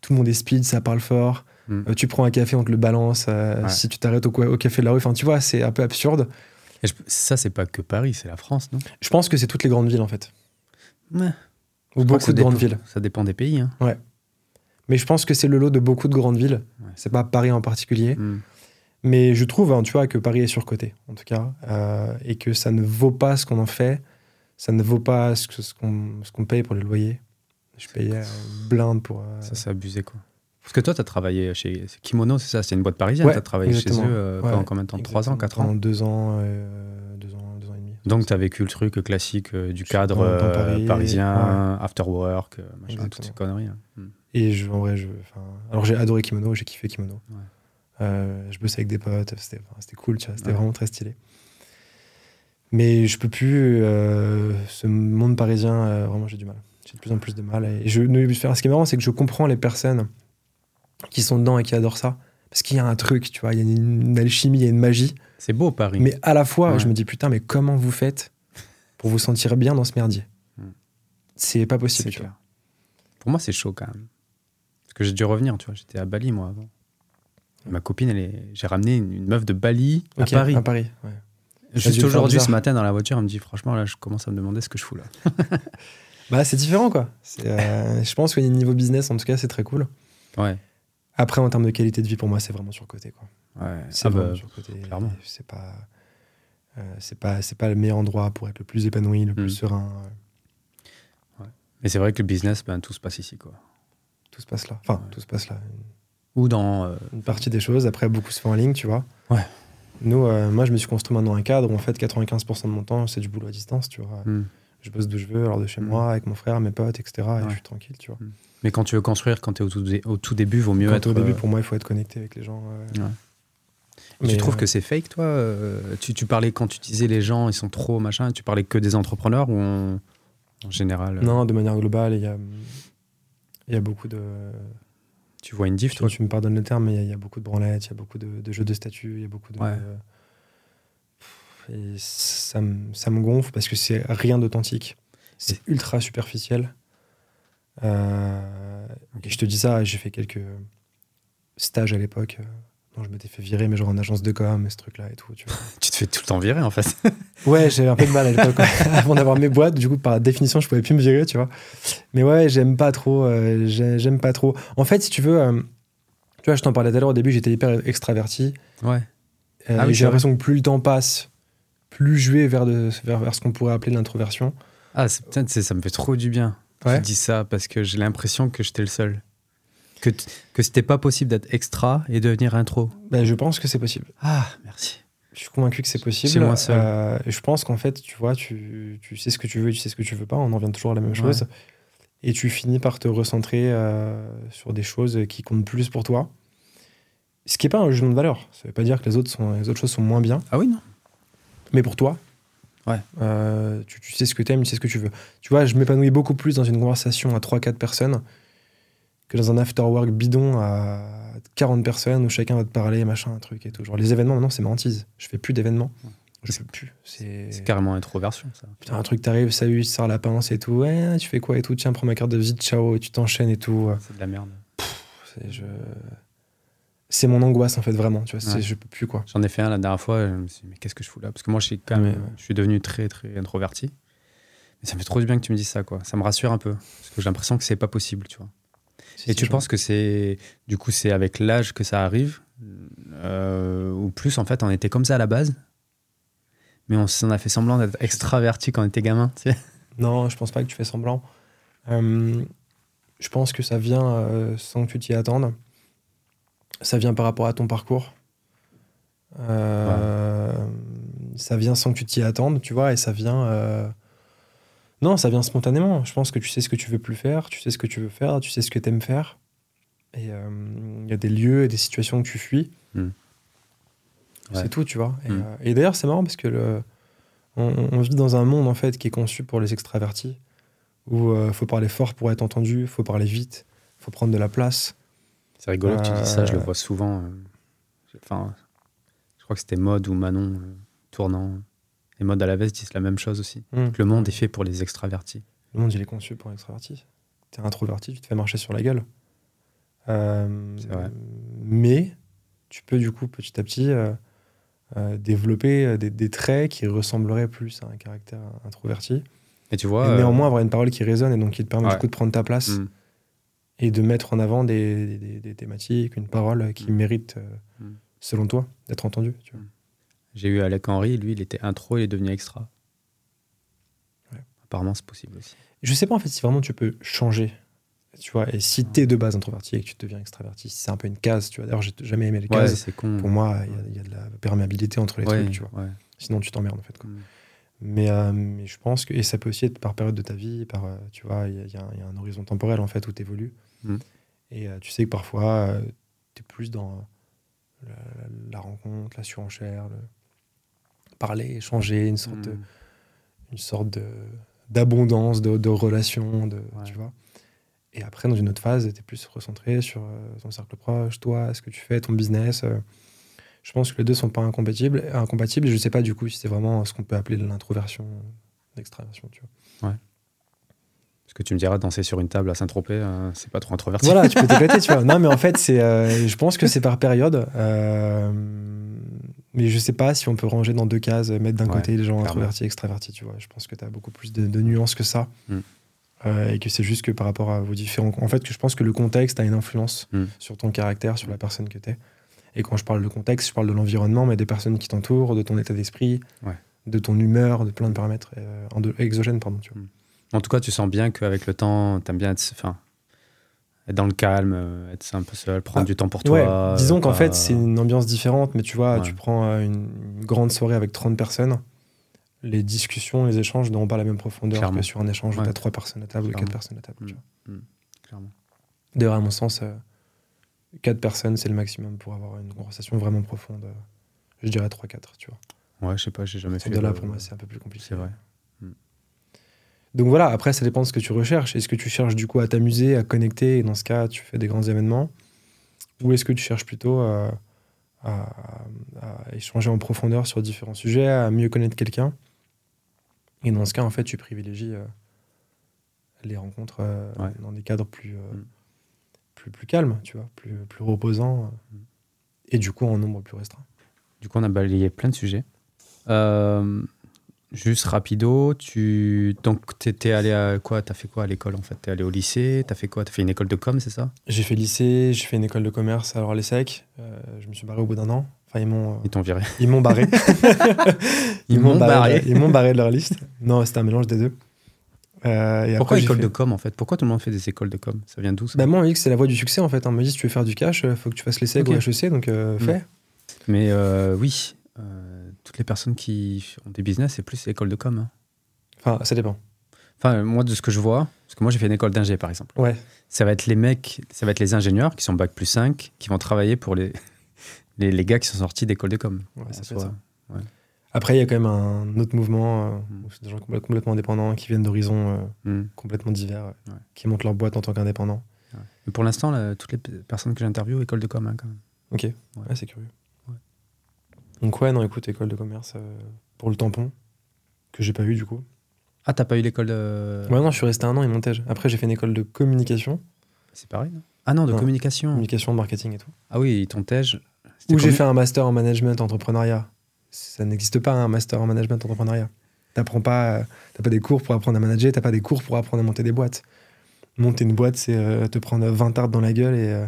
Tout le monde est speed, ça parle fort. Mm. Tu prends un café, on te le balance. Ouais. Si tu t'arrêtes au, café de la rue, enfin, tu vois, c'est un peu absurde. Et je- ça, c'est pas que Paris, c'est la France, non? Je pense que c'est toutes les grandes villes en fait. Ouais. Ou beaucoup de grandes villes. Ça dépend des pays. Hein. Mais je pense que c'est le lot de beaucoup de grandes villes. Ouais. C'est pas Paris en particulier. Mm. Mais je trouve, hein, tu vois, que Paris est surcoté, en tout cas. euh, et que ça ne vaut pas ce qu'on en fait. Ça ne vaut pas ce que- ce qu'on paye pour les loyers. Je payais une blinde pour. euh, Ça, c'est abusé, quoi. Parce que toi, tu as travaillé chez Kimono, c'est ça? C'est une boîte parisienne. Ouais, tu as travaillé exactement. chez eux euh, Ouais, pendant combien de temps? 3 ans, exactement. 4 ans? Pendant deux ans, Donc, tu as vécu le truc classique euh, du cadre dans- dans euh, Paris, parisien, after work, euh, machin, toutes ces conneries. hein. Mm. Et je, en vrai, je, alors j'ai adoré Kimono, j'ai kiffé Kimono. Ouais. Je bossais avec des potes, c'était cool, c'était Ouais. vraiment très stylé. Mais je peux plus, ce monde parisien, vraiment j'ai du mal. J'ai de plus en plus de mal. Et je, ce qui est marrant, c'est que je comprends les personnes qui sont dedans et qui adorent ça. Parce qu'il y a un truc, tu vois, il y a une, une alchimie, il y a une magie. C'est beau, Paris. Mais à la fois, Ouais. je me dis, putain, mais comment vous faites pour vous sentir bien dans ce merdier Hmm. C'est pas possible. tu vois. clair. Pour moi, c'est chaud quand même. Parce que j'ai dû revenir, tu vois. J'étais à Bali, moi, avant. Ma copine, elle est... j'ai ramené une, une meuf de Bali à Paris. À Paris, ouais. Juste aujourd'hui, ce matin, dans la voiture, elle me dit franchement, là, je commence à me demander ce que je fous là. Bah, c'est différent, quoi. Euh, je pense qu'au niveau business, en tout cas, c'est très cool. Ouais. Après, en termes de qualité de vie, pour moi, c'est vraiment surcoté, quoi. Ouais. C'est Ah bah, clairement. C'est pas, euh, c'est pas, c'est pas le meilleur endroit pour être le plus épanoui, le plus Mm. serein. Mais c'est vrai que le business, ben, tout se passe ici. Quoi. Tout se passe là. Enfin, Ouais. tout se passe là. Ou dans. euh, Une partie des choses, après, beaucoup se fait en ligne, tu vois. Ouais. Nous, euh, moi, je me suis construit maintenant un cadre où, en fait, 95% de mon temps, c'est du boulot à distance, tu vois. hmm. Je bosse d'où je veux, alors de chez Mm. moi, avec mon frère, mes potes, etc. Et je suis tranquille, tu vois. Mais quand tu veux construire, quand tu es au tout, dé- au tout début, vaut mieux Quand être. au début, euh, pour moi, il faut être connecté avec les gens. Mais, tu trouves euh, que c'est fake, toi euh, tu, tu parlais quand tu disais les gens, ils sont trop machin, tu parlais que des entrepreneurs ou en, en général euh, Non, de manière globale, il y a, il y a beaucoup de. Tu vois une diff, Toi, tu me pardonnes le terme, mais il y a- il y, a beaucoup de branlettes, il y a beaucoup de, de jeux de statut, il y a beaucoup de. Ouais. Et ça, me- ça me gonfle parce que c'est rien d'authentique. C'est ultra superficiel. Euh, Et je te dis ça, j'ai fait quelques stages à l'époque. Je m'étais fait virer, mais genre en agence de com, et ce truc-là et tout. Tu vois. Tu te fais tout le temps virer en fait. Ouais, j'avais un peu de mal à l'époque. Avant d'avoir mes boîtes, du coup, par définition, je pouvais plus me virer, tu vois. Mais ouais, j'aime pas trop. euh, j'ai- j'aime pas trop. En fait, si tu veux, euh, tu vois, je t'en parlais tout à l'heure au début, j'étais hyper extraverti. ouais. Euh, Ah oui, j'ai l'impression que plus le temps passe, plus je vais vers, de, vers, vers ce qu'on pourrait appeler l'introversion. Ah, c'est- ça me fait trop du bien. Ouais. Tu dis ça parce que j'ai l'impression que j'étais le seul. Que, que c'était pas possible d'être extra et devenir intro. Ben, je pense que c'est possible. Ah, merci. Je suis convaincu que c'est possible. Chez moi seul. Euh, je pense qu'en fait, tu vois, tu, tu sais ce que tu veux et tu sais ce que tu veux pas. On en vient toujours à la même Ouais. chose. Et tu finis par te recentrer euh, sur des choses qui comptent plus pour toi. Ce qui n'est pas un jugement de valeur. Ça veut pas dire que les autres, sont, les autres choses sont moins bien. Ah oui, non Mais pour toi, Ouais. euh, tu, tu sais ce que tu aimes, tu sais ce que tu veux. Tu vois, je m'épanouis beaucoup plus dans une conversation à 3-4 personnes que dans un after-work bidon à 40 personnes où chacun va te parler, machin, un truc et tout. Genre, les événements, maintenant, c'est ma hantise. Je fais plus d'événements. Je peux plus. C'est carrément introversion, ça. Putain, un truc, t'arrives, salut, tu sors la pince et tout. Ouais, tu fais quoi et tout? Tiens, prends ma carte de visite, ciao, et tu t'enchaînes et tout. C'est de la merde. C'est je... c'est mon angoisse, en fait, vraiment. Tu vois, Ouais. je peux plus, quoi. J'en ai fait un la dernière fois, je me suis dit, mais qu'est-ce que je fous là? Parce que moi, je suis quand même, ouais. je suis devenu très, très introverti. Mais ça me fait trop du bien que tu me dises ça, quoi. Ça me rassure un peu. Parce que j'ai l'impression que c'est pas possible, tu vois. Et tu penses que c'est, du coup, c'est avec l'âge que ça arrive euh, Ou plus, en fait, on était comme ça à la base? Mais on s'en a fait semblant d'être extraverti quand on était gamin, tu sais. Non, je pense pas que tu fais semblant. Euh, je pense que ça vient euh, sans que tu t'y attendes. Ça vient par rapport à ton parcours. Ça vient sans que tu t'y attendes, tu vois, et ça vient. Euh, Non, ça vient spontanément. Je pense que tu sais ce que tu veux plus faire, tu sais ce que tu veux faire, tu sais ce que tu aimes faire. Et euh, il y a des lieux et des situations que tu fuis. Hmm. Ouais. C'est tout, tu vois. Et, Hmm. euh, et d'ailleurs, c'est marrant parce que le, on, on vit dans un monde en fait qui est conçu pour les extravertis, où il faut parler fort pour être entendu, faut parler vite, faut prendre de la place. C'est rigolo que tu dis ça, je le Euh, vois souvent. euh, Enfin, je crois que c'était Mode ou Manon euh, tournant. Et Mode à la veste disent la même chose aussi. Hmm. Que le monde est fait pour les extravertis. Le monde il est conçu pour l'extraverti. T'es introverti, tu te fais marcher sur la gueule. Euh, C'est vrai. Mais tu peux du coup petit à petit euh, euh, développer euh, des, des traits qui ressembleraient plus à un caractère introverti. Et tu vois. et néanmoins avoir une parole qui résonne et donc qui te permet Ouais. du coup de prendre ta place hmm, et de mettre en avant des, des- des- des thématiques, une parole qui Mm. mérite, euh, selon toi, d'être entendue. Tu vois. J'ai eu Alec Henry, lui, il était intro, il est devenu extra. Ouais. Apparemment, c'est possible aussi. Je sais pas en fait si vraiment tu peux changer. Tu vois, et si t'es de base introverti et que tu deviens extraverti, c'est un peu une case. Tu vois, d'ailleurs, j'ai jamais aimé les Ouais, cases. con. Pour moi, il y a- il y, a de la perméabilité entre les ouais, trucs, tu vois. Sinon, tu t'emmerdes en fait. quoi. Mais, euh, mais je pense que et ça peut aussi être par période de ta vie, par euh, tu vois, il y, a- il y a un- horizon temporel en fait où tu évolues. Mm. Et euh, tu sais que parfois tu es plus dans la, la rencontre, la surenchère, le parler, échanger, une sorte de Hmm. une sorte de d'abondance de, de relations, de, Ouais. tu vois. Et après, dans une autre phase, tu es plus recentré sur euh, ton cercle proche, toi, ce que tu fais, ton business. euh. je pense que les deux sont pas incompatibles. incompatibles je sais pas du coup si c'est vraiment ce qu'on peut appeler de l'introversion, l'extraversion, tu vois. Parce que tu me diras, danser sur une table à Saint-Tropez, euh, c'est pas trop introverti. Voilà, tu peux t'éclater, tu vois. Non, mais en fait, c'est, euh, je pense que c'est par période. euh, mais je sais pas si on peut ranger dans deux cases, mettre d'un Ouais, côté les gens clairement. introvertis extravertis, tu vois. Je pense que tu as beaucoup plus de, de nuances que ça. Mm. Euh, et que c'est juste que par rapport à vos différents. En fait, que je pense que le contexte a une influence Mm. sur ton caractère, sur la personne que tu es. Et quand je parle de contexte, je parle de l'environnement, mais des personnes qui t'entourent, de ton état d'esprit, Ouais. de ton humeur, de plein de paramètres euh, exogènes, pardon, tu vois. Mm. En tout cas, tu sens bien qu'avec le temps, tu aimes bien être, enfin, être dans le calme, euh, être un peu seul, prendre Ah, du temps pour Ouais, toi. disons qu'en pas- fait, c'est une ambiance différente, mais tu vois, Ouais. tu prends euh, une, grande soirée avec 30 personnes, les discussions, les échanges n'auront pas la même profondeur Clairement. que sur un échange où tu as 3 personnes à table ou 4 Clairement. personnes à table. tu Mm. vois. Clairement. D'ailleurs, à mon sens, 4 personnes, c'est le maximum pour avoir une conversation vraiment profonde. euh, Je dirais 3-4, tu vois. Ouais, je sais pas, j'ai jamais fait. De là, pour moi, c'est un peu plus compliqué. C'est vrai. Donc voilà, après, ça dépend de ce que tu recherches. Est-ce que tu cherches du coup à t'amuser, à connecter, et dans ce cas, tu fais des grands événements? Ou est-ce que tu cherches plutôt à, à- à échanger en profondeur sur différents sujets, à mieux connaître quelqu'un? Et dans ce cas, en fait, tu privilégies euh, les rencontres euh, Ouais. dans des cadres plus, euh, Mm. plus, plus calmes, tu vois, plus, plus reposants, Mm. et du coup en nombre plus restreint. Du coup, on a balayé plein de sujets. Euh, juste rapido, tu donc t'étais allé à quoi? T'as fait quoi à l'école en fait? T'es allé au lycée T'as fait quoi? T'as fait une école de com, c'est ça? J'ai fait lycée, j'ai fait une école de commerce alors à l'ESSEC. Euh, je me suis barré au bout d'un an. Enfin, ils m'ont, euh, Ils t'ont viré. ils m'ont barré. Ils m'ont barré. de- Ils m'ont barré de leur liste. Non, c'était un mélange des deux. Euh, et Pourquoi après, j'ai école fait- de com en fait? Pourquoi tout le monde fait des écoles de com? Ça vient d'où ça? Bah, moi, on m'a dit que c'est la voie du succès en fait. On m'a dit si tu veux faire du cash, il faut que tu fasses l'ESSEC Ok. ou HEC, donc euh, Mm. fais. Mais euh, oui, euh, toutes les personnes qui ont des business, c'est plus école de com. hein. Enfin, ça dépend. Enfin, moi, de ce que je vois, parce que moi, j'ai fait une école d'ingé, par exemple. Ouais. Ça va être les mecs, ça va être les ingénieurs qui sont bac plus 5, qui vont travailler pour les, les, les gars qui sont sortis d'école de com. Ouais, ça. Après, il y a quand même un autre mouvement euh, où c'est des gens complè- complètement indépendants qui viennent d'horizons euh, Hmm. complètement divers, euh, qui montent leur boîte en tant qu'indépendants. Mais pour l'instant, là, toutes les personnes que j'interviewe, école de com, hein, quand même. Ok, ouais. c'est curieux. Donc ouais, non, écoute, école de commerce euh, pour le tampon, que j'ai pas eu du coup. Ah, t'as pas eu l'école de. Ouais, non, je suis resté un an et montage. Après, j'ai fait une école de communication, C'est pareil, non? Ah non, de Non. communication. communication, marketing et tout. Ah oui, ton tège. Où j'ai fait un master en management entrepreneuriat. Ça n'existe pas un master en management entrepreneuriat. T'apprends pas, euh, t'as pas des cours pour apprendre à manager, t'as pas des cours pour apprendre à monter des boîtes. Monter une boîte, c'est euh, te prendre 20 tartes dans la gueule et euh,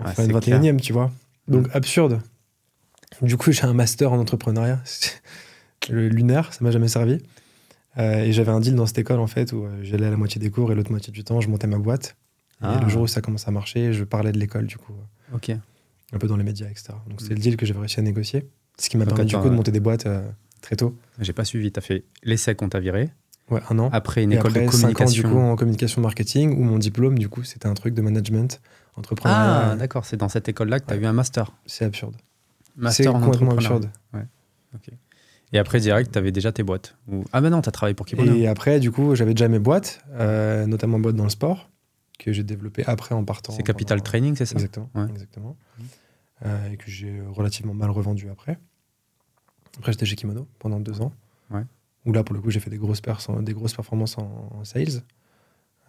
Ouais, faire une c'est clair. 21 e tu vois. Donc absurde. Du coup, j'ai un master en entrepreneuriat. Le lunaire, ça m'a jamais servi. Euh, et j'avais un deal dans cette école en fait où euh, j'allais à la moitié des cours et l'autre moitié du temps, je montais ma boîte. Ah. Et le jour où ça commence à marcher, je parlais de l'école du coup, euh, Ok. un peu dans les médias, etc. Donc c'était Mm. le deal que j'avais réussi à négocier. Ce qui m'a permis du coup de monter des boîtes euh, très tôt. J'ai pas suivi. T'as fait l'essai qu'on t'a viré. Ouais, un an. Après une et école après, de cinq ans du communication. coup en communication marketing où mon diplôme du coup c'était un truc de management, entrepreneuriat. ah, d'accord. C'est dans cette école-là que t'as Ouais. eu un master. c'est absurde. C'est Master en complètement absurde. Et après, direct, t'avais déjà tes boîtes. Ou- Ah, ben non, t'as travaillé pour Kimono. Et après, du coup, j'avais déjà mes boîtes, euh, notamment boîtes dans le sport, que j'ai développées après en partant. C'est Capital pendant- Training, c'est ça Exactement. Ouais. exactement. Euh, et que j'ai relativement mal revendu après. Après, j'étais chez Kimono pendant deux ans. Ouais. Où là, pour le coup, j'ai fait des grosses, des grosses performances en, en sales.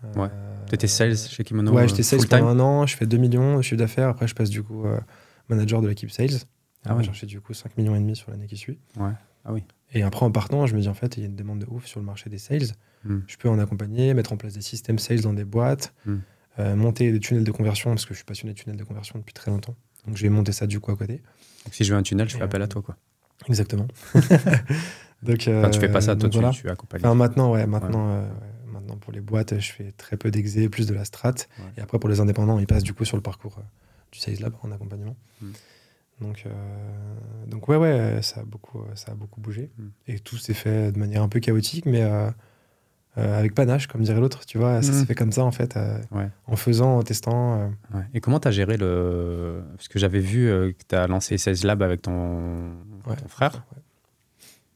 Euh, Ouais. T'étais sales chez Kimono Ouais, euh, j'étais sales pendant un an. Je fais 2 millions de chiffre d'affaires. Après, je passe du coup manager de l'équipe sales. Ah On va ouais. chercher du coup 5 millions et demi sur l'année qui suit. Ouais. Ah oui. Et après, en partant, je me dis en fait, il y a une demande de ouf sur le marché des sales. Hmm. Je peux en accompagner, mettre en place des systèmes sales dans des boîtes, Hmm. euh, monter des tunnels de conversion, parce que je suis passionné de tunnels de conversion depuis très longtemps. Donc, je vais monter ça du coup à côté. Donc, si je veux un tunnel, je fais Et, appel euh, à toi, quoi. Exactement. donc, Enfin, tu fais pas ça, euh, toi, tu, voilà. tu accompagnes. Enfin, maintenant, ouais, maintenant, euh, ouais, maintenant, pour les boîtes, je fais très peu d'exé, plus de la strat. Ouais. Et après, pour les indépendants, ils passent du coup sur le parcours euh, du Sales Lab en accompagnement. Hmm. Donc, euh, donc ouais, ouais, ça a beaucoup, ça a beaucoup bougé. Hmm. Et tout s'est fait de manière un peu chaotique, mais euh, euh, avec panache, comme dirait l'autre. Tu vois, ça s'est fait comme ça, en fait, euh, Ouais. en faisant, en testant. Ouais. Et comment t'as géré le. Parce que j'avais vu que t'as lancé 16 Lab avec ton, Ouais. ton frère.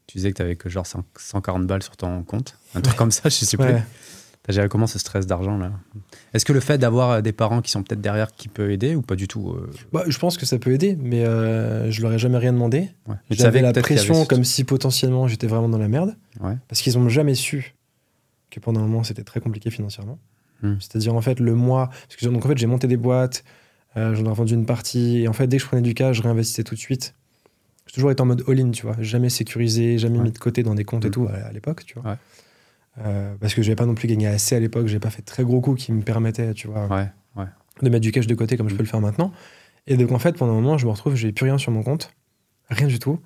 Tu disais que t'avais que genre 100 140 balles sur ton compte. Un truc comme ça, je sais plus. T'as géré comment ce stress d'argent là? Est-ce que le fait d'avoir euh, des parents qui sont peut-être derrière qui peut aider ou pas du tout euh, Bah, je pense que ça peut aider, mais euh, je leur ai jamais rien demandé. ouais. J'avais la pression comme si potentiellement j'étais vraiment dans la merde. Ouais. Parce qu'ils n'ont jamais su que pendant un moment c'était très compliqué financièrement. Hmm. C'est-à-dire en fait le mois. Parce que donc en fait j'ai monté des boîtes, euh, j'en ai revendu une partie, et en fait dès que je prenais du cash, je réinvestissais tout de suite. J'ai toujours été en mode all-in, tu vois. Jamais sécurisé, jamais Ouais. mis de côté dans des comptes et Hmm. tout à, à l'époque, tu vois. Ouais. Euh, parce que j'avais pas non plus gagné assez à l'époque, j'ai pas fait de très gros coups qui me permettaient, tu vois, Ouais, ouais. de mettre du cash de côté comme je peux le faire maintenant. Et donc en fait, pendant un moment, je me retrouve, j'ai plus rien sur mon compte, rien du tout.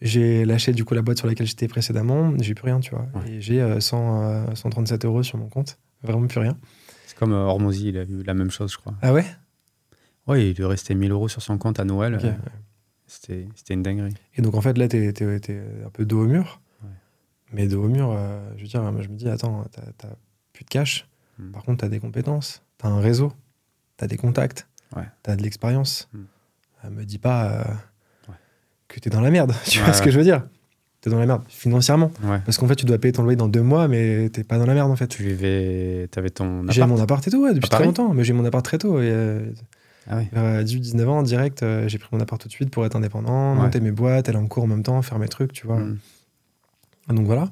J'ai lâché du coup la boîte sur laquelle j'étais précédemment, j'ai plus rien, tu vois. Ouais. Et j'ai euh, 100, euh, 137 euros sur mon compte, vraiment plus rien. C'est comme euh, Hormozy, il a eu la même chose, je crois. Ah ouais? Oui, il lui restait 1000 euros sur son compte à Noël. C'était une dinguerie. Et donc en fait là, t'es un peu dos au mur. Mais dos au mur, euh, je veux dire, moi, je me dis, attends, t'as plus de cash. Mm. Par contre, t'as des compétences, t'as un réseau, t'as des contacts, Ouais. t'as de l'expérience. Mm. Euh, me dis pas euh, Ouais. que t'es dans la merde. Tu Ouais, vois ce que je veux dire T'es dans la merde financièrement. Parce qu'en fait, tu dois payer ton loyer dans deux mois, mais t'es pas dans la merde en fait. Tu vivais. T'avais ton. J'ai mon appart et tout, depuis très longtemps. Mais j'ai mon appart très tôt. Et, euh, Ah oui. 18-19 ans, direct, euh, j'ai pris mon appart tout de suite pour être indépendant, Ouais. monter mes boîtes, aller en cours en même temps, faire mes trucs, tu vois. Mm. Donc voilà.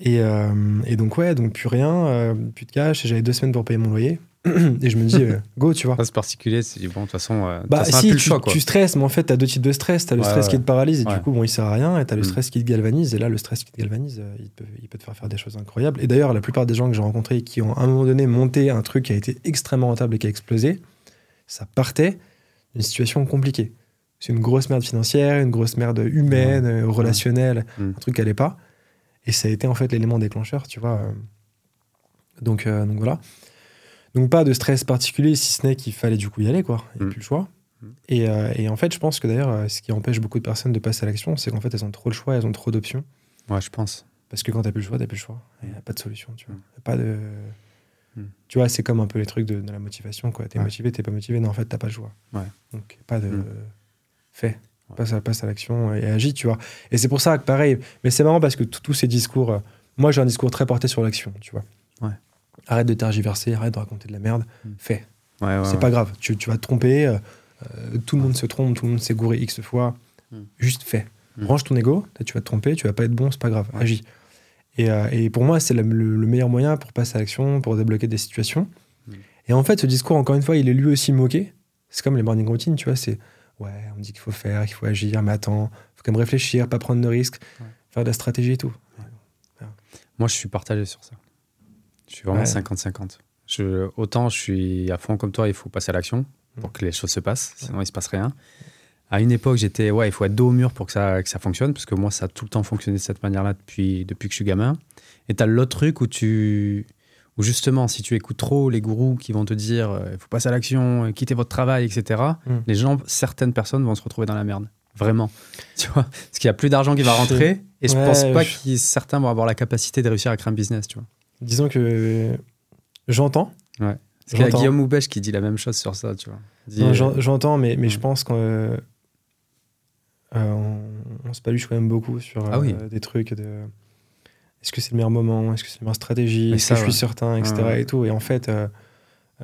Et, euh, et donc, ouais, donc plus rien, euh, plus de cash. et J'avais deux semaines pour payer mon loyer. et je me dis, euh, go, tu vois. C'est particulier. C'est bon, de toute façon, Bah, si, plus le tu, choix, quoi. tu stresses, mais en fait, t'as deux types de stress. T'as le Ouais, stress qui ouais. te paralyse, et Ouais. du coup, bon, il sert à rien. Et t'as le Mm. stress qui te galvanise. Et là, le stress qui te galvanise, il peut, il peut te faire faire des choses incroyables. Et d'ailleurs, la plupart des gens que j'ai rencontrés qui ont à un moment donné monté un truc qui a été extrêmement rentable et qui a explosé, ça partait d'une situation compliquée. C'est une grosse merde financière, une grosse merde humaine, euh, relationnelle, un truc qui allait pas. Et ça a été en fait l'élément déclencheur, tu vois. euh. Donc, euh, donc voilà. Donc pas de stress particulier, si ce n'est qu'il fallait du coup y aller, quoi. Il n'y a Mm. plus le choix. Mm. Et, euh, et en fait, je pense que d'ailleurs, ce qui empêche beaucoup de personnes de passer à l'action, c'est qu'en fait, elles ont trop le choix, elles ont trop d'options. Ouais, je pense. Parce que quand t'as plus le choix, t'as plus le choix. Il n'y a pas de solution, tu vois. Mm. Y a pas de... Mm. Tu vois, c'est comme un peu les trucs de, de la motivation, quoi. T'es Ouais. motivé, t'es pas motivé. Non, en fait, t'as pas le choix. Ouais. Donc, pas de... Mm. Fais. Passe à, passe à l'action et agis, tu vois. Et c'est pour ça que, pareil, mais c'est marrant parce que tous ces discours... euh, moi, j'ai un discours très porté sur l'action, tu vois. Ouais. Arrête de tergiverser, arrête de raconter de la merde. Mm. Fais. Ouais, ouais, c'est pas grave. Tu, tu vas te tromper. euh, euh, tout le monde se trompe, tout le monde s'est gouré X fois. Mm. Juste fais. Mm. Range ton ego. Tu vas te tromper, tu vas pas être bon, c'est pas grave. Agis. Et, euh, et pour moi, c'est le, le- le meilleur moyen pour passer à l'action, pour débloquer des situations. Mm. Et en fait, ce discours, encore une fois, il est lui aussi moqué. C'est comme les morning routines, tu vois. C'est ouais, on me dit qu'il faut faire, qu'il faut agir, mais attends, faut quand même réfléchir, pas prendre de risques, Ouais. faire de la stratégie et tout. Moi, je suis partagé sur ça. Je suis vraiment Ouais. 50-50. Je, autant je suis à fond comme toi, il faut passer à l'action pour Mm. que les choses se passent, sinon il se passe rien. À une époque, j'étais, ouais, il faut être dos au mur pour que ça, que ça fonctionne, parce que moi, ça a tout le temps fonctionné de cette manière-là depuis, depuis que je suis gamin. Et tu as l'autre truc où tu. Où justement, si tu écoutes trop les gourous qui vont te dire euh, il faut passer à l'action, euh, quitter votre travail, etc., Mm. les gens, certaines personnes vont se retrouver dans la merde. Vraiment. Tu vois Parce qu'il n'y a plus d'argent qui va rentrer, et je Ouais, pense pas je- que certains vont avoir la capacité de réussir à créer un business, tu vois. Disons que j'entends. Parce qu'il y a. Guillaume Houbèche qui dit la même chose sur ça, tu vois. Euh, j'en- J'entends, mais, mais je ouais. pense qu'on euh, on, se paluche quand même beaucoup sur Ah oui. euh, des trucs de est-ce que c'est le meilleur moment, est-ce que c'est la meilleure stratégie, est-ce que je suis certain, etc. Ouais. Et, tout. et en fait, euh,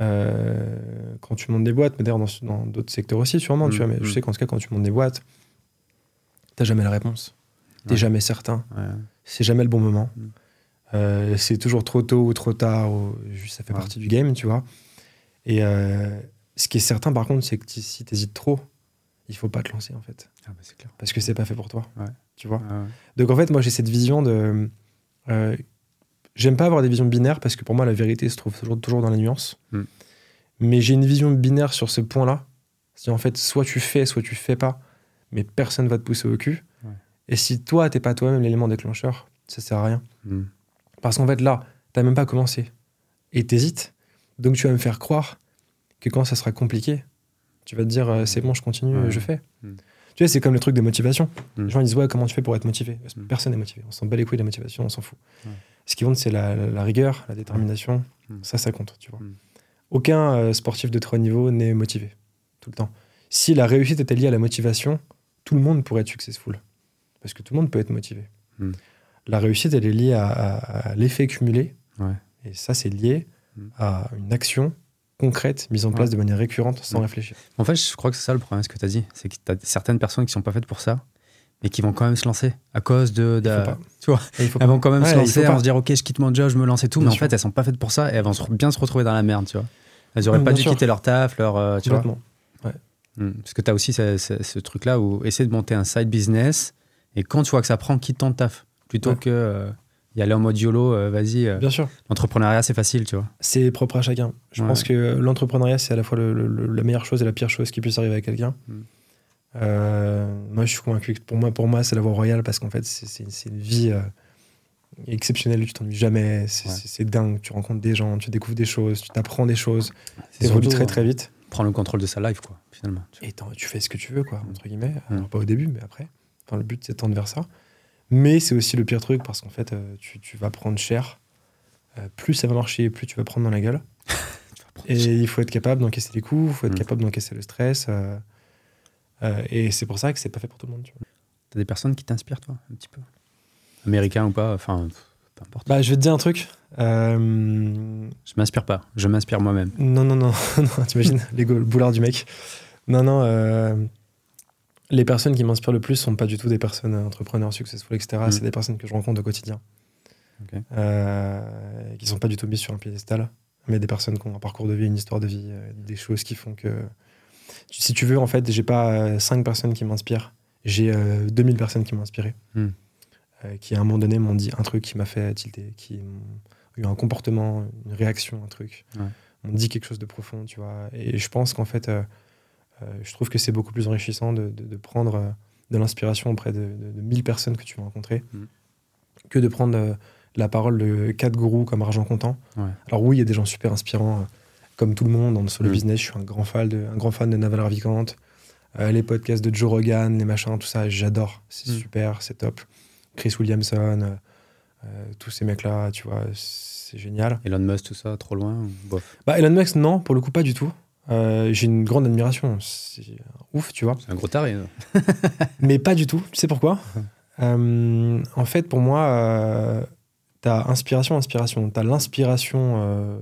euh, quand tu montes des boîtes, mais d'ailleurs dans, d'autres secteurs aussi, sûrement, tu Mm, vois, mais je mm. sais qu'en tout cas, quand tu montes des boîtes, t'as jamais la réponse. T'es Ouais. jamais certain. C'est jamais le bon moment. Mm. Euh, c'est toujours trop tôt ou trop tard. ou- juste, ça fait partie du game, tu vois. Et ce qui est certain, par contre, c'est que si t'hésites trop, il faut pas te lancer, en fait. Ah, bah, c'est clair. Parce que c'est pas fait pour toi. Ouais. Tu vois. Donc, en fait, moi, j'ai cette vision de. Euh, J'aime pas avoir des visions binaires parce que pour moi, la vérité se trouve toujours, toujours dans la nuance. Mm. Mais j'ai une vision binaire sur ce point-là. C'est en fait, soit tu fais, soit tu fais pas, mais personne va te pousser au cul. Ouais. Et si toi, t'es pas toi-même l'élément déclencheur, ça sert à rien. Mm. Parce qu'en fait, là, t'as même pas commencé. Et t'hésites. Donc, tu vas me faire croire que quand ça sera compliqué, tu vas te dire, euh, c'est bon, je continue, Ouais. je fais. Mm. Tu vois, c'est comme le truc de motivation. Mm. Les gens ils disent, ouais, comment tu fais pour être motivé? Mm. Personne n'est motivé. On s'en bat les couilles de la motivation, on s'en fout. Ce qui compte, c'est la, la- la rigueur, la détermination. Mm. Ça, ça compte, tu vois. Aucun euh, sportif de très haut niveau n'est motivé, tout le temps. Si la réussite était liée à la motivation, tout le monde pourrait être successful. Parce que tout le monde peut être motivé. La réussite, elle est liée à, à- à l'effet cumulé. Ouais. Et ça, c'est lié à une action concrète mise en place Ouais. de manière récurrente sans Mm. réfléchir. En fait, je crois que c'est ça le problème, ce que tu as dit. C'est que tu as certaines personnes qui sont pas faites pour ça, mais qui vont quand même se lancer à cause de. de- tu vois, Et elles pas. vont quand même Ouais, se lancer, elles vont se dire Ok, je quitte mon job, je me lance et tout, Bien mais en fait, elles sont pas faites pour ça et elles vont bien se retrouver dans la merde, tu vois. Elles auraient pas dû sûr. quitter leur taf, leur. euh, tu vois. Complètement. Mm. Parce que tu as aussi ce, ce- ce truc-là où essayer de monter un side business et quand tu vois que ça prend, quitte ton taf. Plutôt Ouais. que euh, y aller en mode YOLO, euh, vas-y. euh, Bien sûr. L'entrepreneuriat, c'est facile, tu vois. C'est propre à chacun. Je Ouais. pense que l'entrepreneuriat, c'est à la fois le- le- le- la meilleure chose et la pire chose qui puisse arriver à quelqu'un. Mm. Euh, moi, je suis convaincu que pour moi, pour moi c'est la voie royale parce qu'en fait, c'est- une vie exceptionnelle. Tu t'ennuies jamais. C'est Ouais. dingue. Tu rencontres des gens, tu découvres des choses, tu t'apprends des choses. Tu évolues très très vite. Prendre le contrôle de sa life, quoi, finalement. Et tu fais ce que tu veux, quoi, entre guillemets. Mm. Alors, pas au début, mais après. Enfin, le but, c'est de tendre vers ça. Mais c'est aussi le pire truc parce qu'en fait, euh, tu, tu vas prendre cher. Euh, plus ça va marcher, plus tu vas prendre dans la gueule. Et il faut être capable d'encaisser les coups, il faut être Mm. capable d'encaisser le stress. euh, et c'est pour ça que c'est pas fait pour tout le monde. tu vois. T'as des personnes qui t'inspirent, toi, un petit peu? Américain ou pas, enfin, peu importe. Bah, je vais te dire un truc. Euh, Je m'inspire pas, je m'inspire moi-même. Non, non, non, non t'imagines, l'ego, le boulard du mec. Non, non, euh, les personnes qui m'inspirent le plus sont pas du tout des personnes euh, entrepreneurs, successful, etc. Mm. C'est des personnes que je rencontre au quotidien. Ok. Euh, qui sont pas du tout mises sur un piédestal, mais des personnes qui ont un parcours de vie, une histoire de vie, euh, des choses qui font que. Si tu veux, en fait, j'ai pas euh, cinq personnes qui m'inspirent, j'ai euh, 2000 personnes qui m'ont inspiré. Mm. Euh, qui à un moment donné m'ont dit un truc qui m'a fait tilter, qui ont eu un comportement, une réaction, un truc, Ouais. m'ont dit quelque chose de profond, tu vois. Et je pense qu'en fait, euh, euh, je trouve que c'est beaucoup plus enrichissant de, de- de prendre euh, de l'inspiration auprès de, de, de 1000 personnes que tu vas rencontrer Mm. que de prendre euh, la parole de quatre gourous comme Argent Comptant. Ouais. Alors oui, il y a des gens super inspirants, euh, comme tout le monde, dans le solo Mm. business. Je suis un grand fan de, un grand fan de Naval Ravikant. Euh, les podcasts de Joe Rogan, les machins, tout ça, j'adore. C'est Mm. super, c'est top. Chris Williamson, euh, euh, tous ces mecs-là, tu vois, c'est génial. Elon Musk, tout ça, trop loin ou bof Bah, Elon Musk, non, pour le coup, pas du tout. Euh, J'ai une grande admiration. C'est ouf, tu vois. C'est un gros taré. Mais pas du tout. Tu sais pourquoi? Euh, En fait, pour moi, euh, t'as inspiration, inspiration. T'as l'inspiration euh,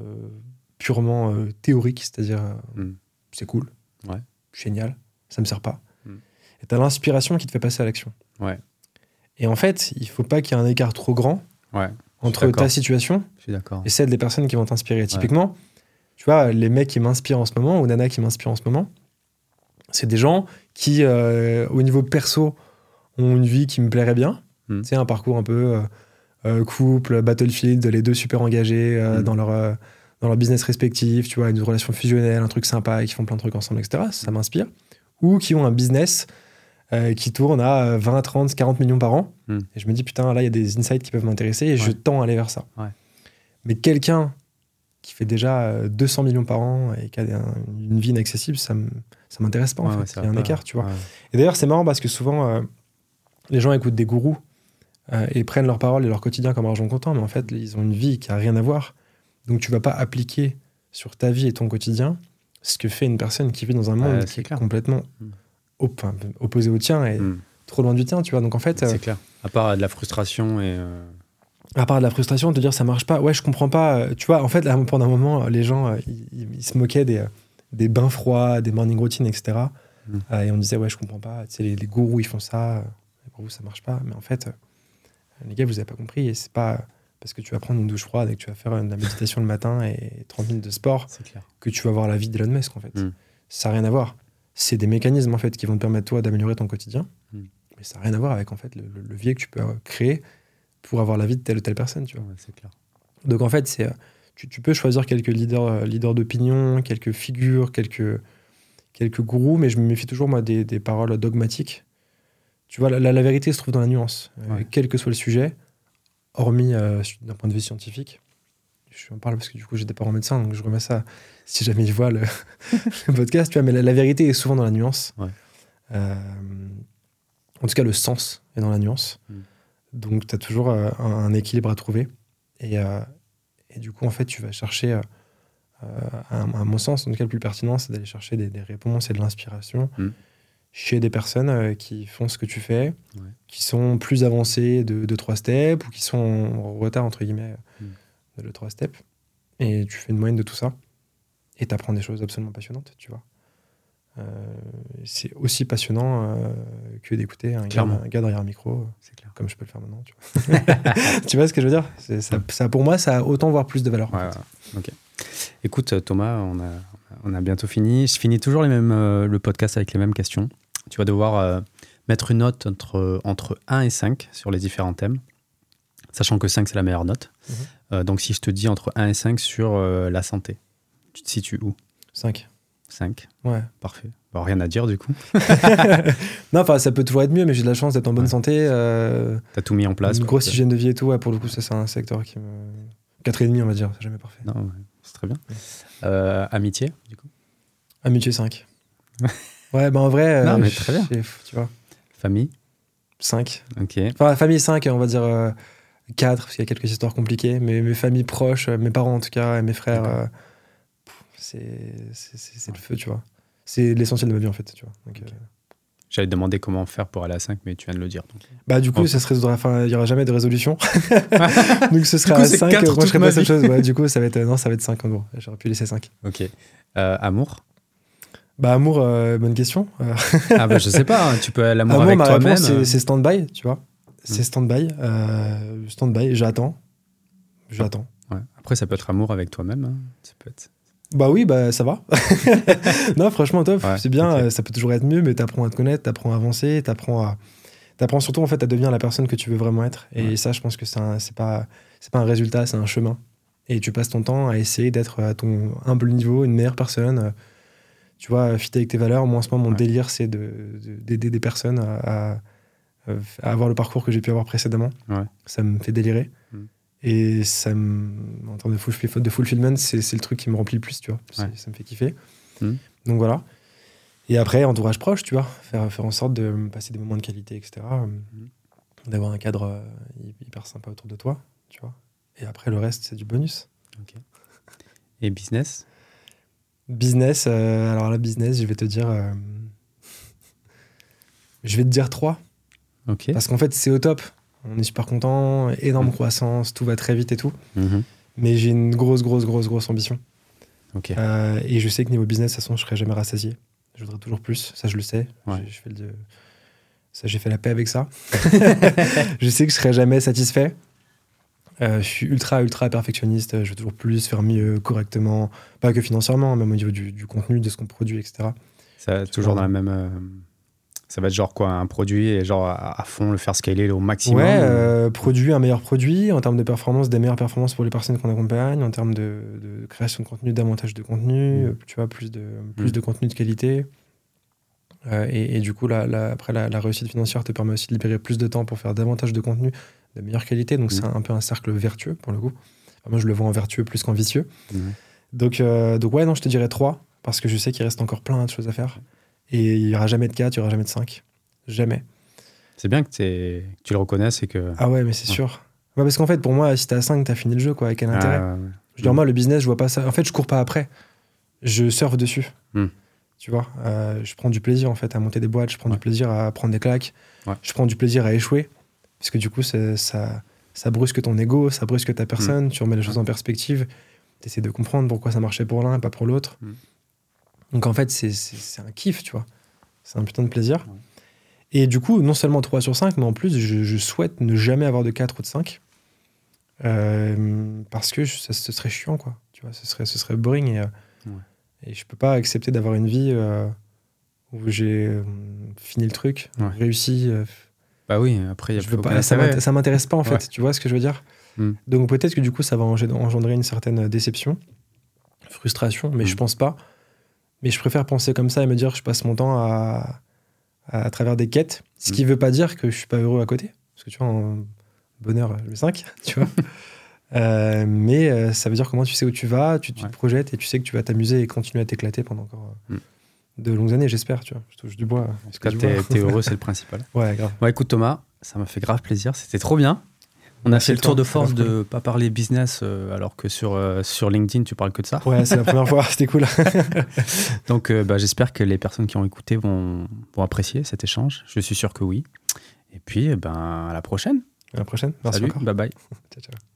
purement théorique, c'est-à-dire euh, Mm. c'est cool, Ouais. génial, ça me sert pas. Mm. Et t'as l'inspiration qui te fait passer à l'action. Ouais. Et en fait, il faut pas qu'il y ait un écart trop grand Ouais, entre ta situation et celle des personnes qui vont t'inspirer. Typiquement, tu vois, les mecs qui m'inspirent en ce moment, ou Nana qui m'inspire en ce moment, c'est des gens qui, euh, au niveau perso, ont une vie qui me plairait bien. Mm. Tu sais, un parcours un peu euh, euh, couple, Battlefield, les deux super engagés euh, Mm. dans, leur, dans leur business respectif, tu vois, une relation fusionnelle, un truc sympa et qui font plein de trucs ensemble, etc. Ça m'inspire. Ou qui ont un business qui tourne à euh, 20, 30, 40 millions par an. Mm. Et je me dis, putain, là, il y a des insights qui peuvent m'intéresser et je tends à aller vers ça. Ouais. Mais quelqu'un qui fait déjà euh, 200 millions par an et qui a un- une vie inaccessible, ça m'intéresse pas, en Ouais, fait. ouais, ça il y a un pas. écart, tu vois. Ouais. Et d'ailleurs, c'est marrant parce que souvent, euh, les gens écoutent des gourous euh, et prennent leurs paroles et leur quotidien comme argent comptant, mais en fait, ils ont une vie qui a rien à voir. Donc, tu vas pas appliquer sur ta vie et ton quotidien ce que fait une personne qui vit dans un monde qui est complètement Mm. op- enfin, opposé au tien et Mm. trop loin du tien, tu vois. Donc, en fait, euh, C'est clair. À part de la frustration et. À part de la frustration, de te dire ça marche pas, ouais, je comprends pas. Tu vois, en fait, là, pendant un moment, les gens, euh, ils, se moquaient des, euh, des bains froids, des morning routines, etc. Mm. Euh, et on disait, ouais, je comprends pas. Tu sais, les, les gourous, ils font ça. Pour vous, ça marche pas. Mais en fait, les gars, vous avez pas compris. Et c'est pas parce que tu vas prendre une douche froide et que tu vas faire de la méditation le matin et 30 minutes de sport clair. que tu vas voir la vie d'Elon Musk, en fait. Mm. Ça n'a rien à voir. C'est des mécanismes, en fait, qui vont te permettre, toi, d'améliorer ton quotidien. Mm. Mais ça n'a rien à voir avec, en fait, le, le levier que tu peux créer pour avoir la vie de telle ou telle personne, tu vois. Ouais, c'est clair. Donc en fait, c'est, euh, tu, tu peux choisir quelques leaders, euh, leaders d'opinion, quelques figures, quelques, quelques gourous, mais je me méfie toujours moi des, des paroles dogmatiques. Tu vois, la, la- la vérité se trouve dans la nuance, Euh, quel que soit le sujet, hormis euh, d'un point de vue scientifique. Je en parle parce que du coup j'ai des parents médecins, donc je remets ça si jamais ils voient le, le podcast. Tu vois, mais la, la vérité est souvent dans la nuance. Ouais. Euh, en tout cas, le sens est dans la nuance. Mm. Donc, tu as toujours euh, un, un équilibre à trouver. Et, euh, et du coup, en fait, tu vas chercher, à, à mon sens, en tout cas, le plus pertinent, c'est d'aller chercher des, des réponses et de l'inspiration Mm. chez des personnes euh, qui font ce que tu fais, Ouais. qui sont plus avancées de, de trois steps ou qui sont en retard, entre guillemets, Mm. de, de trois steps. Et tu fais une moyenne de tout ça. Et tu apprends des choses absolument passionnantes, tu vois. Euh, c'est aussi passionnant euh, que d'écouter un gars, Clairement. un gars derrière un micro, C'est clair. comme je peux le faire maintenant. Tu vois, Tu vois ce que je veux dire? C'est- ça, ça, Pour moi, ça a autant voire plus de valeur. en fait. Écoute, Thomas, on a, on a bientôt fini. Je finis toujours les mêmes, euh, le podcast avec les mêmes questions. Tu vas devoir euh, mettre une note entre, entre 1 et 5 sur les différents thèmes, sachant que 5, c'est la meilleure note. Mhm. Euh, donc, si je te dis entre 1 et 5 sur euh, la santé, tu te situes où? 5. 5. Ouais. Parfait. Bon, rien à dire du coup. non, enfin, ça peut toujours être mieux, mais j'ai de la chance d'être en bonne Ouais. santé. euh, T'as tout mis en place. une quoi. grosse hygiène de vie et tout. Ouais, pour le coup, ça, c'est un secteur qui me. 4,5, on va dire, c'est jamais parfait. Non, ouais, c'est très bien. Euh, amitié, du coup. Amitié 5. ouais, bah en vrai. Non, euh, mais très bien. Tu vois, Famille. 5. Ok. Enfin, famille 5, on va dire euh, 4, parce qu'il y a quelques histoires compliquées. Mais mes familles proches, mes parents en tout cas, et mes frères, c'est le feu, tu vois. C'est l'essentiel de ma vie en fait, tu vois. Donc, euh, J'allais te demander comment faire pour aller à 5, mais tu viens de le dire. donc. Bah du coup, ça. Enfin, il y aura jamais de résolution. donc ce sera à c'est 5. quatre Moi, je serais pas cette chose. Ouais, du coup, ça va être non, ça va être 5 en gros. J'aurais pu laisser 5. Ok. Euh, amour? Bah amour, euh, bonne question. Ah bah je sais pas, hein, tu peux l'amour amour, avec toi-même. c'est- stand-by, tu vois. C'est Mm. stand-by. Euh, stand-by. J'attends. J'attends. ouais. Après, ça peut être amour avec toi-même. hein. Ça peut être... Bah oui, bah ça va. non, franchement, top. Ouais, c'est bien. euh, Ça peut toujours être mieux, mais t'apprends à te connaître, t'apprends à avancer, t'apprends à. T'apprends surtout en fait à devenir la personne que tu veux vraiment être. Et Ouais. ça, je pense que c'est un- c'est pas, c'est pas un résultat, c'est un chemin. Et tu passes ton temps à essayer d'être à ton humble niveau, une meilleure personne. euh, Tu vois, fit avec tes valeurs. Moi, en ce moment, mon Ouais. délire, c'est de- de- d'aider des personnes à, à- à avoir le parcours que j'ai pu avoir précédemment. Ouais. Ça me fait délirer. Et ça me, en termes de, fulfill- de fulfillment, c'est le truc qui me remplit le plus, tu vois. Ouais. Ça me fait kiffer. Mm. Donc voilà. Et après, entourage proche, tu vois. Faire, faire en sorte de passer des moments de qualité, etc. Mm. D'avoir un cadre euh, hy- hyper sympa autour de toi, tu vois. Et après, le reste, c'est du bonus. Et business? Business, euh, alors là, business, je vais te dire. euh, je vais te dire 3. Ok. Parce qu'en fait, c'est au top. On est super content, énorme Mm. croissance, tout va très vite et tout. Mhm. Mais j'ai une grosse, grosse, grosse, grosse ambition. Euh, et je sais que niveau business, de toute façon, je serai jamais rassasié. Je voudrais toujours plus. Ça, je le sais. Ouais. J'ai- je fais le- Ça, j'ai fait la paix avec ça. je sais que je serai jamais satisfait. Euh, je suis ultra, ultra perfectionniste. Je veux toujours plus, faire mieux, correctement. Pas que financièrement, même au niveau du, du contenu, de ce qu'on produit, etc. Ça, toujours dans la même. euh, Ça va être genre quoi Un produit et genre à, à fond le faire scaler au maximum Ouais, ou- euh, produit, un meilleur produit, en termes de performance, des meilleures performances pour les personnes qu'on accompagne, en termes de, de création de contenu, davantage de contenu, Mm. euh, tu vois, plus de, plus Mm. de contenu de qualité. Euh, et, et du coup, la, la- après, la, la réussite financière te permet aussi de libérer plus de temps pour faire davantage de contenu de meilleure qualité. Donc, Mm. c'est un, peu un cercle vertueux, pour le coup. Enfin, moi, je le vois en vertueux plus qu'en vicieux. Donc, euh, donc, ouais, non, je te dirais 3, parce que je sais qu'il reste encore plein de choses à faire. Et il n'y aura jamais de 4, il n'y aura jamais de 5. Jamais. C'est bien que, que tu le reconnaisses et que. Ah ouais, mais c'est Ouais. sûr. Ouais, parce qu'en fait, pour moi, si t'as 5, t'as fini le jeu, quoi, avec quel intérêt Ah, ouais. Je veux dire, moi, le business, je vois pas ça. En fait, je cours pas après. Je surfe dessus. Hmm. Tu vois, Euh, je prends du plaisir, en fait, à monter des boîtes. Je prends du plaisir à prendre des claques. Je prends du plaisir à échouer. Parce que du coup, ça, ça brusque ton ego, ça brusque ta personne. Tu remets les choses en perspective. Tu essaies de comprendre pourquoi ça marchait pour l'un et pas pour l'autre. Donc, en fait, c'est- un kiff, tu vois. C'est un putain de plaisir. Et du coup, non seulement 3 sur 5, mais en plus, je, je souhaite ne jamais avoir de 4 ou de 5. Euh, parce que je- ça, ce serait chiant, quoi. Tu vois, ce serait, ce serait boring. Et, euh, Ouais. et je peux pas accepter d'avoir une vie euh, où j'ai euh, fini le truc, Ouais. réussi. Bah oui, après, il y a je plus pas, ça m'intéresse pas, en fait. Ouais. Tu vois ce que je veux dire? Hmm. Donc peut-être que du coup, ça va engendrer une certaine déception, frustration, mais Hmm. je pense pas. Mais je préfère penser comme ça et me dire je passe mon temps à, à, à travers des quêtes. Ce qui veut pas dire que je suis pas heureux à côté. Parce que tu vois, en bonheur, le 5, tu vois. Euh, mais euh, ça veut dire comment tu sais où tu vas, tu, tu Ouais. te projettes et tu sais que tu vas t'amuser et continuer à t'éclater pendant encore euh, Hmm. de longues années, j'espère. Tu vois, je touche du bois. En tout cas, t'es heureux, c'est le principal. Ouais, grave. Bon, écoute, Thomas, ça m'a fait grave plaisir. C'était trop bien. On a fait le tour de force de pas parler business euh, alors que sur, euh, sur LinkedIn, tu parles que de ça. Ouais, c'est la première fois, c'était cool. Donc, euh, bah, j'espère que les personnes qui ont écouté vont, vont apprécier cet échange. Je suis sûr que oui. Et puis, eh ben, à la prochaine. À la prochaine. Merci Salut, encore. bye bye. Ciao, ciao.